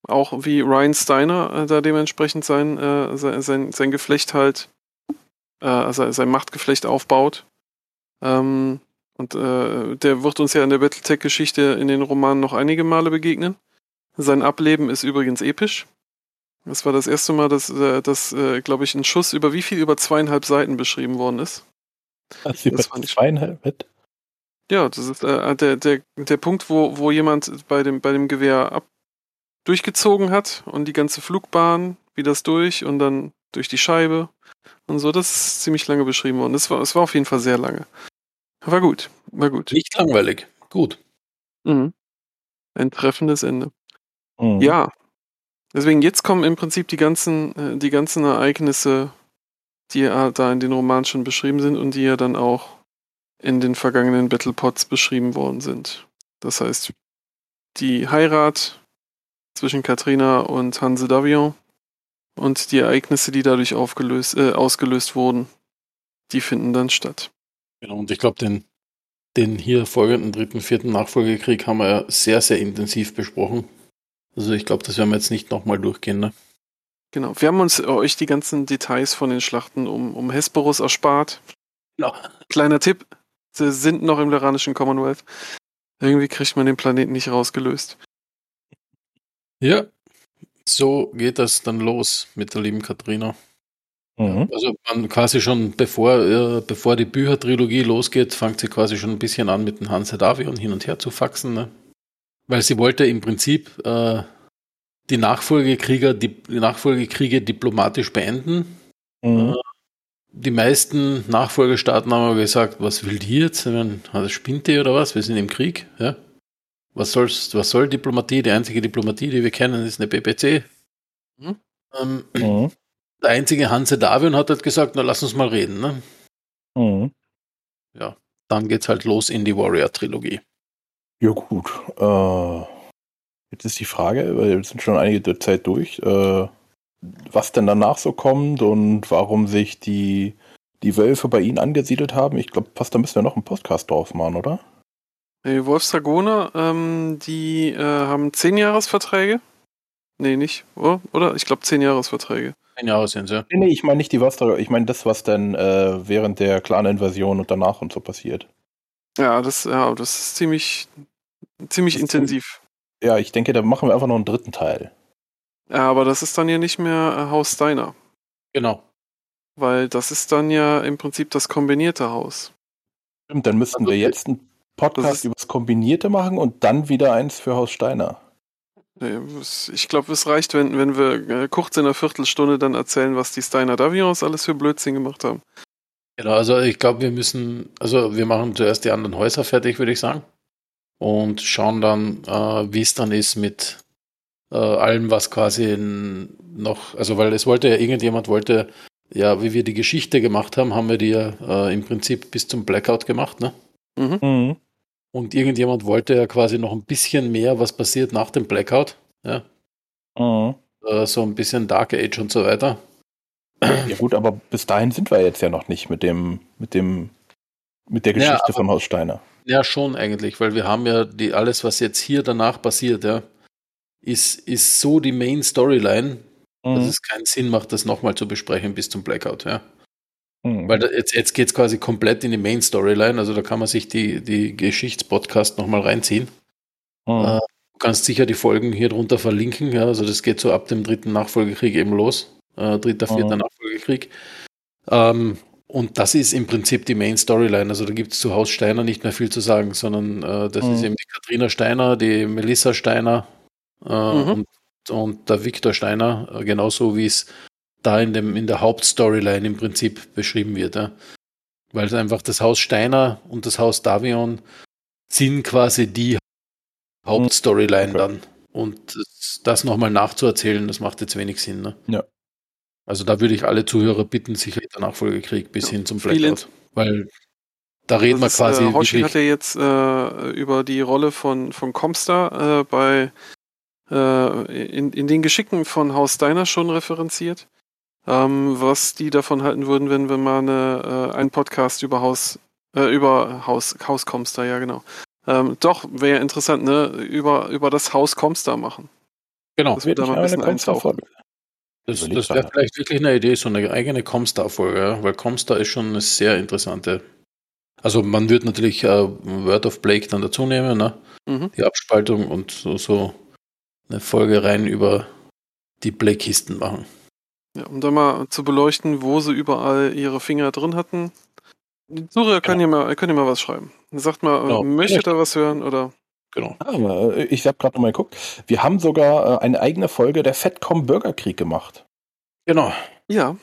Auch wie Ryan Steiner äh, da dementsprechend sein, äh, sein, sein, Geflecht halt, äh, also sein Machtgeflecht aufbaut. Ähm, und äh, der wird uns ja in der Battletech-Geschichte in den Romanen noch einige Male begegnen. Sein Ableben ist übrigens episch. Das war das erste Mal, dass, äh, dass äh, glaube ich, ein Schuss über wie viel? Über zweieinhalb Seiten beschrieben worden ist. Also Das über fand ich- zweieinhalb. Ja, das ist äh, der, der, der Punkt, wo, wo jemand bei dem, bei dem Gewehr ab durchgezogen hat und die ganze Flugbahn, wie das durch und dann durch die Scheibe und so. Das ist ziemlich lange beschrieben worden. Das war, es war auf jeden Fall sehr lange. War gut, war gut. Nicht langweilig. Gut. Mhm. Ein treffendes Ende. Mhm. Ja. Deswegen jetzt kommen im Prinzip die ganzen, äh, die ganzen Ereignisse, die ja da in den Romanen schon beschrieben sind und die ja dann auch in den vergangenen Battlepods beschrieben worden sind. Das heißt, die Heirat zwischen Katrina und Hanse Davion und die Ereignisse, die dadurch aufgelöst, äh, ausgelöst wurden, die finden dann statt. Genau, und ich glaube, den, den hier folgenden dritten, vierten Nachfolgekrieg haben wir ja sehr, sehr intensiv besprochen. Also ich glaube, das werden wir jetzt nicht nochmal durchgehen. Ne? Genau. Wir haben uns äh, euch die ganzen Details von den Schlachten um, um Hesperus erspart. Genau. Kleiner Tipp, sie sind noch im Leranischen Commonwealth. Irgendwie kriegt man den Planeten nicht rausgelöst. Ja, so geht das dann los mit der lieben Katrina. Mhm. Also man quasi schon, bevor, äh, bevor die Büchertrilogie losgeht, fängt sie quasi schon ein bisschen an mit dem Hanse Davion hin und her zu faxen. Ne? Weil sie wollte im Prinzip äh, die Nachfolgekrieger, die, die Nachfolgekriege diplomatisch beenden. Mhm. die meisten Nachfolgestaaten haben aber gesagt, was will die jetzt? Ich meine, also spinnt die oder was? Wir sind im Krieg, ja. Was, soll's, was soll Diplomatie? Die einzige Diplomatie, die wir kennen, ist eine PPC. Mhm. Ähm, Mhm. Der einzige Hanse Davion hat halt gesagt, na lass uns mal reden. Ne? Mhm. Ja, dann geht's halt los in die Warrior-Trilogie. Ja, gut. Äh, jetzt ist die Frage, weil wir sind schon einige Zeit durch, äh, was denn danach so kommt und warum sich die, die Wölfe bei Ihnen angesiedelt haben. Ich glaube, fast da müssen wir noch einen Podcast drauf machen, oder? Die Wolfsdragoner, ähm, die äh, haben 10 Jahresverträge. Nee, nicht, oder? oder? Ich glaube 10 Jahresverträge. Ein Jahre sind sie. Nee, nee, ich meine nicht die Wölfe, ich meine das, was dann äh, während der Clan-Invasion und danach und so passiert. Ja, das, ja, das ist ziemlich, ziemlich Das ist intensiv. Ja, ich denke, da machen wir einfach noch einen dritten Teil. Ja, aber das ist dann ja nicht mehr äh, Haus Steiner. Genau. Weil das ist dann ja im Prinzip das kombinierte Haus. Stimmt, dann müssten Also, wir jetzt einen das Podcast über das Kombinierte machen und dann wieder eins für Haus Steiner. Ich glaube, es reicht, wenn, wenn wir äh, kurz in einer Viertelstunde dann erzählen, was die Steiner Davions alles für Blödsinn gemacht haben. Genau, also ich glaube, wir müssen, also wir machen zuerst die anderen Häuser fertig, würde ich sagen. Und schauen dann, äh, wie es dann ist mit äh, allem, was quasi noch, also weil es wollte ja, irgendjemand wollte, ja, wie wir die Geschichte gemacht haben, haben wir die ja äh, im Prinzip bis zum Blackout gemacht, ne? Mhm. Und irgendjemand wollte ja quasi noch ein bisschen mehr, was passiert nach dem Blackout, ja? Mhm. Äh, so ein bisschen Dark Age und so weiter. Ja gut, aber bis dahin sind wir jetzt ja noch nicht mit dem, mit dem, mit der Ja, Geschichte aber- von Haus Steiner. Ja, schon eigentlich, weil wir haben ja die, alles, was jetzt hier danach passiert, ja, ist, ist so die Main Storyline, dass Mhm. es keinen Sinn macht, das nochmal zu besprechen bis zum Blackout, ja. Mhm. Weil jetzt, jetzt geht es quasi komplett in die Main Storyline, also da kann man sich die, die Geschichtspodcast nochmal reinziehen. Mhm. äh, Du kannst sicher die Folgen hier drunter verlinken, ja, also das geht so ab dem dritten Nachfolgekrieg eben los. Äh, dritter, vierter Mhm. Nachfolgekrieg. Ähm, und das ist im Prinzip die Main Storyline. Also da gibt es zu Haus Steiner nicht mehr viel zu sagen, sondern äh, das Mhm. ist eben die Katrina Steiner, die Melissa Steiner äh, Mhm. und, und der Victor Steiner, äh, genauso wie es da in, dem, in der Hauptstoryline im Prinzip beschrieben wird. Ja. Weil es einfach das Haus Steiner und das Haus Davion sind quasi die Hauptstoryline Okay. dann. Und das, nochmal nachzuerzählen, das macht jetzt wenig Sinn. Ne? Ja. Also da würde ich alle Zuhörer bitten, sich der Nachfolgekrieg bis Ja, hin zum Blackout. Weil da reden wir ist, quasi Äh, Hoshi hat ja jetzt äh, über die Rolle von, von Comstar äh, bei äh, in, in den Geschicken von Haus Steiner schon referenziert. Ähm, was die davon halten würden, wenn wir mal eine, äh, einen Podcast über Haus, äh, über Haus, Haus Comstar, ja genau. Ähm, doch, wäre ja interessant, ne? Über, über das Haus Comstar machen. genau, Das wird da mal ein bisschen eintauchen. das, das wäre vielleicht wirklich eine Idee, so eine eigene Comstar-Folge, ja? weil Comstar ist schon eine sehr interessante. Also man würde natürlich äh, Word of Blake dann dazu nehmen, ne? Mhm. die Abspaltung und so, so eine Folge rein über die Blake-Kisten machen. Ja, um da mal zu beleuchten, wo sie überall ihre Finger drin hatten. Die Zuhörer können, ja mal, können ja mal was schreiben. Sagt mal, Genau. möchtet ihr was hören oder Genau. Äh, ich habe gerade nochmal geguckt. Wir haben sogar äh, eine eigene Folge der Fettcom Bürgerkrieg gemacht. Genau. Ja,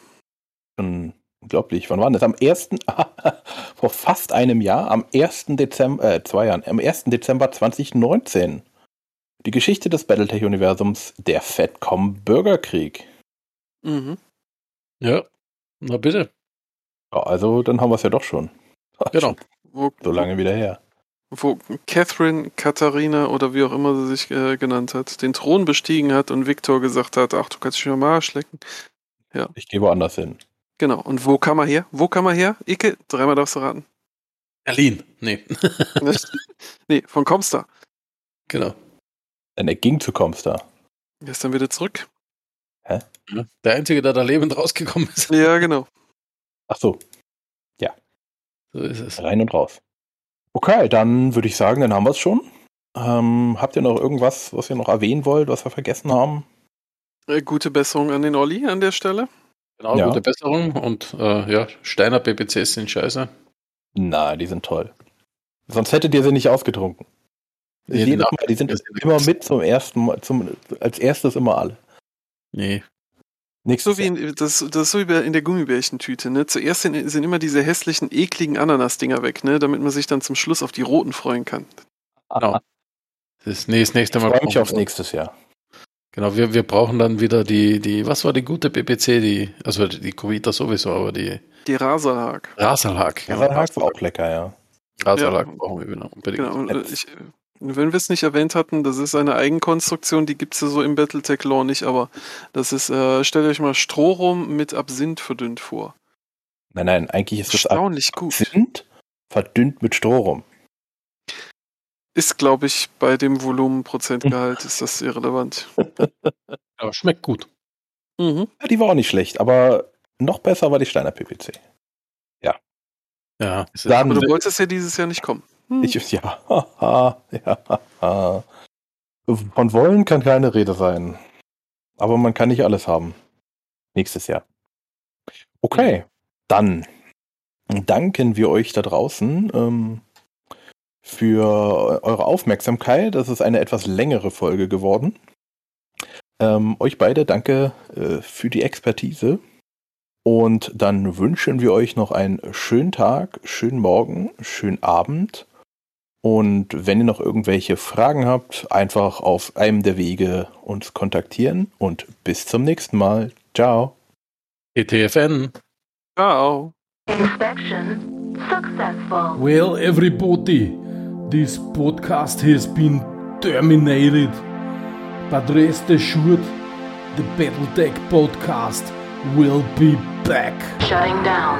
unglaublich. Wann war das? Am 1. vor fast einem Jahr, am 1. Dezember, äh, zwei Jahren, am 1. Dezember 2019. Die Geschichte des Battletech-Universums, der Fettcom Bürgerkrieg. Mhm. Ja. Na bitte. Ja, also dann haben wir es ja doch schon. Genau. wo, So lange wieder her. wo Catherine, Katharina oder wie auch immer sie sich äh, genannt hat, den Thron bestiegen hat und Viktor gesagt hat, ach, du kannst dich am Arsch lecken. Ich gehe woanders hin. Genau. Und wo kam er her? Wo kam er her? Icke, dreimal darfst du raten. Berlin. Nee. nee, von Comstar. genau. Denn er ging zu Comstar. Er ist dann wieder zurück. Ja. Der Einzige, der da lebend rausgekommen ist. Ja, genau. Ach so, So ist es. rein und raus. Okay, dann würde ich sagen, dann haben wir es schon. Ähm, habt ihr noch irgendwas, was ihr noch erwähnen wollt, was wir vergessen haben? Äh, gute Besserung an den Olli an der Stelle. Genau, Ja. gute Besserung. Und äh, ja, Steiner PPCs sind scheiße. Na, die sind toll. Sonst hättet ihr sie nicht ausgetrunken. Die Mal, die sind immer mit zum ersten Mal, zum, als erstes immer alle. Nee. Nächstes So wie in, das, das ist so wie in der Gummibärchentüte, ne? Zuerst sind, sind immer diese hässlichen, ekligen Ananas-Dinger weg, ne? Damit man sich dann zum Schluss auf die roten freuen kann. Genau. Das, nee, das nächste Ich Mal. freue mich aufs wir- nächstes Jahr. Genau, wir, wir brauchen dann wieder die, die, was war die gute PPC, die, also die Covita sowieso, aber die Die Rasalhag. Rasalhag. Ja, Hack war auch lecker, ja. Rasalhag Ja. brauchen wir wieder unbedingt. Genau. Und, äh, ich, wenn wir es nicht erwähnt hatten, das ist eine Eigenkonstruktion, die gibt es ja so im Battletech-Lore nicht, aber das ist, äh, stellt euch mal Strohrum mit Absinth verdünnt vor. Nein, nein, eigentlich ist das Erstaunlich gut. Absinth verdünnt mit Strohrum. Ist, glaube ich, bei dem Volumenprozentgehalt ist das irrelevant. Ja, schmeckt gut. Mhm. Ja, die war auch nicht schlecht, aber noch besser war die Steiner PPC. Ja, es ist- Dann, Aber du wolltest ja dieses Jahr nicht kommen. Hm. ich, ja, haha, ja, haha. Von wollen kann keine Rede sein. Aber man kann nicht alles haben. Nächstes Jahr. Okay, dann danken wir euch da draußen ähm, für eure Aufmerksamkeit. Das ist eine etwas längere Folge geworden. Ähm, euch beide danke äh, für die Expertise. Und dann wünschen wir euch noch einen schönen Tag, schönen Morgen, schönen Abend. Und wenn ihr noch irgendwelche Fragen habt, einfach auf einem der Wege uns kontaktieren. Und bis zum nächsten Mal. Ciao. ETFN. Ciao. Inspection successful. Well, everybody, this podcast has been terminated. But rest assured, the Battletech podcast will be back. Shutting down.